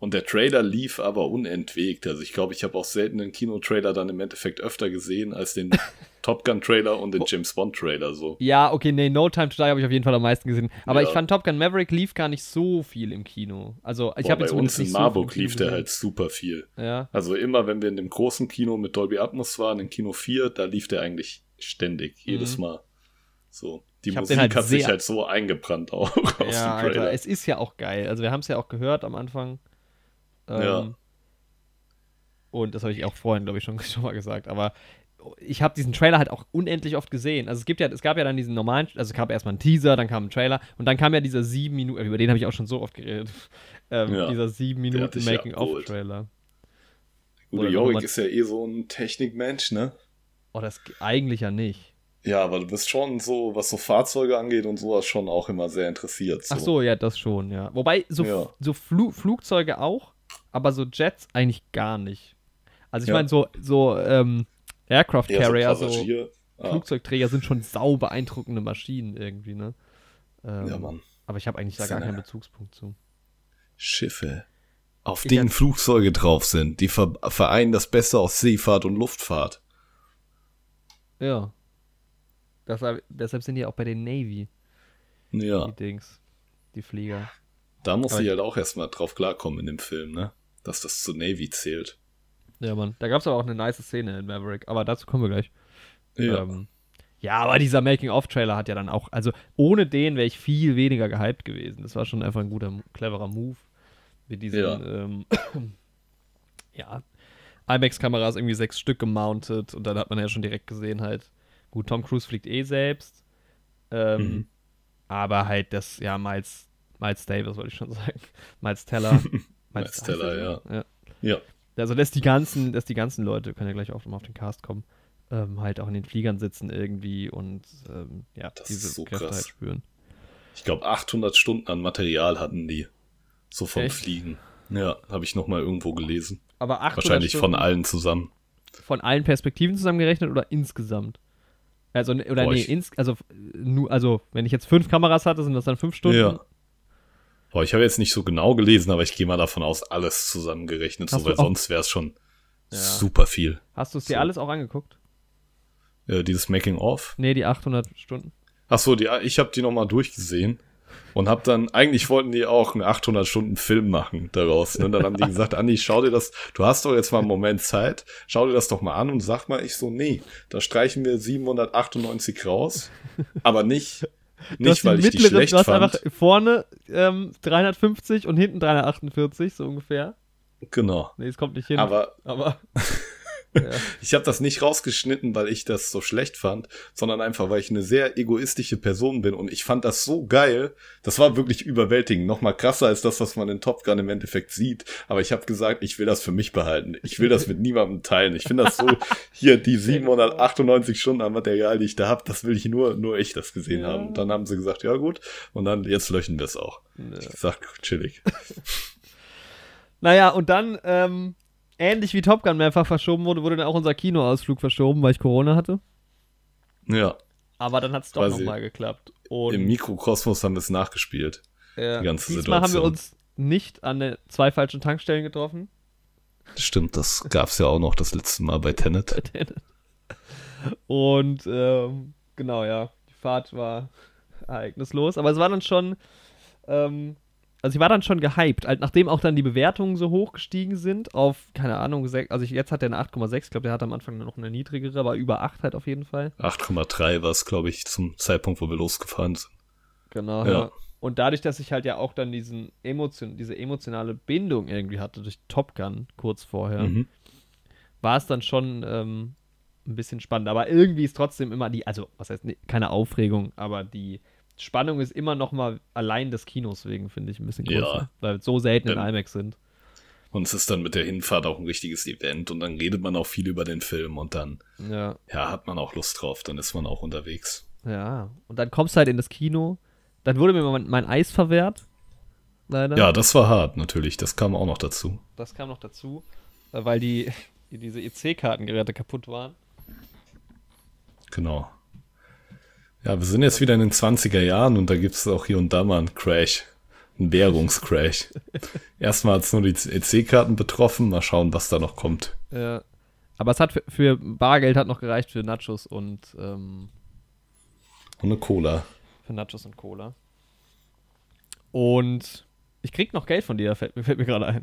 Und der Trailer lief aber unentwegt. Also ich glaube, ich habe auch selten einen Kinotrailer dann im Endeffekt öfter gesehen als den [LAUGHS] Top Gun Trailer und den James Bond Trailer so. Ja, okay, nee, No Time to Die habe ich auf jeden Fall am meisten gesehen. Aber Ja. ich fand Top Gun Maverick lief gar nicht so viel im Kino. Also ich habe bei jetzt uns zumindest in so Marburg Kino lief der halt super viel. Ja. Also immer, wenn wir in dem großen Kino mit Dolby Atmos waren, in Kino 4, da lief der eigentlich ständig, jedes Mal. So. Die Musik halt hat sich halt so eingebrannt auch [LAUGHS] aus Ja, dem Trailer. Alter, es ist ja auch geil. Also wir haben es ja auch gehört am Anfang. Ähm, Ja. Und das habe ich auch vorhin, glaube ich, schon, [LAUGHS] schon mal gesagt. Aber ich habe diesen Trailer halt auch unendlich oft gesehen. Also es gibt ja, es gab ja dann diesen normalen, also es gab erstmal einen Teaser, dann kam ein Trailer und dann kam ja dieser sieben Minuten, über den habe ich auch schon so oft geredet. [LAUGHS] Ähm, Ja, dieser sieben Minuten ja Making-of-Trailer. Gute oder Jorik ist ja eh so ein Technikmensch, ne? Oh, das eigentlich ja nicht. Ja, aber du bist schon so, was so Fahrzeuge angeht und sowas, schon auch immer sehr interessiert. So. Ach so, ja, das schon, ja. Wobei, so, Ja. so Flu Flugzeuge auch, aber so Jets eigentlich gar nicht. Also ich Ja. meine, so, so ähm, Aircraft Carrier, so so. Ah, Flugzeugträger sind schon sau beeindruckende Maschinen irgendwie, ne? Ähm, ja, Mann. aber ich habe eigentlich da gar keinen Bezugspunkt zu. Schiffe, auf Ich denen Flugzeuge drauf sind, die ver vereinen das Beste aus Seefahrt und Luftfahrt. Ja. Deshalb, deshalb sind die auch bei den Navy, Ja, die Dings, die Flieger. da muss Aber ich ich- halt auch erstmal drauf klarkommen in dem Film, ne? Dass das zu Navy zählt. Ja, Mann. Da gab es aber auch eine nice Szene in Maverick, aber dazu kommen wir gleich. Ja. Ähm, ja, aber dieser Making-of-Trailer hat ja dann auch, also ohne den wäre ich viel weniger gehypt gewesen. Das war schon einfach ein guter, cleverer Move. Mit diesen, Ja. ähm, [CLEARS THROAT] ja, IMAX-Kameras irgendwie sechs Stück gemountet und dann hat man ja schon direkt gesehen halt, gut, Tom Cruise fliegt eh selbst, ähm, Mhm. aber halt das, ja, Miles, Miles Davis wollte ich schon [LAUGHS] sagen, Miles Teller. Miles Teller, ja. ja. Ja. Also, dass die ganzen, dass die ganzen Leute, können ja gleich auch mal auf den Cast kommen, ähm, halt auch in den Fliegern sitzen irgendwie und ähm, ja, Das diese so Kräfte krass. halt spüren. Ich glaube, 800 Stunden an Material hatten die. So vom Echt? Fliegen. Ja, habe ich noch mal irgendwo gelesen. Aber 800 Wahrscheinlich Stunden von allen zusammen. von allen Perspektiven zusammengerechnet oder insgesamt? Also, ne- oder Boah, nee, ins, also, nur, also, wenn ich jetzt fünf Kameras hatte, sind das dann fünf Stunden? Ja. Boah, ich habe jetzt nicht so genau gelesen, aber ich gehe mal davon aus, alles zusammengerechnet, Hast so, weil sonst wäre es schon Ja. super viel. Hast du es dir So. alles auch angeguckt? Äh, dieses Making-of. Nee, die 800 Stunden. Ach so, die, ich habe die noch mal durchgesehen und habe dann, eigentlich wollten die auch einen 800 Stunden Film machen daraus. Ne? Und dann haben die gesagt, Andi, schau dir das, du hast doch jetzt mal einen Moment Zeit, schau dir das doch mal an und sag mal, ich so, nee, da streichen wir 798 raus, aber nicht, nicht weil ich die mittlere- schlecht Du hast fand. einfach vorne ähm, 350 und hinten 348, so ungefähr. Genau. Nee, es kommt nicht hin. Aber aber [LAUGHS] [LAUGHS] Ich habe das nicht rausgeschnitten, weil ich das so schlecht fand, sondern einfach, weil ich eine sehr egoistische Person bin und ich fand das so geil. Das war wirklich überwältigend, noch mal krasser als das, was man in Top Gun im Endeffekt sieht. Aber ich habe gesagt, ich will das für mich behalten. Ich will das mit niemandem teilen. Ich finde das so, [LAUGHS] hier die 798 Stunden an Material, die ich da habe, das will ich nur, nur ich das gesehen Ja. haben. Und dann haben sie gesagt, ja gut, und dann jetzt löschen wir es auch. Ich sag, chillig. [LAUGHS] Naja, und dann, ähm, ähnlich wie Top Gun mehrfach verschoben wurde, wurde dann auch unser Kinoausflug verschoben, weil ich Corona hatte. Ja, Aber dann hat es doch nochmal geklappt. Und im Mikrokosmos haben wir es nachgespielt. äh, die ganze diesmal haben wir Situation. uns nicht an den zwei falschen Tankstellen getroffen. Stimmt, das gab's ja auch noch das letzte Mal bei Tenet. Und ähm, genau, ja, die Fahrt war ereignislos. Aber es war dann schon, ähm, also ich war dann schon gehypt, halt, nachdem auch dann die Bewertungen so hoch gestiegen sind auf, keine Ahnung, also ich, jetzt hat er eine 8,6, ich glaube, der hat am Anfang noch eine niedrigere, aber über 8 halt auf jeden Fall. 8,3 war es, glaube ich, zum Zeitpunkt, wo wir losgefahren sind. Genau, Ja. ja. Und dadurch, dass ich halt ja auch dann diesen Emotion, diese emotionale Bindung irgendwie hatte durch Top Gun kurz vorher, Mhm. war es dann schon ähm, ein bisschen spannend. Aber irgendwie ist trotzdem immer die, also was heißt, nee, keine Aufregung, aber die Spannung ist immer noch mal allein des Kinos wegen, finde ich, ein bisschen Ja. größer. Weil wir so selten in IMAX sind. Und es ist dann mit der Hinfahrt auch ein richtiges Event und dann redet man auch viel über den Film und dann, Ja, ja, hat man auch Lust drauf, dann ist man auch unterwegs. ja. Und dann kommst du halt in das Kino. Dann wurde mir mein, mein Eis verwehrt. Leider. Ja, das war hart, natürlich, das kam auch noch dazu. Das kam noch dazu, äh, weil die, [LAUGHS] die diese EC-Kartengeräte kaputt waren. Genau. Ja, wir sind jetzt wieder in den 20er Jahren und da gibt es auch hier und da mal einen Crash. Einen Währungscrash. [LAUGHS] Erstmal hat es nur die EC-Karten betroffen, mal schauen, was da noch kommt. Ja. Aber es hat für, für Bargeld hat noch gereicht für Nachos und ähm, Und eine Cola. für Nachos und Cola. Und ich krieg noch Geld von dir, fällt, mir- fällt mir gerade ein.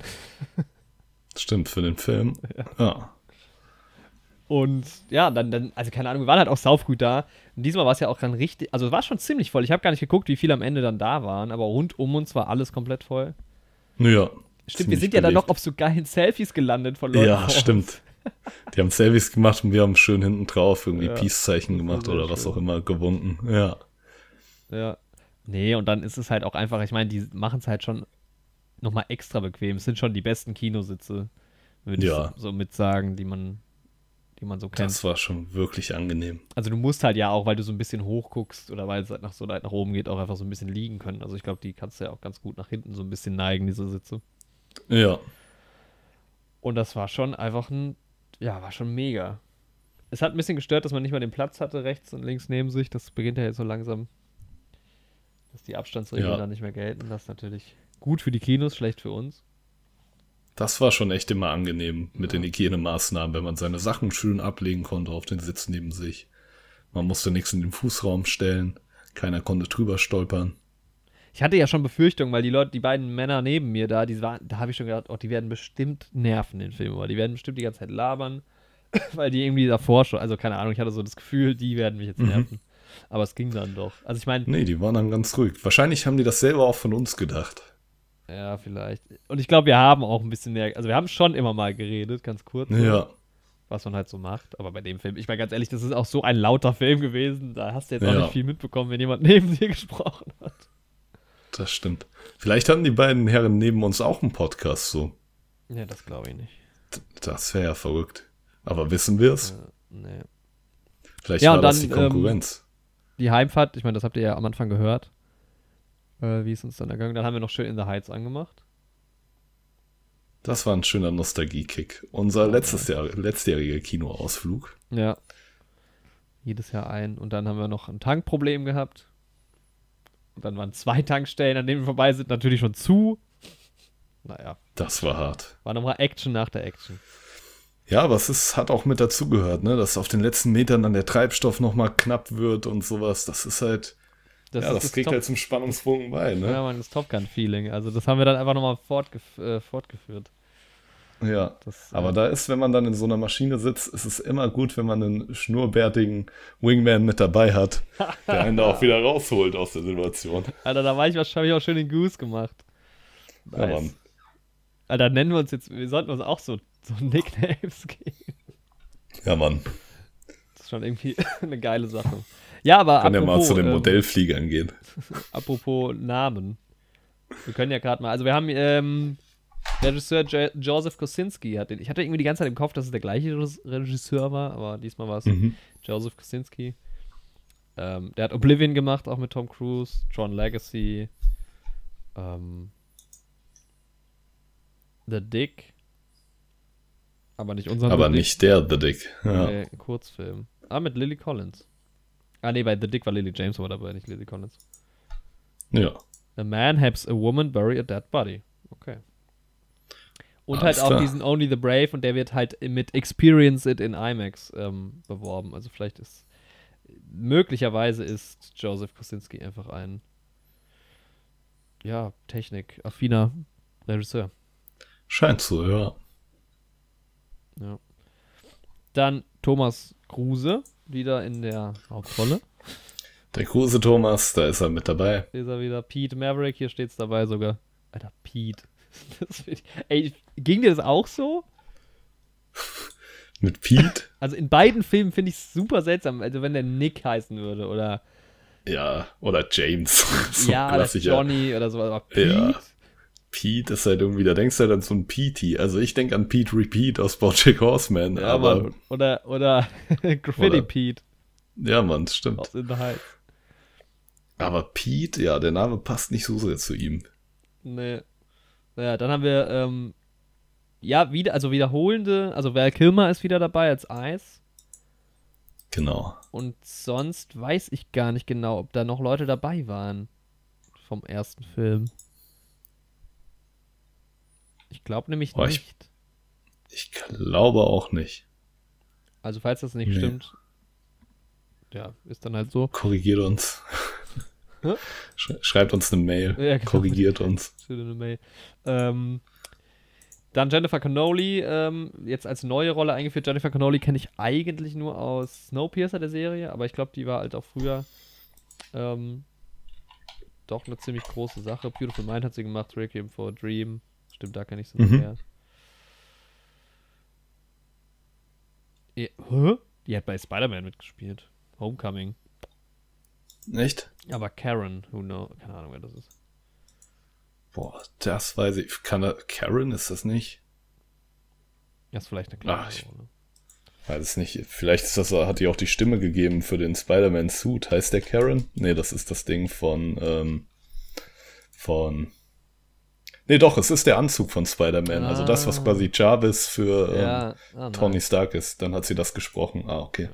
Stimmt, für den Film. [LAUGHS] Ja. Und ja, dann, dann, also keine Ahnung, wir waren halt auch saufgut da. Und diesmal war es ja auch dann richtig, also es war schon ziemlich voll. Ich habe gar nicht geguckt, wie viele am Ende dann da waren, aber rund um uns war alles komplett voll. Ja. Stimmt, wir sind ja dann noch auf so geilen Selfies gelandet von Leuten. Ja, stimmt. Die haben Selfies gemacht und wir haben schön hinten drauf irgendwie Ja, Peace-Zeichen gemacht oder was schön. auch immer gewunken. Ja. Ja. Nee, und dann ist es halt auch einfach, ich meine, die machen es halt schon nochmal extra bequem. Es sind schon die besten Kinositze, würde Ja. ich so mit sagen, die man, die man so kennt. Das war schon wirklich angenehm. Also du musst halt ja auch, weil du so ein bisschen hoch guckst oder weil es halt nach so weit nach oben geht, auch einfach so ein bisschen liegen können. Also ich glaube, die kannst du ja auch ganz gut nach hinten so ein bisschen neigen, diese Sitze. Ja. Und das war schon einfach ein, ja, war schon mega. Es hat ein bisschen gestört, dass man nicht mal den Platz hatte, rechts und links neben sich. Das beginnt ja jetzt so langsam, dass die Abstandsregeln Ja. dann nicht mehr gelten. Das ist natürlich gut für die Kinos, schlecht für uns. Das war schon echt immer angenehm mit den Hygienemaßnahmen, wenn man seine Sachen schön ablegen konnte auf den Sitz neben sich. Man musste nichts in den Fußraum stellen. Keiner konnte drüber stolpern. Ich hatte ja schon Befürchtungen, weil die Leute, die beiden Männer neben mir da, die waren, da habe ich schon gedacht, oh, die werden bestimmt nerven, den Film, aber die werden bestimmt die ganze Zeit labern, [LAUGHS] weil die irgendwie davor schon, also keine Ahnung, ich hatte so das Gefühl, die werden mich jetzt Mhm. nerven. Aber es ging dann doch. Also ich meine, Nee, die waren dann ganz ruhig. Wahrscheinlich haben die das selber auch von uns gedacht. Ja, vielleicht. Und ich glaube, wir haben auch ein bisschen mehr, also wir haben schon immer mal geredet, ganz kurz. Ja. Was man halt so macht. Aber bei dem Film, ich meine ganz ehrlich, das ist auch so ein lauter Film gewesen, da hast du jetzt auch Ja. nicht viel mitbekommen, wenn jemand [LAUGHS] neben dir gesprochen hat. Das stimmt. Vielleicht hatten die beiden Herren neben uns auch einen Podcast so. Ja, das glaube ich nicht. Das wäre ja verrückt. Aber wissen wir es? Nee. Vielleicht Ja, war und das dann, die Konkurrenz. die Heimfahrt, ich meine, das habt ihr ja am Anfang gehört, äh, wie es uns dann ergangen. Dann haben wir noch schön in the Heights angemacht. das war ein schöner Nostalgie-Kick. Unser letztes Jahr, letztjähriger Kinoausflug. Ja. Jedes Jahr ein. Und dann haben wir noch ein Tankproblem gehabt. Und dann waren zwei Tankstellen, an denen wir vorbei sind, natürlich schon zu. Naja, Das war hart. war nochmal Action nach der Action. Ja, aber es ist, hat auch mit dazugehört, ne? dass auf den letzten Metern dann der Treibstoff nochmal knapp wird und sowas. Das ist halt, ja, ist das trägt Top- halt zum Spannungsbogen bei, ne? Ja, man, das Top Gun-Feeling. Also, das haben wir dann einfach nochmal fortgef äh, fortgeführt. Ja. Das, Aber äh, da ist, wenn man dann in so einer Maschine sitzt, ist es immer gut, wenn man einen schnurrbärtigen Wingman mit dabei hat, [LAUGHS] der einen da auch wieder rausholt aus der Situation. Alter, da war ich wahrscheinlich auch schön den Goose gemacht. Ja, Mann. Alter, nennen wir uns jetzt, wir sollten uns auch so, so [LAUGHS] Nicknames geben. Ja, Mann. Das ist schon irgendwie [LAUGHS] eine geile Sache. Ja, aber Kann ja mal apropos, zu den ähm, Modellfliegern gehen. [LAUGHS] apropos Namen. Wir können ja gerade mal, also wir haben ähm, Regisseur jo Joseph Kosinski hat den, ich hatte irgendwie die ganze Zeit im Kopf, dass es der gleiche Regis- Regisseur war, aber diesmal war es Mhm. Joseph Kosinski. Ähm, der hat Oblivion gemacht, auch mit Tom Cruise, John Legacy, ähm, The Dick, aber nicht unser Aber The Dick. nicht der The Dick. Ja. Nee, ein Kurzfilm. Ah, mit Lily Collins. Ah, nee, bei The Dick war Lily James aber dabei, nicht Lily Collins. ja. A man helps a woman bury a dead body. Okay. Und Alles halt auch klar. diesen Only the Brave und der wird halt mit Experience It in IMAX ähm, beworben. Also vielleicht ist möglicherweise ist Joseph Kosinski einfach ein ja, Technik-affiner Regisseur. Scheint so, ja. Ja. Dann Thomas Kruse, wieder in der Hauptrolle. Der große Thomas, da ist er mit dabei. Hier ist er wieder. Pete Maverick, hier steht's dabei sogar. Alter, Pete. [LAUGHS] Ich, ey, ging dir das auch so? [LAUGHS] Mit Pete. [LAUGHS] Also in beiden Filmen finde ich es super seltsam. Also wenn der Nick heißen würde oder ja, oder James. so ja, oder. Johnny oder so. Aber Pete? Ja. Pete ist halt irgendwie, da denkst du halt an so ein Petey. Also ich denke an Pete Repeat aus Bojack Horseman. Ja, aber Mann. Oder, oder [LAUGHS] Graffiti Oder- Pete ja, Mann, stimmt. Aber Pete, ja, der Name passt nicht so sehr zu ihm. Nee. Naja, dann haben wir, ähm, ja, wieder, also wiederholende, also Val Kilmer ist wieder dabei als Eis. Genau. Und sonst weiß ich gar nicht genau, ob da noch Leute dabei waren vom ersten Film. Ich glaube nämlich ich- nicht. Ich glaube auch nicht. Also falls das nicht Nee. stimmt, ja, ist dann halt so. Korrigiert uns. Schreibt uns eine Mail. Ja, genau. Korrigiert [LAUGHS] uns. Eine Mail. Ähm, dann Jennifer Connolly, ähm, jetzt als neue Rolle eingeführt. Jennifer Connolly kenne ich eigentlich nur aus Snowpiercer der Serie, aber ich glaube, die war halt auch früher ähm, doch eine ziemlich große Sache. Beautiful Mind hat sie gemacht, Requiem for a Dream. Stimmt, da kenne ich noch Mhm. mehr. Ja, hä? Die hat bei Spider-Man mitgespielt. Homecoming. Echt? Aber Karen, who know, keine Ahnung, wer das ist. Boah, das weiß ich. Kann er, Karen ist das nicht? Das ist vielleicht eine kleine Ach, ich- Rolle. Weiß es nicht. Vielleicht ist das, hat die auch die Stimme gegeben für den Spider-Man-Suit. Heißt der Karen? Nee, das ist das Ding von, ähm, von. Nee, doch, es ist der Anzug von Spider-Man. Also das, was Ah. quasi Jarvis für ähm, Ja, ah, Tony. Stark ist. Dann hat sie das gesprochen. Ah, okay.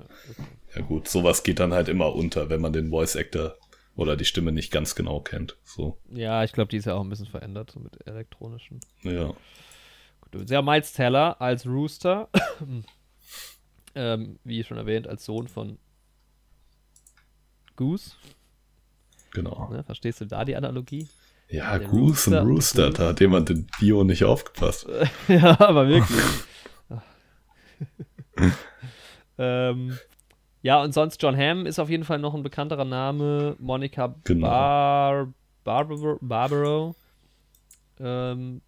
Ja gut, sowas geht dann halt immer unter, wenn man den Voice-Actor oder die Stimme nicht ganz genau kennt. So, Ja, ich glaube, die ist ja auch ein bisschen verändert, so mit elektronischen. ja. Gut, ja, Miles Teller als Rooster. [COUGHS] ähm, wie schon erwähnt, als Sohn von Goose. Genau. Ne? Verstehst du da die Analogie? Ja, Der Goose und Rooster- Rooster, da hat jemand in Bio nicht aufgepasst. [LAUGHS] ja, aber wirklich. [LAUGHS] ähm, ja, und sonst John Hamm ist auf jeden Fall noch ein bekannterer Name. Monica Genau. Bar Barbaro, Barbaro. Ähm,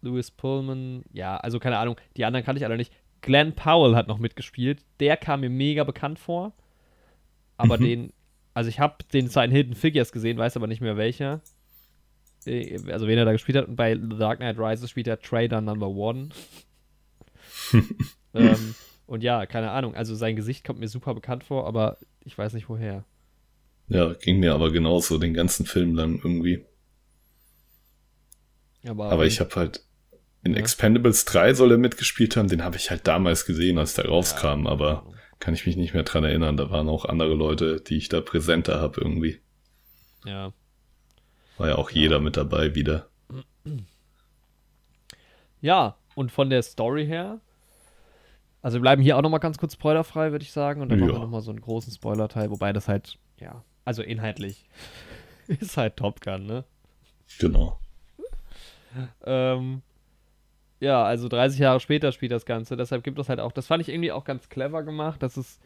Louis Pullman. Ja, also keine Ahnung. Die anderen kannte ich alle nicht. Glenn Powell hat noch mitgespielt. Der kam mir mega bekannt vor. Aber Mhm. den, also ich habe den in Hidden Figures gesehen, weiß aber nicht mehr welcher. Äh, Also wen er da gespielt hat. Und bei The Dark Knight Rises spielt er Trader Number One. [LAUGHS] ähm, und ja, keine Ahnung. Also sein Gesicht kommt mir super bekannt vor, aber ich weiß nicht woher. Ja, ging mir aber genauso den ganzen Film lang irgendwie. Aber, Aber ich habe halt in Ja. Expendables 3 soll er mitgespielt haben, den habe ich halt damals gesehen, als der rauskam, keine aber kann ich mich nicht mehr dran erinnern. Da waren auch andere Leute, die ich da präsenter habe irgendwie. Ja. War ja auch jeder mit dabei wieder. Ja, und von der Story her. Also wir bleiben hier auch nochmal ganz kurz spoilerfrei, würde ich sagen. Und dann Ja. machen wir nochmal so einen großen Spoiler-Teil, wobei das halt, ja, also inhaltlich [LAUGHS] ist halt Top Gun, ne? Genau. Ähm, ja, also 30 Jahre später spielt das Ganze. Deshalb gibt es halt auch, das fand ich irgendwie auch ganz clever gemacht, dass es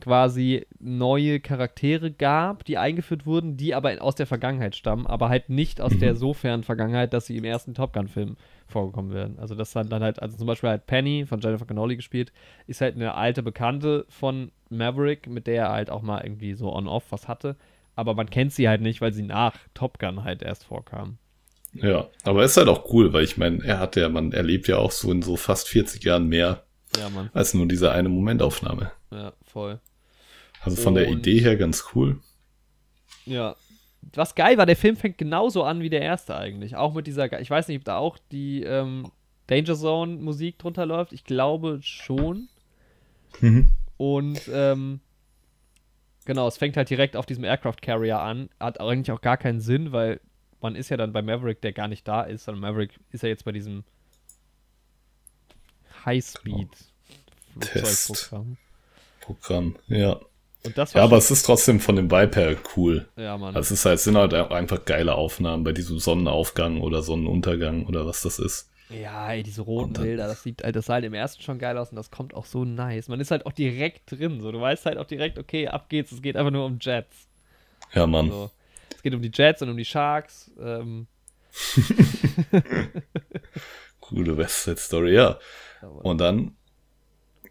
quasi neue Charaktere gab, die eingeführt wurden, die aber aus der Vergangenheit stammen, aber halt nicht aus der [CLEARS THROAT] so fernen Vergangenheit, dass sie im ersten Top Gun-Film vorgekommen werden. Also das dann, dann halt, also zum Beispiel halt Penny von Jennifer Connolly gespielt, ist halt eine alte Bekannte von Maverick, mit der er halt auch mal irgendwie so on-off was hatte. Aber man kennt sie halt nicht, weil sie nach Top Gun halt erst vorkam. Ja, aber ist halt auch cool, weil ich meine, er hat ja, man erlebt ja auch so in so fast 40 Jahren mehr Ja, Mann. als nur diese eine Momentaufnahme. Ja, voll. Also von der Und- Idee her ganz cool. Ja. Was geil war, der Film fängt genauso an wie der erste eigentlich. Auch mit dieser, ich weiß nicht, ob da auch die ähm, Danger Zone Musik drunter läuft. Ich glaube schon. Mhm. Und ähm, genau, es fängt halt direkt auf diesem Aircraft Carrier an. Hat eigentlich auch gar keinen Sinn, weil man ist ja dann bei Maverick, der gar nicht da ist, sondern Maverick ist ja jetzt bei diesem Highspeed Test. Flugzeugprogramm. Programm, ja. Ja, aber es ist trotzdem von dem Vibe her cool. ja, Mann. Also es ist halt, sind halt einfach geile Aufnahmen bei diesem Sonnenaufgang oder Sonnenuntergang oder was das ist. Ja, ey, diese roten dann- Bilder, das sieht, das sah halt im ersten schon geil aus und das kommt auch so nice. Man ist halt auch direkt drin, so. Du weißt halt auch direkt, okay, ab geht's, es geht einfach nur um Jets. Ja, Mann. So. Es geht um die Jets und um die Sharks. Ähm, [LAUGHS] Coole West Side Story, ja. Und dann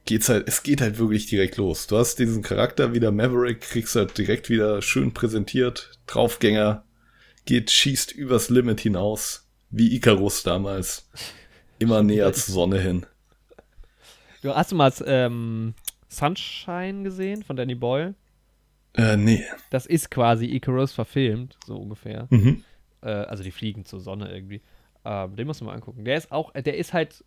geht's halt, es geht halt wirklich direkt los. Du hast diesen Charakter wieder Maverick, kriegst halt direkt wieder schön präsentiert, Draufgänger, geht, schießt übers Limit hinaus, wie Icarus damals. Immer näher [LAUGHS] zur Sonne hin. du hast du mal ähm, Sunshine gesehen von Danny Boyle? Äh, nee. Das ist quasi Icarus verfilmt, so ungefähr. Mhm. Äh, also die fliegen zur Sonne irgendwie. Ähm, den musst du mal angucken. Der ist auch, der ist halt,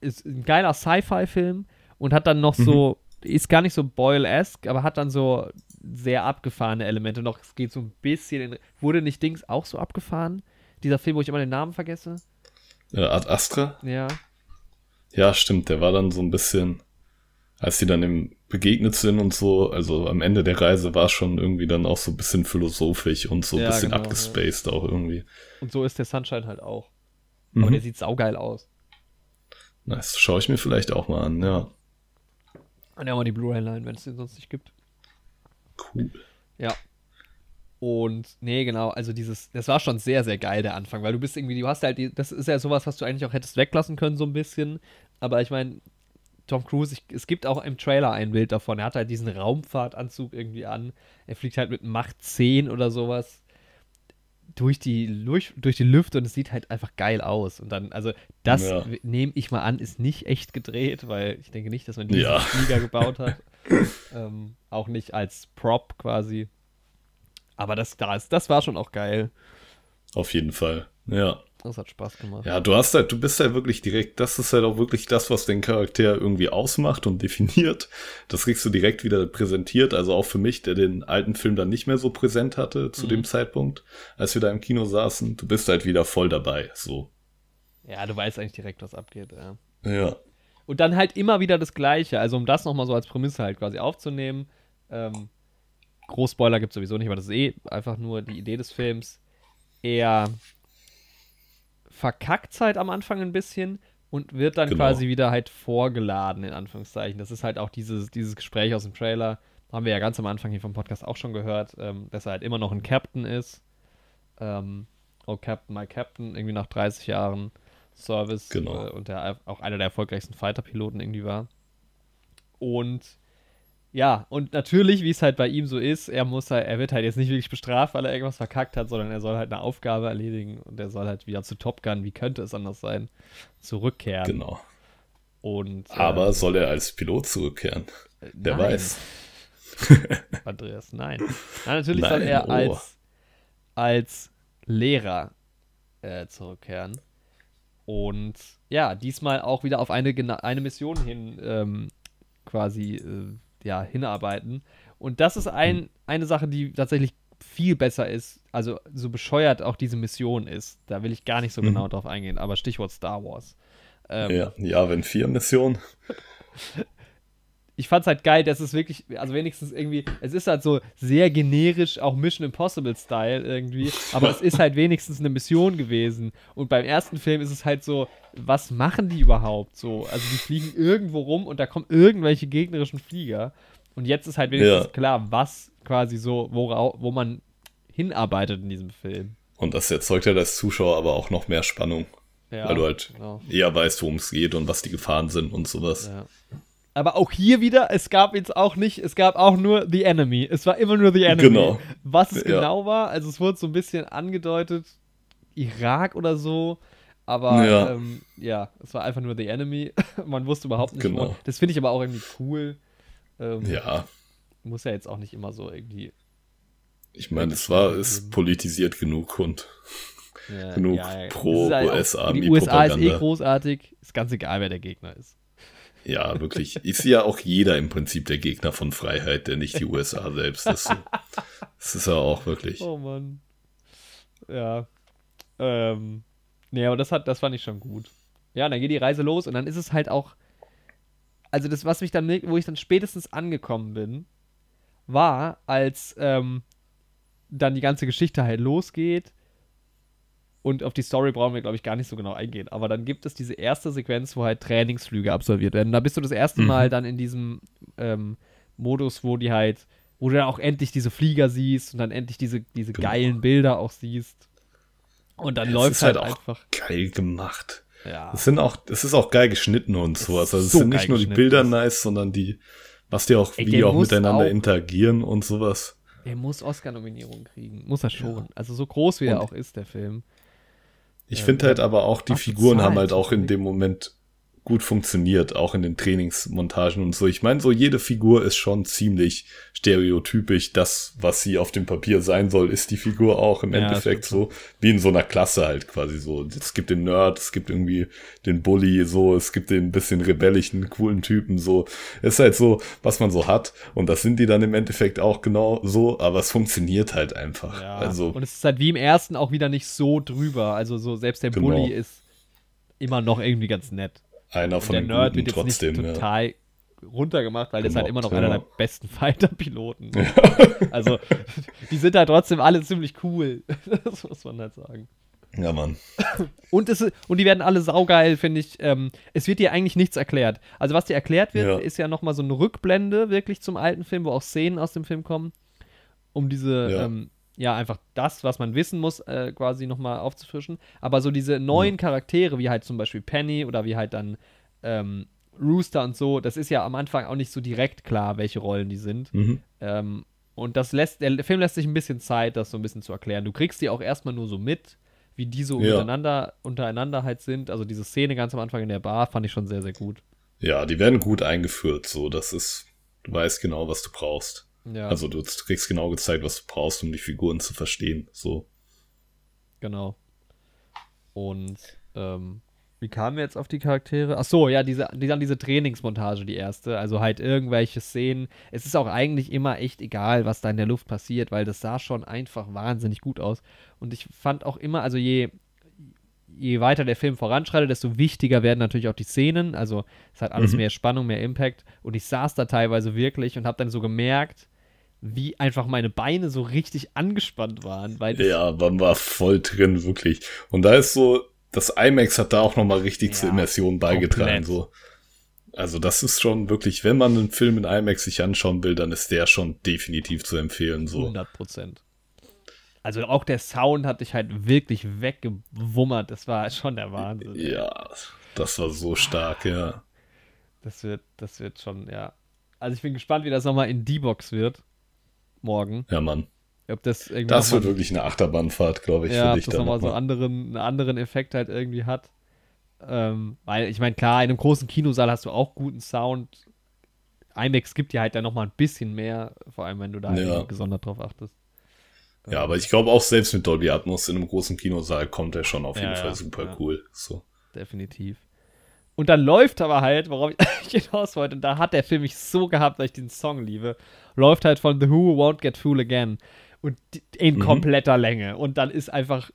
ist ein geiler Sci-Fi-Film und hat dann noch so, ist gar nicht so Boyle-esque, aber hat dann so sehr abgefahrene Elemente noch. Es geht so ein bisschen in, wurde nicht Dings auch so abgefahren? Dieser Film, wo ich immer den Namen vergesse? Äh, Ad Astra? Ja. Ja, stimmt, der war dann so ein bisschen. als die dann im begegnet sind und so, also am Ende der Reise war schon irgendwie dann auch so ein bisschen philosophisch und so ein Ja, bisschen genau, abgespaced auch irgendwie. Und so ist der Sunshine halt auch. Mhm. Aber der sieht saugeil aus. Das schaue ich mir vielleicht auch mal an, ja. Und ja mal die Blu-ray-Line, wenn es den sonst nicht gibt. Cool. Ja. Und nee, genau, also dieses, das war schon sehr, sehr geil, der Anfang, weil du bist irgendwie, du hast halt, die, das ist ja sowas, was du eigentlich auch hättest weglassen können, so ein bisschen. Aber ich meine, Tom Cruise, ich, es gibt auch im Trailer ein Bild davon. Er hat halt diesen Raumfahrtanzug irgendwie an. Er fliegt halt mit Macht 10 oder sowas durch die, durch, durch die Lüfte und es sieht halt einfach geil aus. Und dann, also das Ja. nehme ich mal an, ist nicht echt gedreht, weil ich denke nicht, dass man diesen Ja. Flieger gebaut hat. [LAUGHS] ähm, auch nicht als Prop quasi. Aber das, das, das war schon auch geil. Auf jeden Fall. Ja. Das hat Spaß gemacht. Ja, du hast halt, du bist halt wirklich direkt, das ist halt auch wirklich das, was den Charakter irgendwie ausmacht und definiert. Das kriegst du direkt wieder präsentiert. Also auch für mich, der den alten Film dann nicht mehr so präsent hatte zu Mhm. dem Zeitpunkt, als wir da im Kino saßen. Du bist halt wieder voll dabei. So. Ja, du weißt eigentlich direkt, was abgeht. Ja. Ja. Und dann halt immer wieder das Gleiche. Also, um das nochmal so als Prämisse halt quasi aufzunehmen. Ähm, Großspoiler gibt es sowieso nicht, aber das ist eh einfach nur die Idee des Films. Er verkackt halt am Anfang ein bisschen und wird dann Genau. quasi wieder halt vorgeladen, in Anführungszeichen. Das ist halt auch dieses, dieses Gespräch aus dem Trailer. Haben wir ja ganz am Anfang hier vom Podcast auch schon gehört, ähm, dass er halt immer noch ein Captain ist. Ähm, oh, Captain, my Captain, irgendwie nach 30 Jahren Service. Genau. Äh, und der auch einer der erfolgreichsten Fighter-Piloten irgendwie war. Und ja, und natürlich, wie es halt bei ihm so ist, er muss halt, er wird halt jetzt nicht wirklich bestraft, weil er irgendwas verkackt hat, sondern er soll halt eine Aufgabe erledigen und er soll halt wieder zu Top Gun, wie könnte es anders sein, zurückkehren. Genau. Und äh, Aber soll er als Pilot zurückkehren? Wer nein. weiß. [LAUGHS] Andreas, nein. Nein, natürlich soll Nein, er oh. als, als Lehrer äh, zurückkehren. Und ja, diesmal auch wieder auf eine, eine Mission hin ähm, quasi äh, ja, hinarbeiten. Und das ist ein, eine Sache, die tatsächlich viel besser ist, also so bescheuert auch diese Mission ist. Da will ich gar nicht so Mhm. genau drauf eingehen, aber Stichwort Star Wars. Ähm, Ja, ja, wenn vier Mission. [LAUGHS] ich fand's halt geil, dass es wirklich, also wenigstens irgendwie, es ist halt so sehr generisch, auch Mission Impossible Style irgendwie, aber es ist halt wenigstens eine Mission gewesen. Und beim ersten Film ist es halt so, was machen die überhaupt so? Also die fliegen irgendwo rum und da kommen irgendwelche gegnerischen Flieger. Und jetzt ist halt wenigstens Ja. klar, was quasi so, wo, wo man hinarbeitet in diesem Film. Und das erzeugt ja als Zuschauer aber auch noch mehr Spannung. Ja, weil du halt genau. eher weißt, worum es geht und was die Gefahren sind und sowas. Ja. Aber auch hier wieder, es gab jetzt auch nicht, es gab auch nur The Enemy. Es war immer nur The Enemy. Genau. Was es Ja. genau war, also es wurde so ein bisschen angedeutet, Irak oder so. Aber Ja. ähm, ja, es war einfach nur The Enemy. [LAUGHS] Man wusste überhaupt nicht, Genau. wo. Das finde ich aber auch irgendwie cool. Ähm, Ja, Muss ja jetzt auch nicht immer so irgendwie. ich meine, es war, ist politisiert genug und Ja, [LAUGHS] Genug pro halt US-Army Die USA ist eh großartig. Ist ganz egal, wer der Gegner ist. Ja, wirklich. Ist ja auch jeder im Prinzip der Gegner von Freiheit, der nicht die USA selbst ist. Das ist ja auch wirklich. Oh Mann. Ja. Ähm. Nee, aber das hat, das fand ich schon gut. Ja, dann geht die Reise los und dann ist es halt auch. Also das, was mich dann, wo ich dann spätestens angekommen bin, war, als ähm, dann die ganze Geschichte halt losgeht. Und auf die Story brauchen wir, glaube ich, gar nicht so genau eingehen. Aber dann gibt es diese erste Sequenz, wo halt Trainingsflüge absolviert werden. Da bist du das erste Mhm. Mal dann in diesem ähm, Modus, wo die halt, wo du dann auch endlich diese Flieger siehst und dann endlich diese, diese Genau. geilen Bilder auch siehst. Und dann läuft halt, halt auch einfach. geil gemacht. Ja. Es sind auch, es ist auch geil geschnitten und sowas. Also es so sind nicht nur die. Bilder nice, sondern die, was die auch, Ey, wie die auch miteinander auch- interagieren und sowas. Er muss Oscar-Nominierung kriegen. Muss er schon. Also so groß wie er Und- auch ist, der Film. Ich finde halt aber auch, die Figuren haben bezahlt, halt auch in dem Moment gut funktioniert, auch in den Trainingsmontagen und so. Ich meine, so jede Figur ist schon ziemlich stereotypisch. Das, was sie auf dem Papier sein soll, ist die Figur auch im Ja, Endeffekt so, wie in so einer Klasse halt quasi so. Es gibt den Nerd, es gibt irgendwie den Bully, so, es gibt den bisschen rebellischen, coolen Typen, so. Es ist halt so, was man so hat. Und das sind die dann im Endeffekt auch genau so, aber es funktioniert halt einfach. Ja. Also, und es ist halt wie im ersten auch wieder nicht so drüber. Also so selbst der Genau. Bully ist immer noch irgendwie ganz nett. Einer Und von der den Nerd Guten wird trotzdem, nicht ja. total runtergemacht, weil das halt immer noch Gemobbt, einer ja. der besten [LAUGHS] Fighter-Piloten. [LAUGHS] Also, die sind halt trotzdem alle ziemlich cool. [LAUGHS] Das muss man halt sagen. Ja, Mann. Und, es, und die werden alle saugeil, finde ich. Ähm, es wird dir eigentlich nichts erklärt. Also, was dir erklärt wird, Ja. ist ja nochmal so eine Rückblende wirklich zum alten Film, wo auch Szenen aus dem Film kommen, um diese, Ja. ähm, ja, einfach das, was man wissen muss, äh, quasi nochmal aufzufrischen. Aber so diese neuen Charaktere, wie halt zum Beispiel Penny oder wie halt dann ähm, Rooster und so, das ist ja am Anfang auch nicht so direkt klar, welche Rollen die sind. Mhm. Ähm, und das lässt, der Film lässt sich ein bisschen Zeit, das so ein bisschen zu erklären. Du kriegst die auch erstmal nur so mit, wie die so Ja. miteinander, untereinander halt sind. Also diese Szene ganz am Anfang in der Bar fand ich schon sehr, sehr gut. Ja, die werden gut eingeführt, so. Das ist, du weißt genau, was du brauchst. Ja, Also du kriegst genau gezeigt, was du brauchst, um die Figuren zu verstehen. So. genau. Und ähm, wie kamen wir jetzt auf die Charaktere? Ach so, ja, diese, die, dann diese Trainingsmontage, die erste. Also halt irgendwelche Szenen. Es ist auch eigentlich immer echt egal, was da in der Luft passiert, weil das sah schon einfach wahnsinnig gut aus. Und ich fand auch immer, also je, je weiter der Film voranschreitet, desto wichtiger werden natürlich auch die Szenen. Also es hat alles Mhm. mehr Spannung, mehr Impact. Und ich saß da teilweise wirklich und habe dann so gemerkt, wie einfach meine Beine so richtig angespannt waren. Weil Ja, man war voll drin, wirklich. Und da ist so, das IMAX hat da auch nochmal richtig Ja, zur Immersion beigetragen. komplett. So. Also das ist schon wirklich, wenn man einen Film in IMAX sich anschauen will, dann ist der schon definitiv zu empfehlen. So. 100 Prozent. Also auch der Sound hat dich halt wirklich weggewummert. Das war schon der Wahnsinn. Ja, das war so stark, ja. Das wird, das wird schon, ja. Also ich bin gespannt, wie das nochmal in D-Box wird. Morgen. Ja, Mann. Ob das irgendwie Das wird mal- wirklich eine Achterbahnfahrt, glaube ich, ja, für ob dich das dann nochmal so nochmal. anderen, einen anderen Effekt halt irgendwie hat. Ähm, weil, ich meine, klar, in einem großen Kinosaal hast du auch guten Sound. IMAX gibt dir halt dann nochmal ein bisschen mehr, vor allem wenn du da Ja. gesondert drauf achtest. Ja, aber ich glaube auch selbst mit Dolby Atmos in einem großen Kinosaal kommt er schon auf jeden Ja, Fall ja, super cool. So. definitiv. Und dann läuft aber halt, worauf ich [LAUGHS] hinaus wollte, und da hat der Film mich so gehabt, weil ich den Song liebe, läuft halt von The Who Won't Get Fool Again. Und in Mhm. kompletter Länge. Und dann ist einfach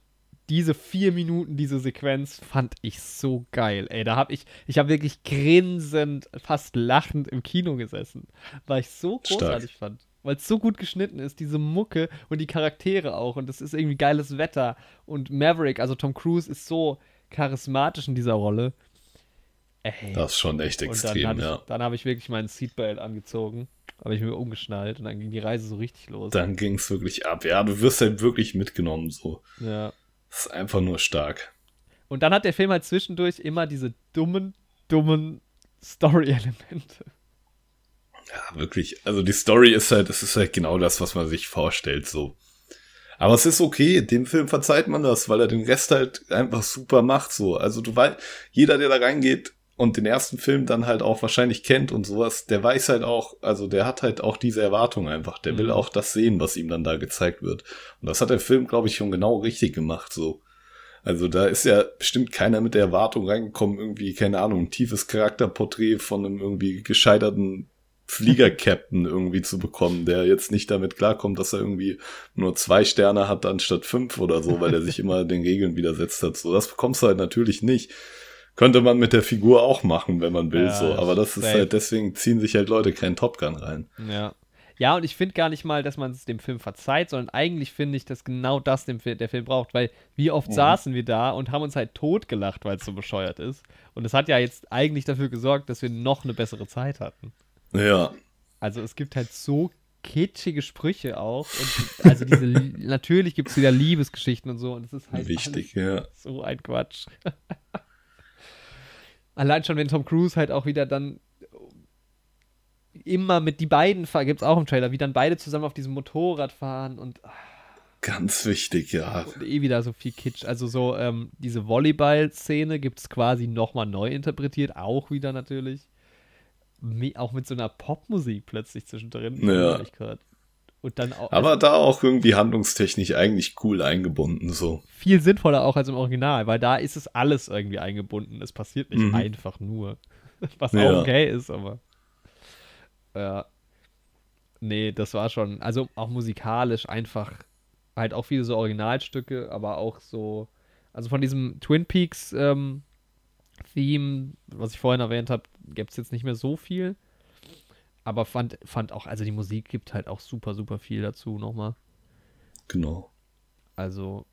diese vier Minuten, diese Sequenz, fand ich so geil. Ey, da hab ich, ich habe wirklich grinsend, fast lachend im Kino gesessen, weil ich so Stark. großartig fand. Weil es so gut geschnitten ist, diese Mucke und die Charaktere auch. Und es ist irgendwie geiles Wetter. Und Maverick, also Tom Cruise, ist so charismatisch in dieser Rolle. Ey. Das ist schon echt dann, extrem, hatte ja. ich, dann habe ich wirklich meinen Seatbelt angezogen. Habe ich mir umgeschnallt und dann ging die Reise so richtig los. Dann ging es wirklich ab. Ja, du wirst halt wirklich mitgenommen. So. Ja. Das ist einfach nur stark. Und dann hat der Film halt zwischendurch immer diese dummen, dummen Story-Elemente. Ja, wirklich. Also die Story ist halt, es ist halt genau das, was man sich vorstellt, so. Aber es ist okay, dem Film verzeiht man das, weil er den Rest halt einfach super macht, so. Also du weißt, jeder, der da reingeht und den ersten Film dann halt auch wahrscheinlich kennt und sowas, der weiß halt auch, also der hat halt auch diese Erwartung einfach. Der will Mhm. auch das sehen, was ihm dann da gezeigt wird. Und das hat der Film, glaube ich, schon genau richtig gemacht, so. Also da ist ja bestimmt keiner mit der Erwartung reingekommen, irgendwie, keine Ahnung, ein tiefes Charakterporträt von einem irgendwie gescheiterten Flieger-Captain [LAUGHS] irgendwie zu bekommen, der jetzt nicht damit klarkommt, dass er irgendwie nur zwei Sterne hat anstatt fünf oder so, weil er sich immer den Regeln widersetzt hat. So, das bekommst du halt natürlich nicht. Könnte man mit der Figur auch machen, wenn man will, Ja, so. Aber das ist safe. halt, deswegen ziehen sich halt Leute keinen Top Gun rein. Ja. Ja, und ich finde gar nicht mal, dass man es dem Film verzeiht, sondern eigentlich finde ich, dass genau das dem der Film braucht, weil wie oft saßen wir da und haben uns halt totgelacht, weil es so bescheuert ist. Und es hat ja jetzt eigentlich dafür gesorgt, dass wir noch eine bessere Zeit hatten. Ja, Also es gibt halt so kitschige Sprüche auch. Und also diese, [LAUGHS] natürlich gibt es wieder Liebesgeschichten und so. Und es ist halt wichtig, ja. so ein Quatsch. [LAUGHS] Allein schon, wenn Tom Cruise halt auch wieder dann immer mit die beiden gibt es auch im Trailer, wie dann beide zusammen auf diesem Motorrad fahren und, Ganz wichtig, ja. und eh wieder so viel Kitsch. Also so ähm, diese Volleyball-Szene gibt es quasi nochmal neu interpretiert, auch wieder natürlich. Auch mit so einer Popmusik plötzlich zwischendrin. Ja. ich gehört. Und dann auch Aber da auch irgendwie handlungstechnisch eigentlich cool eingebunden, so. viel sinnvoller auch als im Original, weil da ist es alles irgendwie eingebunden. Es passiert nicht Mhm. einfach nur. [LAUGHS] Was Ja. auch okay ist, aber. Ja. Nee, das war schon, also auch musikalisch einfach halt auch viele so Originalstücke, aber auch so, also von diesem Twin Peaks ähm, Theme, was ich vorhin erwähnt habe, gibt es jetzt nicht mehr so viel. Aber fand, fand auch, also die Musik gibt halt auch super, super viel dazu nochmal. Genau. Also,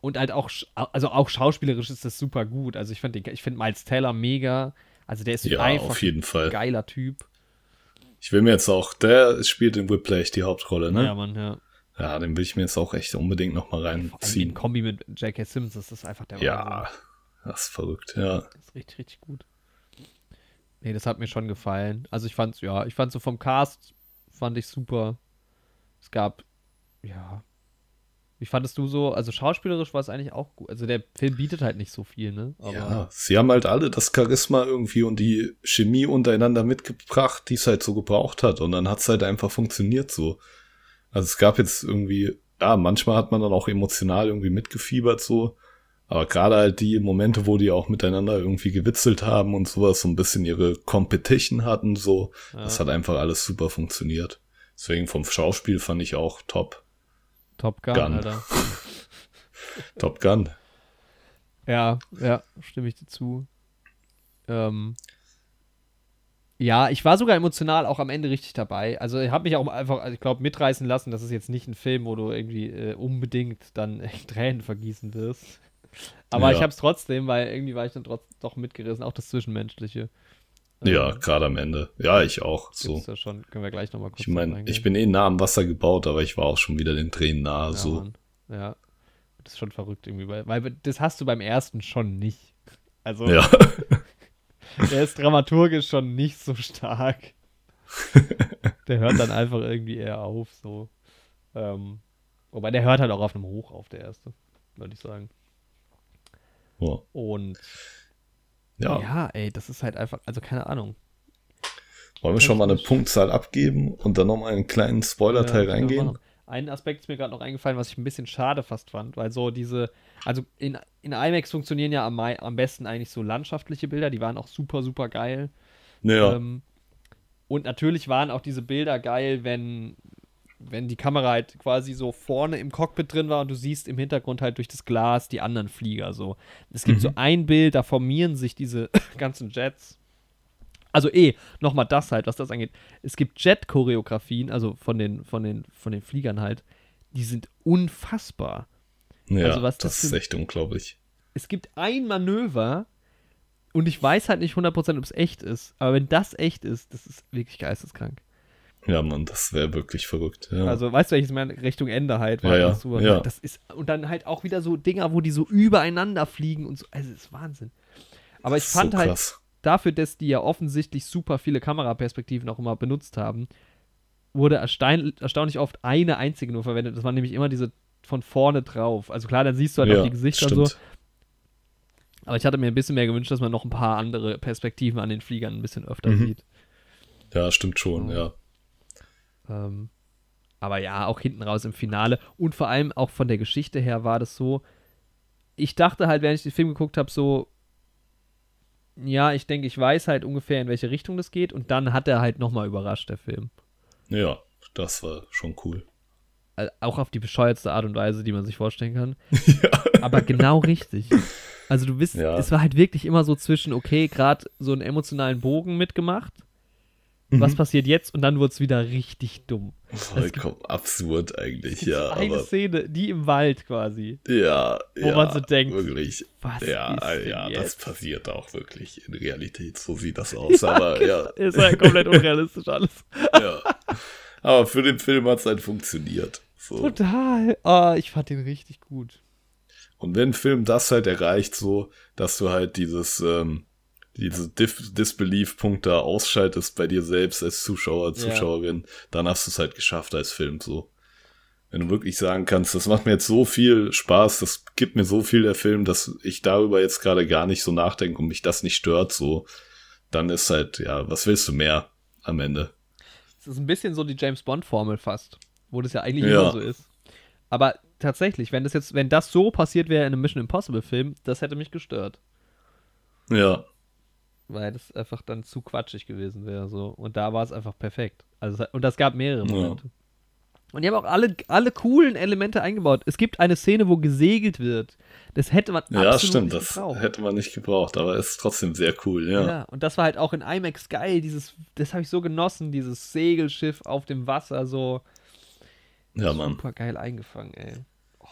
und halt auch, also auch schauspielerisch ist das super gut. Also ich finde ich find Miles Taylor mega. Also der ist ja, einfach auf jeden Fall. ein geiler Typ. Ich will mir jetzt auch, der spielt in Whiplash die Hauptrolle, ne? Ja, Mann, ja. Ja, den will ich mir jetzt auch echt unbedingt nochmal reinziehen. in Kombi mit J.K. Simmons, das ist einfach der Ja, das ist verrückt, ja. Das ist richtig, richtig gut. Nee, das hat mir schon gefallen. Also ich fand's, ja, ich fand so vom Cast, fand ich super. Es gab, ja. Wie fandest du so? Also schauspielerisch war es eigentlich auch gut. Also der Film bietet halt nicht so viel, ne? Aber Ja, sie haben halt alle das Charisma irgendwie und die Chemie untereinander mitgebracht, die es halt so gebraucht hat. Und dann hat es halt einfach funktioniert so. Also es gab jetzt irgendwie, ja, manchmal hat man dann auch emotional irgendwie mitgefiebert so. Aber gerade halt die Momente, wo die auch miteinander irgendwie gewitzelt haben und sowas, so ein bisschen ihre Competition hatten, so, das hat einfach alles super funktioniert. Deswegen vom Schauspiel fand ich auch top. Top Gun, Gun. Alter. [LAUGHS] Top Gun. Ja, ja, stimme ich dir zu. Ähm, ja, ich war sogar emotional auch am Ende richtig dabei. Also ich habe mich auch einfach, also ich glaube, mitreißen lassen. Das ist jetzt nicht ein Film, wo du irgendwie äh, unbedingt dann [LAUGHS] Tränen vergießen wirst. Aber Ja. ich habe es trotzdem, weil irgendwie war ich dann trotzdem doch mitgerissen, auch das Zwischenmenschliche. Ja, Ähm, gerade am Ende. Ja, ich auch. So. ja schon, können wir gleich nochmal kurz Ich meine, ich bin eh nah am Wasser gebaut, aber ich war auch schon wieder den Tränen nahe. ja, so. Mann. Ja, das ist schon verrückt irgendwie, weil, weil das hast du beim ersten schon nicht. Also, Ja. [LAUGHS] der ist dramaturgisch schon nicht so stark. [LAUGHS] der hört dann einfach irgendwie eher auf, so. Ähm, wobei der hört halt auch auf einem Hoch auf, der erste, würde ich sagen. Ja. Und ja. ja, ey, das ist halt einfach, also keine Ahnung. Wollen wir schon mal eine. Punktzahl abgeben und dann nochmal einen kleinen Spoiler-Teil Ja, reingehen? Ein Aspekt ist mir gerade noch eingefallen, was ich ein bisschen schade fast fand, weil so diese, also in, in IMAX funktionieren ja am, am besten eigentlich so landschaftliche Bilder, die waren auch super, super geil. Ja, Ähm, und natürlich waren auch diese Bilder geil, wenn, wenn die Kamera halt quasi so vorne im Cockpit drin war und du siehst im Hintergrund halt durch das Glas die anderen Flieger so. Es gibt so ein Bild, da formieren sich diese [LAUGHS] ganzen Jets. Also eh, nochmal das halt, was das angeht. Es gibt Jet-Choreografien, also von den, von, den, von den Fliegern halt, die sind unfassbar. ja also was das das ist echt unglaublich. es gibt ein Manöver und ich weiß halt nicht 100%, ob es echt ist. Aber wenn das echt ist, das ist wirklich geisteskrank. Ja, Mann, das wäre wirklich verrückt. Ja. Also, weißt du, welches mal Richtung Ende halt Ja, ja, das ja. Das ist, und dann halt auch wieder so Dinger, wo die so übereinander fliegen und so. Also, das ist Wahnsinn. Aber ich Das fand so halt, dafür, dass die ja offensichtlich super viele Kameraperspektiven auch immer benutzt haben, wurde erstein, erstaunlich oft eine einzige nur verwendet. Das waren nämlich immer diese von vorne drauf. Also klar, dann siehst du halt ja, auch die Gesichter so. stimmt. Aber ich hatte mir ein bisschen mehr gewünscht, dass man noch ein paar andere Perspektiven an den Fliegern ein bisschen öfter Mhm. sieht. Ja, stimmt schon, ja. Ähm, aber ja, auch hinten raus im Finale. Und vor allem auch von der Geschichte her war das so. Ich dachte halt, während ich den Film geguckt habe, so. Ja, ich denke, ich weiß halt ungefähr, in welche Richtung das geht. Und dann hat er halt nochmal überrascht, der Film. Ja, das war schon cool. Also auch auf die bescheuertste Art und Weise, die man sich vorstellen kann. [LAUGHS] Aber genau richtig. Also du bist, Ja. es war halt wirklich immer so zwischen, okay, gerade so einen emotionalen Bogen mitgemacht. Mhm. Was passiert jetzt? Und dann wurde es wieder richtig dumm. Vollkommen absurd eigentlich, ja. Eine Szene, die im Wald quasi. ja, Wo ja, man so denkt, Wirklich. was ja, ist denn ja, das jetzt? passiert auch wirklich in Realität. So sieht das [LAUGHS] aus. aber ja, [LAUGHS] Ist ja komplett unrealistisch alles. [LAUGHS] ja. Aber für den Film hat es halt funktioniert. So. Total. Ah, ich fand den richtig gut. Und wenn ein Film das halt erreicht, so, dass du halt dieses, ähm, diese Disbelief-Punkt da ausschaltest bei dir selbst als Zuschauer, Ja. Zuschauerin, dann hast du es halt geschafft als Film, so. Wenn du wirklich sagen kannst, das macht mir jetzt so viel Spaß, das gibt mir so viel der Film, dass ich darüber jetzt gerade gar nicht so nachdenke und mich das nicht stört, so, dann ist halt, ja, was willst du mehr am Ende? Es ist ein bisschen so die James Bond-Formel fast, wo das ja eigentlich Ja. immer so ist. Aber tatsächlich, wenn das jetzt, wenn das so passiert wäre in einem Mission Impossible-Film, das hätte mich gestört. Ja, Weil das einfach dann zu quatschig gewesen wäre. So. Und da war es einfach perfekt. Also, und das gab mehrere Ja. Momente. Und die haben auch alle, alle coolen Elemente eingebaut. Es gibt eine Szene, wo gesegelt wird. Das hätte man Ja, absolut stimmt, nicht das gebraucht. hätte man nicht gebraucht, aber ist trotzdem sehr cool, ja. Ja, und das war halt auch in IMAX geil. Dieses, das habe ich so genossen, dieses Segelschiff auf dem Wasser, so Ja, Mann. super geil eingefangen, ey. Oh.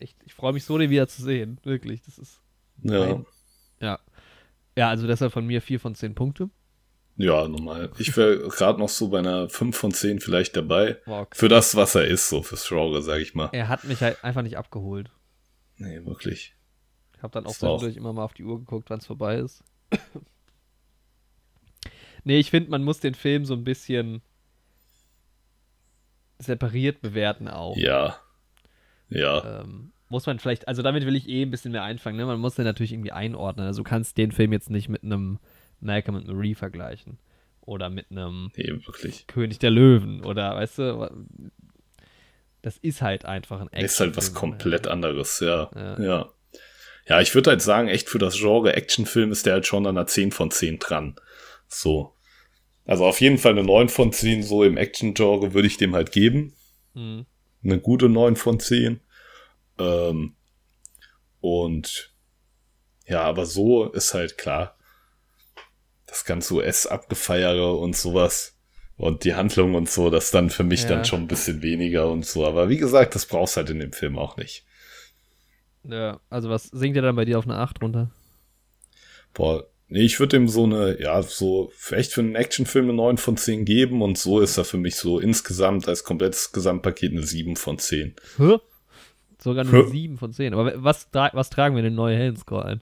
Ich, ich freue mich so, den wieder zu sehen. Wirklich, das ist. Ja. Nein. Ja. Ja, also deshalb von mir 4 von 10 Punkte. Ja, normal. Ich wäre gerade noch so bei einer 5 von 10 vielleicht dabei. Okay. Für das, was er ist, so fürs Genre, sag ich mal. Er hat mich halt einfach nicht abgeholt. Nee, wirklich. Ich habe dann auch- zwischendurch immer mal auf die Uhr geguckt, wann es vorbei ist. [COUGHS] nee, ich finde, man muss den Film so ein bisschen separiert bewerten auch. Ja. Ja. Ähm, muss man vielleicht, also damit will ich eh ein bisschen mehr einfangen, ne? Man muss den natürlich irgendwie einordnen. Also du kannst den Film jetzt nicht mit einem Malcolm und Marie vergleichen. Oder mit einem Nee. König der Löwen. Oder weißt du, das ist halt einfach ein Ist halt was komplett anderes, ja. Ja. Ja. Ja, ich würde halt sagen, echt für das Genre Actionfilm ist der halt schon an einer 10 von 10 dran. So. Also auf jeden Fall eine 9 von 10, so im Action-Genre würde ich dem halt geben. Mhm. Eine gute 9 von 10. Ähm, und ja, aber so ist halt klar. Das ganze US-Abgefeiere und sowas. Und die Handlung und so, das dann für mich Ja. dann schon ein bisschen weniger und so. Aber wie gesagt, das brauchst halt in dem Film auch nicht. Ja, also was sinkt ihr dann bei dir auf eine 8 runter? Boah, nee, ich würde ihm so eine, ja, so, vielleicht für einen Actionfilm eine 9 von 10 geben und so ist er für mich so insgesamt als komplettes Gesamtpaket eine 7 von 10. Hä? Sogar nur Hä? 7 von 10. Aber was, tra was tragen wir in den neuen Hellenscore ein?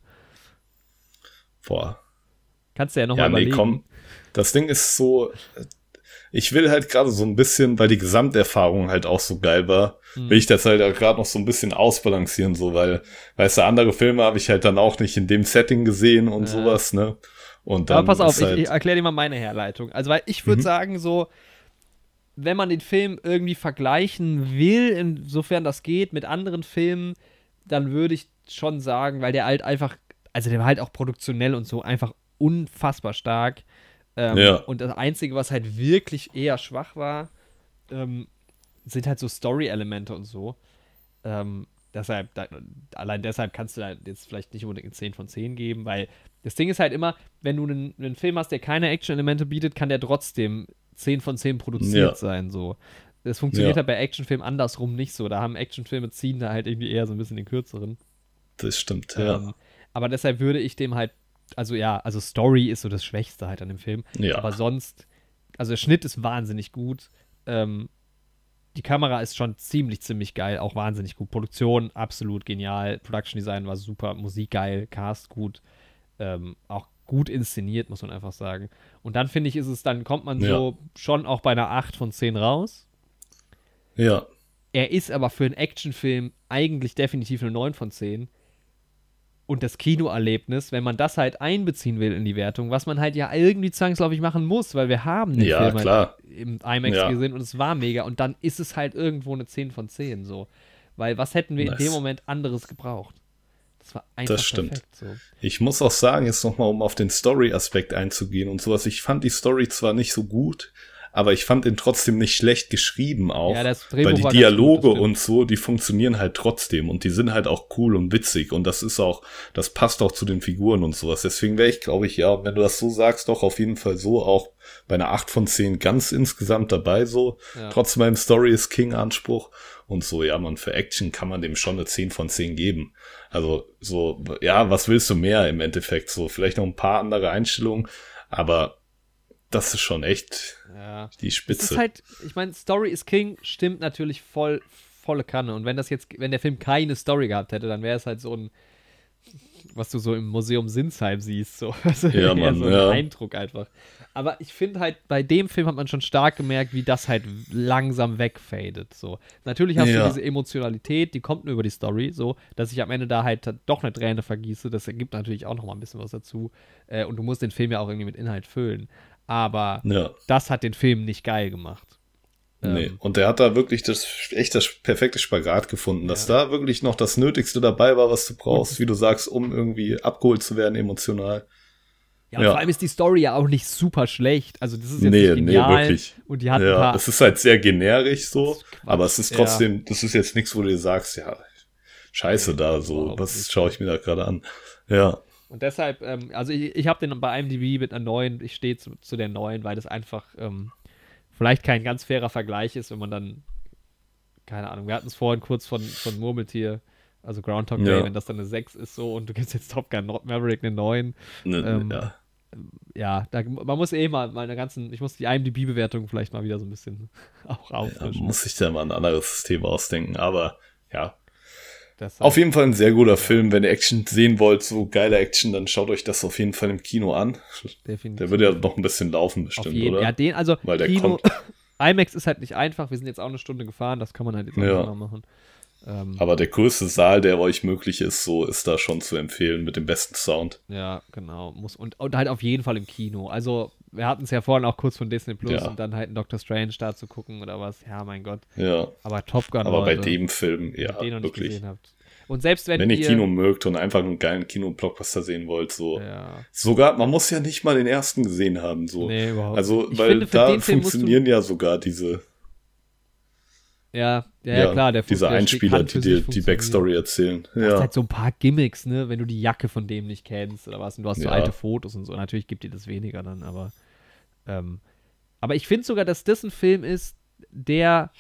Boah, Kannst du ja nochmal Ja, nee, überlegen. komm. Das Ding ist so, ich will halt gerade so ein bisschen, weil die Gesamterfahrung halt auch so geil war, Hm. will ich das halt gerade noch so ein bisschen ausbalancieren, so, weil, weißt du, andere Filme habe ich halt dann auch nicht in dem Setting gesehen und Ja. sowas, ne? Und dann Aber pass auf, halt, ich, ich erkläre dir mal meine Herleitung. Also, weil ich würde Mhm. sagen, so, wenn man den Film irgendwie vergleichen will, insofern das geht, mit anderen Filmen, dann würde ich schon sagen, weil der halt einfach, also der war halt auch produktionell und so einfach unfassbar stark. Ähm, Ja. Und das Einzige, was halt wirklich eher schwach war, ähm, sind halt so Story-Elemente und so. Ähm, deshalb, da, allein deshalb kannst du da jetzt vielleicht nicht unbedingt eine 10 von 10 geben, weil das Ding ist halt immer, wenn du einen, einen Film hast, der keine Action-Elemente bietet, kann der trotzdem 10 von 10 produziert Ja. sein, so. Das funktioniert Ja. halt bei Actionfilmen andersrum nicht so. Da haben Actionfilme ziehen da halt irgendwie eher so ein bisschen den kürzeren. das stimmt, ja. Ähm, aber deshalb würde ich dem halt, also ja, also Story ist so das Schwächste halt an dem Film. Ja. Aber sonst, also der Schnitt ist wahnsinnig gut. Ähm, die Kamera ist schon ziemlich, ziemlich geil, auch wahnsinnig gut. Produktion absolut genial. Production Design war super, Musik geil, Cast gut. Ähm, auch gut inszeniert, muss man einfach sagen. Und dann finde ich, ist es, dann kommt man so schon auch bei einer 8 von 10 raus. Ja, Er ist aber für einen Actionfilm eigentlich definitiv eine 9 von 10. Und das Kinoerlebnis, wenn man das halt einbeziehen will in die Wertung, was man halt ja irgendwie zwangsläufig machen muss, weil wir haben den Ja, Film klar. halt im IMAX Ja. gesehen und es war mega und dann ist es halt irgendwo eine 10 von 10 so. Weil was hätten wir Nice. in dem Moment anderes gebraucht? Das war einfach Das stimmt. perfekt so. Ich muss auch sagen, jetzt nochmal, um auf den Story-Aspekt einzugehen und sowas. Ich fand die Story zwar nicht so gut, aber ich fand den trotzdem nicht schlecht geschrieben auch. Ja, weil die Dialoge gut, und so, die funktionieren halt trotzdem und die sind halt auch cool und witzig und das ist auch, das passt auch zu den Figuren und sowas. Deswegen wäre ich, glaube ich, ja, wenn du das so sagst, doch auf jeden Fall so auch bei einer 8 von 10 ganz insgesamt dabei so. Ja. Trotz meinem Story ist King Anspruch und so, ja, man, für Action kann man dem schon eine 10 von 10 geben. Also so, ja, was willst du mehr im Endeffekt? So, vielleicht noch ein paar andere Einstellungen, aber das ist schon echt Ja. die Es Spitze. ist halt, ich meine, Story is King stimmt natürlich voll, volle Kanne. Und wenn das jetzt, wenn der Film keine Story gehabt hätte, dann wäre es halt so ein, was du so im Museum Sinsheim siehst, so, [LAUGHS] also Ja, Mann, so ein ja. Eindruck einfach. Aber ich finde halt, bei dem Film hat man schon stark gemerkt, wie das halt langsam wegfadet. So. Natürlich hast Ja. du diese Emotionalität, die kommt nur über die Story, so, dass ich am Ende da halt doch eine Träne vergieße. Das ergibt natürlich auch noch mal ein bisschen was dazu. Äh, und du musst den Film ja auch irgendwie mit Inhalt füllen. Aber ja. das hat den Film nicht geil gemacht. Nee. Ähm, Und der hat da wirklich das echt das perfekte Spagat gefunden, dass da wirklich noch das Nötigste dabei war, was du brauchst, wie du sagst, um irgendwie abgeholt zu werden emotional. Ja, und Ja. vor allem ist die Story ja auch nicht super schlecht. Also, das ist jetzt Nee, nicht nee, genial. wirklich. Und die hat ein Ja, paar. es ist halt sehr generisch so, aber es ist ja. trotzdem, das ist jetzt nichts, wo du dir sagst, ja, scheiße da, so, was schaue ich mir da gerade an? Ja, Und deshalb, ähm, also ich, ich habe den bei IMDb mit einer neuen, ich stehe zu, zu der neuen, weil das einfach ähm, vielleicht kein ganz fairer Vergleich ist, wenn man dann, keine Ahnung, wir hatten es vorhin kurz von, von Murmeltier, also Groundhog Day, Ja. wenn das dann eine 6 ist so und du gibst jetzt Top Gun Maverick eine 9. ne, Ähm, ja. Ja, da, man muss eh mal meine ganzen, ich muss die IMDb-Bewertung vielleicht mal wieder so ein bisschen [LAUGHS] auch ja, auffrischen. muss ich da mal ein anderes System ausdenken, aber ja, Deshalb- auf jeden Fall ein sehr guter Film, wenn ihr Action sehen wollt, so geile Action, dann schaut euch das auf jeden Fall im Kino an. definitiv. Der wird ja noch ein bisschen laufen Auf bestimmt, oder? ja, den, also Weil der Kino, kommt. [LAUGHS] IMAX ist halt nicht einfach, wir sind jetzt auch eine Stunde gefahren, das kann man halt jetzt auch Ja. nicht mal machen. Ähm, Aber der größte Saal, der euch möglich ist, so ist da schon zu empfehlen mit dem besten Sound. Ja, genau. Muss, und, und halt auf jeden Fall im Kino. Also, wir hatten es ja vorhin auch kurz von Disney Plus Ja. und dann halt einen Doctor Strange da zu gucken oder was. Ja, mein Gott. Ja, Aber Top Gun, aber bei dem Film, ja, wirklich. gesehen habt. Und selbst wenn, Wenn ihr ihr Kino mögt und einfach einen geilen Kino-Blockbuster sehen wollt, so. Ja. Sogar, man muss ja nicht mal den ersten gesehen haben, so. Nee, überhaupt Also, weil finde, da funktionieren ja sogar diese, Ja, ja, ja, klar. Der diese der Einspieler, die dir die. Backstory erzählen. Du hast Ja, halt so ein paar Gimmicks, ne, wenn du die Jacke von dem nicht kennst oder was und du hast so Ja. alte Fotos und so. Natürlich gibt dir das weniger dann, aber ähm, aber ich finde sogar, dass das ein Film ist, der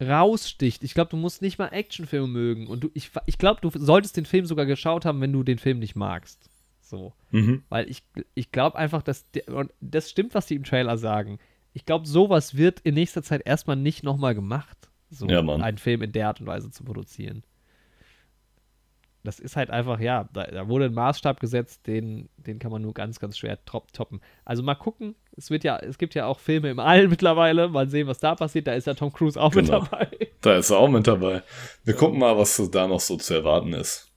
raussticht. Ich glaube, du musst nicht mal Actionfilme mögen und du ich ich glaube, du solltest den Film sogar geschaut haben, wenn du den Film nicht magst. So, mhm. weil ich ich glaube einfach, dass der, und das stimmt, was die im Trailer sagen. Ich glaube, sowas wird in nächster Zeit erstmal nicht nochmal gemacht, so Ja, einen Film in der Art und Weise zu produzieren das ist halt einfach, ja, da, da wurde ein Maßstab gesetzt, den, den kann man nur ganz, ganz schwer top, toppen. Also mal gucken, es wird ja, es gibt ja auch Filme im All [LAUGHS] mittlerweile, mal sehen, was da passiert. Da ist ja Tom Cruise auch Genau. mit dabei. da ist er auch mit dabei. Wir gucken mal, was da noch so zu erwarten ist.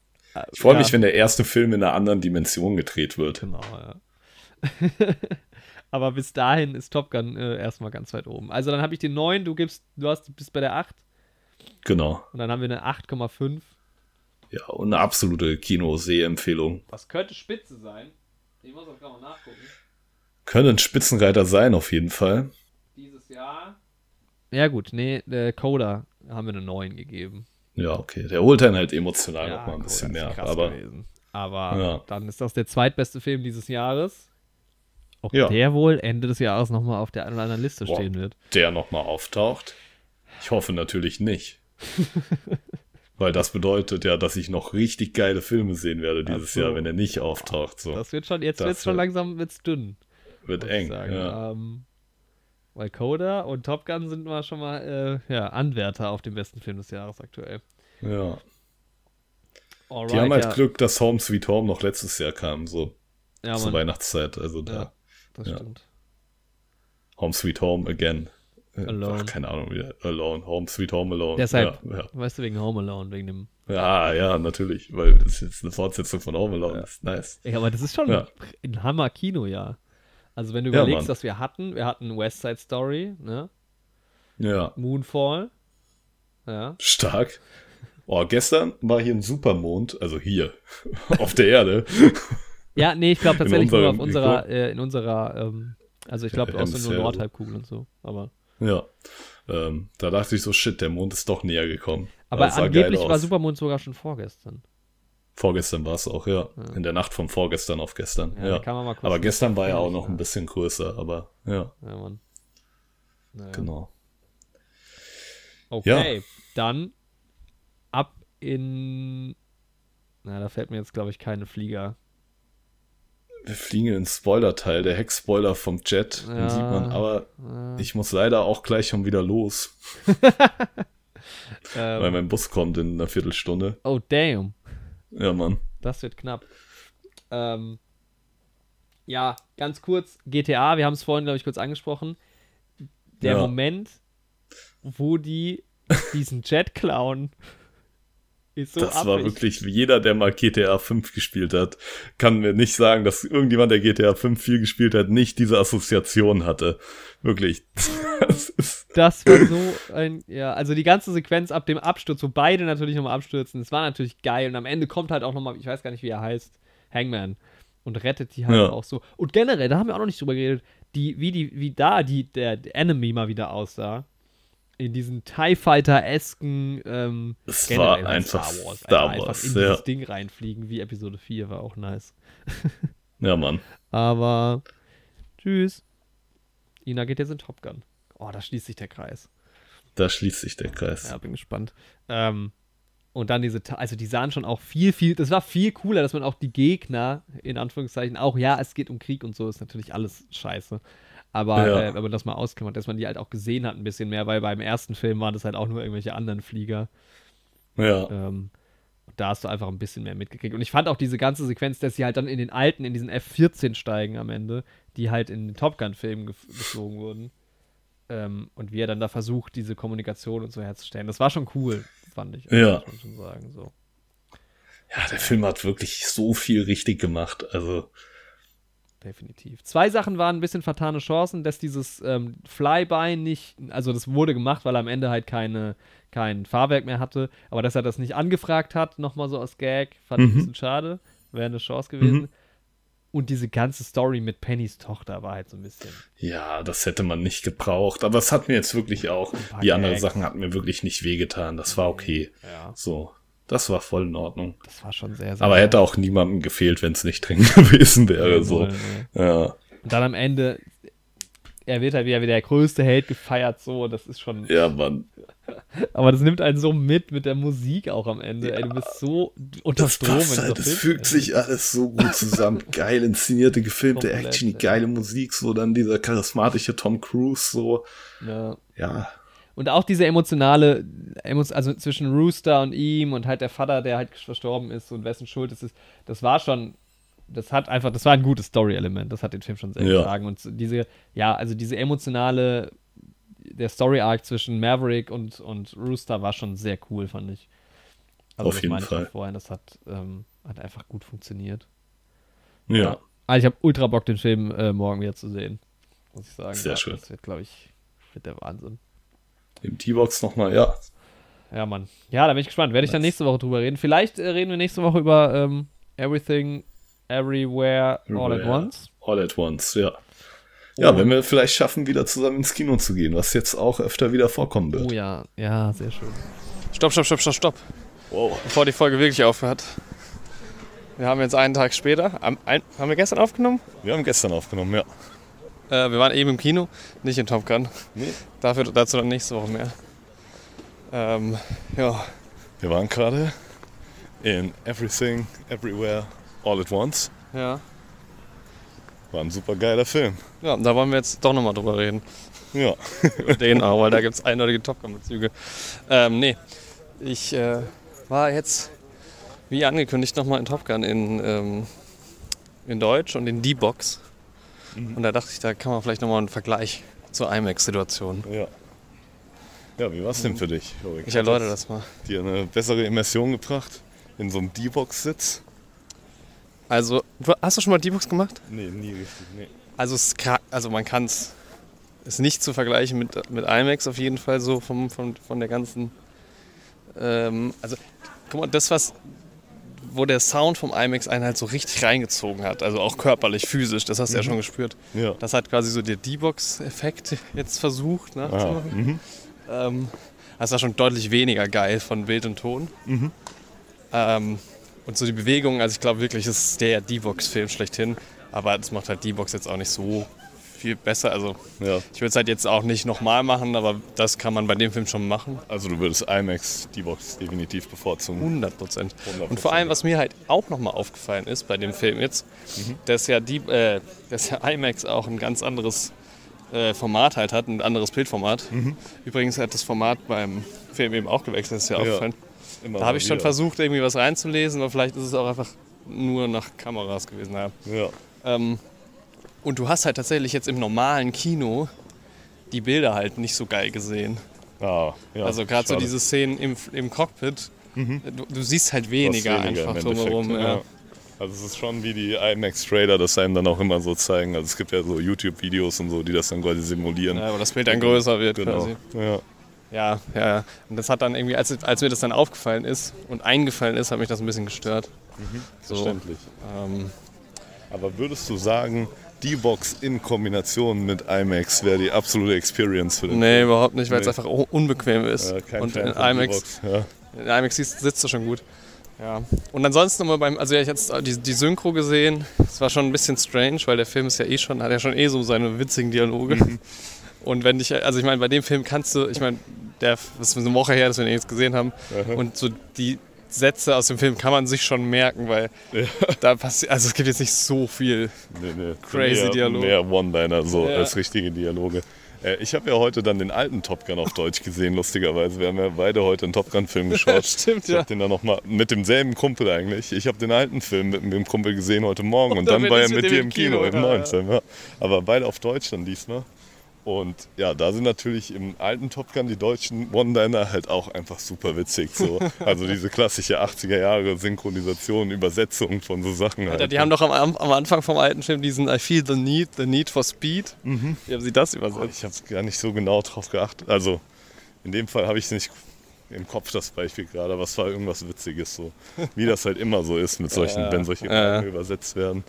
Ich freue Ja, mich, wenn der erste Film in einer anderen Dimension gedreht wird. Genau, ja. [LAUGHS] Aber bis dahin ist Top Gun äh, erstmal ganz weit oben. Also dann habe ich den 9, du gibst, du hast, bist bei der 8 Genau. und dann haben wir eine 8,5. Ja, und eine absolute Kino-Sehempfehlung. Das könnte Spitze sein. Ich muss das gerade mal nachgucken. Können Spitzenreiter sein, auf jeden Fall. Dieses Jahr. Ja, gut, nee, äh, Coda haben wir eine 9 gegeben. Ja, okay. Der holt dann halt emotional Ja, noch mal ein Coda bisschen mehr. Aber gewesen. Aber Ja. dann ist das der zweitbeste Film dieses Jahres. Ob Ja. der wohl Ende des Jahres nochmal auf der einen oder anderen Liste Boah. stehen wird. der nochmal auftaucht. Ich hoffe natürlich nicht. [LAUGHS] Weil das bedeutet ja, dass ich noch richtig geile Filme sehen werde dieses so. Jahr, wenn er nicht auftaucht. So. Das wird schon, jetzt wird schon langsam wird's dünn. wird eng. Ja. Ähm, weil Coda und Top Gun sind mal schon mal äh, ja, Anwärter auf den besten Film des Jahres aktuell. ja. Alright, Die haben halt ja. Glück, dass Home Sweet Home noch letztes Jahr kam, so Ja, zur Mann, Weihnachtszeit. Also da. Das ja. stimmt. Home Sweet Home again. Äh, Alone. Ach, keine Ahnung, wie Alone. Home Sweet Home Alone. Deshalb, Ja, ja. weißt du, wegen Home Alone, wegen dem. ja, ja, natürlich. Weil das ist jetzt eine Fortsetzung von Home Alone. Das ist nice. Ja, aber das ist schon Ja. ein Hammer-Kinojahr. Also, wenn du Ja, überlegst, was wir hatten, wir hatten West Side Story, ne? Ja, Moonfall. Ja. stark. Oh, gestern war hier ein Supermond, also hier, [LAUGHS] auf der Erde. [LAUGHS] Ja, nee, ich glaube tatsächlich nur auf unserer, äh, in unserer, ähm, also ich glaube Ja, aus der Hemisphäre. Nordhalbkugel und so. Aber, Ja. Ähm, da dachte ich so, shit, der Mond ist doch näher gekommen. aber Das angeblich war. Supermond sogar schon vorgestern. Vorgestern war es auch, ja. In der Nacht von vorgestern auf gestern. Ja, Ja. kann man mal kurz aber gestern war ja auch noch ja. ein bisschen größer, aber ja, Ja, Mann. Naja. genau. Okay, dann ab in. Na, da fällt mir jetzt, glaube ich, keine Flieger. Wir fliegen in den Spoiler-Teil, der Heckspoiler vom Jet, Ja. den sieht man, aber ich muss leider auch gleich schon wieder los, [LAUGHS] weil Ähm, mein Bus kommt in einer Viertelstunde. oh, damn. Ja, Mann. Das wird knapp. Ähm, ja, ganz kurz, GTA, wir haben es vorhin, glaube ich, kurz angesprochen. Der Ja. Moment, wo die diesen Jet klauen, so das war affig. wirklich, jeder, der mal GTA 5 gespielt hat, kann mir nicht sagen, dass irgendjemand, der GTA 5 viel gespielt hat, nicht diese Assoziation hatte. Wirklich. [LAUGHS] Das ist, Das war so ein, ja, also die ganze Sequenz ab dem Absturz, wo beide natürlich nochmal abstürzen, das war natürlich geil. Und am Ende kommt halt auch nochmal, ich weiß gar nicht, wie er heißt, Hangman. und rettet die halt Ja. auch so. Und generell, da haben wir auch noch nicht drüber geredet, die, wie, die, wie da die, der Enemy mal wieder aussah. In diesen TIE Fighter-esken ähm, Es war einfach Star Star einfach Wars, in ja. dieses Ding reinfliegen, wie Episode 4 war auch nice. Ja, Mann. Aber tschüss. Ina geht jetzt in Top Gun. Oh, da schließt sich der Kreis. Da schließt sich der Kreis. Ja, bin gespannt. Ähm, und dann diese, also die sahen schon auch viel, viel, das war viel cooler, dass man auch die Gegner, in Anführungszeichen, auch, ja, es geht um Krieg und so, ist natürlich alles scheiße. Aber Ja. äh, wenn man das mal ausklammert, dass man die halt auch gesehen hat ein bisschen mehr, weil beim ersten Film waren das halt auch nur irgendwelche anderen Flieger. Ja. Ähm, da hast du einfach ein bisschen mehr mitgekriegt. Und ich fand auch diese ganze Sequenz, dass sie halt dann in den alten, in diesen F-14 steigen am Ende, die halt in den Top Gun-Filmen gef geflogen wurden. Ähm, und wie er dann da versucht, diese Kommunikation und so herzustellen. Das war schon cool, fand ich. Ja. Muss man schon sagen. So. ja, der Film hat wirklich so viel richtig gemacht. Also, Definitiv. Zwei Sachen waren ein bisschen vertane Chancen, dass dieses ähm, Flyby nicht, also das wurde gemacht, weil er am Ende halt keine, kein Fahrwerk mehr hatte, aber dass er das nicht angefragt hat, nochmal so aus Gag, fand ich ein Mhm. bisschen schade. Wäre eine Chance gewesen. Und diese ganze Story mit Pennys Tochter war halt so ein bisschen. ja, das hätte man nicht gebraucht. Aber es hat mir jetzt wirklich auch, die anderen. Sachen hatten mir wirklich nicht wehgetan. Das war okay. Ja. So, das war voll in Ordnung. Das war schon sehr, sehr. Aber hätte auch niemandem gefehlt, wenn es nicht drin [LAUGHS] gewesen wäre. So. Ja, Und dann am Ende, er wird halt wieder wie der größte Held gefeiert, so, das ist schon. ja, Mann. [LAUGHS] Aber das nimmt einen so mit, mit der Musik auch am Ende. Ey, du bist so unter Das Strom, passt halt, es so fügt sich alles so gut zusammen. [LAUGHS] Geil inszenierte, gefilmte Komplett, Action, die ja. geile Musik, so dann dieser charismatische Tom Cruise, so. Ja. Ja, Und auch diese emotionale, emo- also zwischen Rooster und ihm und halt der Vater, der halt verstorben ist und wessen Schuld es ist, das war schon, das hat einfach, das war ein gutes Story-Element, das hat den Film schon sehr Ja. getragen. Und diese, ja, also diese emotionale, der Story-Arc zwischen Maverick und, und Rooster war schon sehr cool, fand ich. Also Auf das jeden meine ich Fall. Vorhin, das hat, ähm, hat einfach gut funktioniert. ja. Also ich habe ultra Bock, den Film äh, morgen wieder zu sehen. Muss ich sagen. Sehr ja, schön. Das wird, glaube ich, wird der Wahnsinn. Im T-Box nochmal, ja. Ja, Mann. Ja, da bin ich gespannt. Werde ich dann nächste Woche drüber reden. Vielleicht äh, reden wir nächste Woche über ähm, Everything, Everywhere, All at Everywhere. Once. All at once, ja. Ja, Und- wenn wir vielleicht schaffen, wieder zusammen ins Kino zu gehen, was jetzt auch öfter wieder vorkommen wird. Oh ja, ja, sehr schön. Stopp, stopp, stopp, stopp, stopp. Wow. Bevor die Folge wirklich aufhört. Wir haben jetzt einen Tag später. Am, ein, haben wir gestern aufgenommen? Wir haben gestern aufgenommen, ja. Äh, wir waren eben im Kino, nicht in Top Gun. Nee. Dafür, dazu dann nächste Woche mehr. Ähm, ja, Wir waren gerade in Everything, Everywhere, All at Once. ja. War ein super geiler Film. Ja, da wollen wir jetzt doch nochmal drüber reden. Ja. [LAUGHS] Über den auch, weil da gibt es eindeutige Top Gun-Bezüge. Ähm, nee, ich äh, war jetzt, wie angekündigt, nochmal in Top Gun in, ähm, in Deutsch und in D-Box. Und da dachte ich, da kann man vielleicht nochmal einen Vergleich zur IMAX-Situation. Ja. Ja, wie war's denn für dich? Jorik? Ich erläutere das mal. Dir eine bessere Immersion gebracht? In so einem D-Box-Sitz? Also, hast du schon mal D-Box gemacht? Nee, nie richtig. Nee. Also, es, also man kann es ist nicht zu vergleichen mit, mit IMAX auf jeden Fall so vom, vom, von der ganzen. Ähm, also, guck mal, das, was wo der Sound vom IMAX einen halt so richtig reingezogen hat, also auch körperlich, physisch, das hast du ja schon gespürt. Ja. Das hat quasi so der D-Box-Effekt jetzt versucht Ah, nachzumachen. mhm. Ähm, das war schon deutlich weniger geil von Bild und Ton. Mhm. Ähm, und so die Bewegung, also ich glaube wirklich, es ist der D-Box-Film schlechthin. Aber das macht halt D-Box jetzt auch nicht so viel besser. Also ja. ich würde es halt jetzt auch nicht nochmal machen, aber das kann man bei dem Film schon machen. Also du würdest IMAX D-Box definitiv bevorzugen. 100 Prozent. 100%. Und vor allem, was mir halt auch nochmal aufgefallen ist bei dem Film jetzt, dass, ja die, äh, dass ja IMAX auch ein ganz anderes äh, Format halt hat, ein anderes Bildformat. Übrigens hat das Format beim Film eben auch gewechselt, ist ja aufgefallen. Immer Da habe ich schon wieder. versucht, irgendwie was reinzulesen, aber vielleicht ist es auch einfach nur nach Kameras gewesen. Naja. Ja. Ähm, und du hast halt tatsächlich jetzt im normalen Kino die Bilder halt nicht so geil gesehen. Ah, ja. also gerade so diese Szenen im, im Cockpit, du, du siehst halt weniger, im einfach drumherum. Ja. Also es ist schon wie die IMAX-Trailer, das einem dann auch immer so zeigen. Also es gibt ja so YouTube-Videos und so, die das dann quasi simulieren. Ja, wo das Bild dann größer wird genau. quasi. Ja. Ja, ja, ja. Und das hat dann irgendwie, als, als mir das dann aufgefallen ist und eingefallen ist, hat mich das ein bisschen gestört. So, Verständlich. ähm, Aber würdest du sagen, die Box in Kombination mit IMAX wäre die absolute Experience für den Nee, Film? überhaupt nicht, weil es Nee. einfach un- unbequem ist. Äh, kein und Fan in IMAX, Ja. in IMAX sitzt, du schon gut. Ja. Und ansonsten nochmal beim, also ja, ich jetzt die, die Synchro gesehen, es war schon ein bisschen strange, weil der Film ist ja eh schon, hat ja schon eh so seine witzigen Dialoge. Mhm. Und wenn dich, also ich meine, bei dem Film kannst du, ich meine, der, das ist eine Woche her, dass wir ihn jetzt gesehen haben, und so die Sätze aus dem Film kann man sich schon merken, weil da passiert, also es gibt jetzt nicht so viel. Nee, nee. Crazy mehr, Dialog. Mehr One-Liner so Ja. als richtige Dialoge. Äh, Ich habe ja heute dann den alten Top Gun auf Deutsch gesehen, lustigerweise. Wir haben ja beide heute einen Top Gun-Film [LAUGHS] geschaut. Stimmt, ich ja. habe den dann nochmal mit demselben Kumpel eigentlich. Ich habe den alten Film mit dem Kumpel gesehen heute Morgen und, dann dann bin war er mit dir im Kino, Kino, im ja, 19. Ja. Aber beide auf Deutsch dann diesmal. Und ja, da sind natürlich im alten Top Gun die deutschen One-Liner halt auch einfach super witzig. So. [LAUGHS] Also diese klassische 80er Jahre Synchronisation, Übersetzung von so Sachen. Alter, Halt. die haben doch am, am Anfang vom alten Film diesen I feel the need, the need for speed. Wie haben sie das übersetzt? Ich habe gar nicht so genau drauf geachtet. Also in dem Fall habe ich es nicht im Kopf, das Beispiel gerade, aber es war irgendwas Witziges so. Wie das halt immer so ist mit solchen, Ja. wenn solche Ja. Fragen übersetzt werden.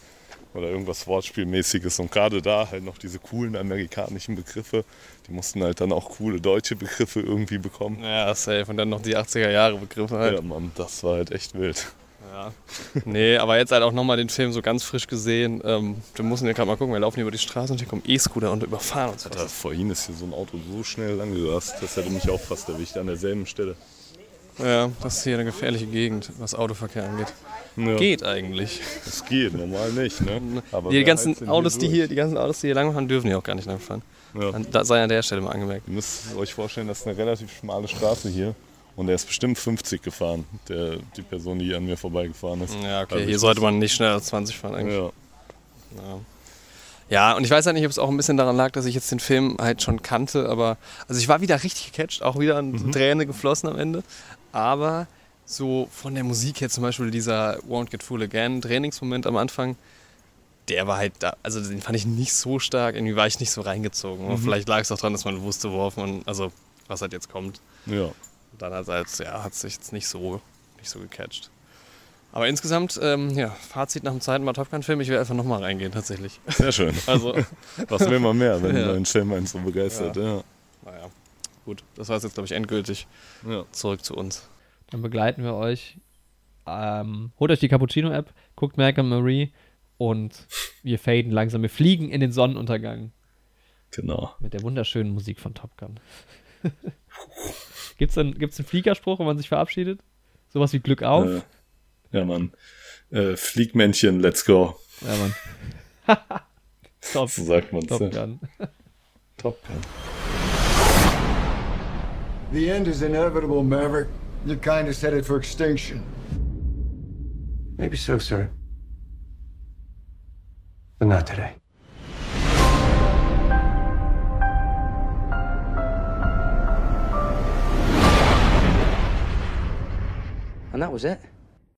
Oder irgendwas Wortspielmäßiges. Und gerade da halt noch diese coolen amerikanischen Begriffe. Die mussten halt dann auch coole deutsche Begriffe irgendwie bekommen. Ja, safe. Und dann noch die 80er Jahre Begriffe halt. Ja, Mann, das war halt echt wild. Ja. Nee, aber jetzt halt auch nochmal den Film so ganz frisch gesehen. Ähm, wir müssen hier gerade mal gucken, wir laufen hier über die Straße und hier kommen E-Scooter und überfahren uns. Alter, vorhin ist hier so ein Auto so schnell lang gerast, das hätte mich auch fast erwischt an derselben Stelle. Ja, das ist hier eine gefährliche Gegend, was Autoverkehr angeht. Ja, Geht eigentlich. Es geht, normal nicht, ne? Aber Die ganzen Autos, die hier, die ganzen Autos, die hier langfahren, dürfen hier auch gar nicht langfahren. Ja. Das sei an der Stelle mal angemerkt. Ihr müsst euch vorstellen, das ist eine relativ schmale Straße hier. Und er ist bestimmt 50 gefahren, der, die Person, die an mir vorbeigefahren ist. Ja, okay, Also hier sollte man nicht schneller als 20 fahren eigentlich. Ja. Ja, und ich weiß halt nicht, ob es auch ein bisschen daran lag, dass ich jetzt den Film halt schon kannte, aber also ich war wieder richtig gecatcht, auch wieder eine Mhm. Träne geflossen am Ende. Aber so von der Musik her zum Beispiel dieser Won't Get Fool Again Trainingsmoment am Anfang, der war halt da, also den fand ich nicht so stark, irgendwie war ich nicht so reingezogen. Mhm. Vielleicht lag es auch daran, dass man wusste, worauf man, also was halt jetzt kommt. ja. Dann hat es ja, hat sich jetzt nicht so, nicht so gecatcht. Aber insgesamt, ähm, ja, Fazit nach dem zweiten Mal Top Gun-Film, ich will einfach nochmal reingehen, tatsächlich. Sehr schön. Also, [LAUGHS] Was will man mehr, wenn Ja. ein Film einen so begeistert? Ja. naja, gut, das war jetzt, glaube ich, endgültig. Ja. Zurück zu uns. Dann begleiten wir euch. Ähm, holt euch die Cappuccino-App, guckt Malcolm Marie und wir faden langsam. Wir fliegen in den Sonnenuntergang Genau. mit der wunderschönen Musik von Top Gun. [LAUGHS] Gibt's einen, gibt's einen Fliegerspruch, wenn man sich verabschiedet? Sowas wie Glück auf? Äh, ja, Mann. Äh, Fliegmännchen, let's go. Ja, Mann. [LAUGHS] Top, So sagt man Top es. Gun. Top Gun. The end is inevitable, Maverick. Your kind is headed for extinction. Maybe so, sir. But not today. And that was it.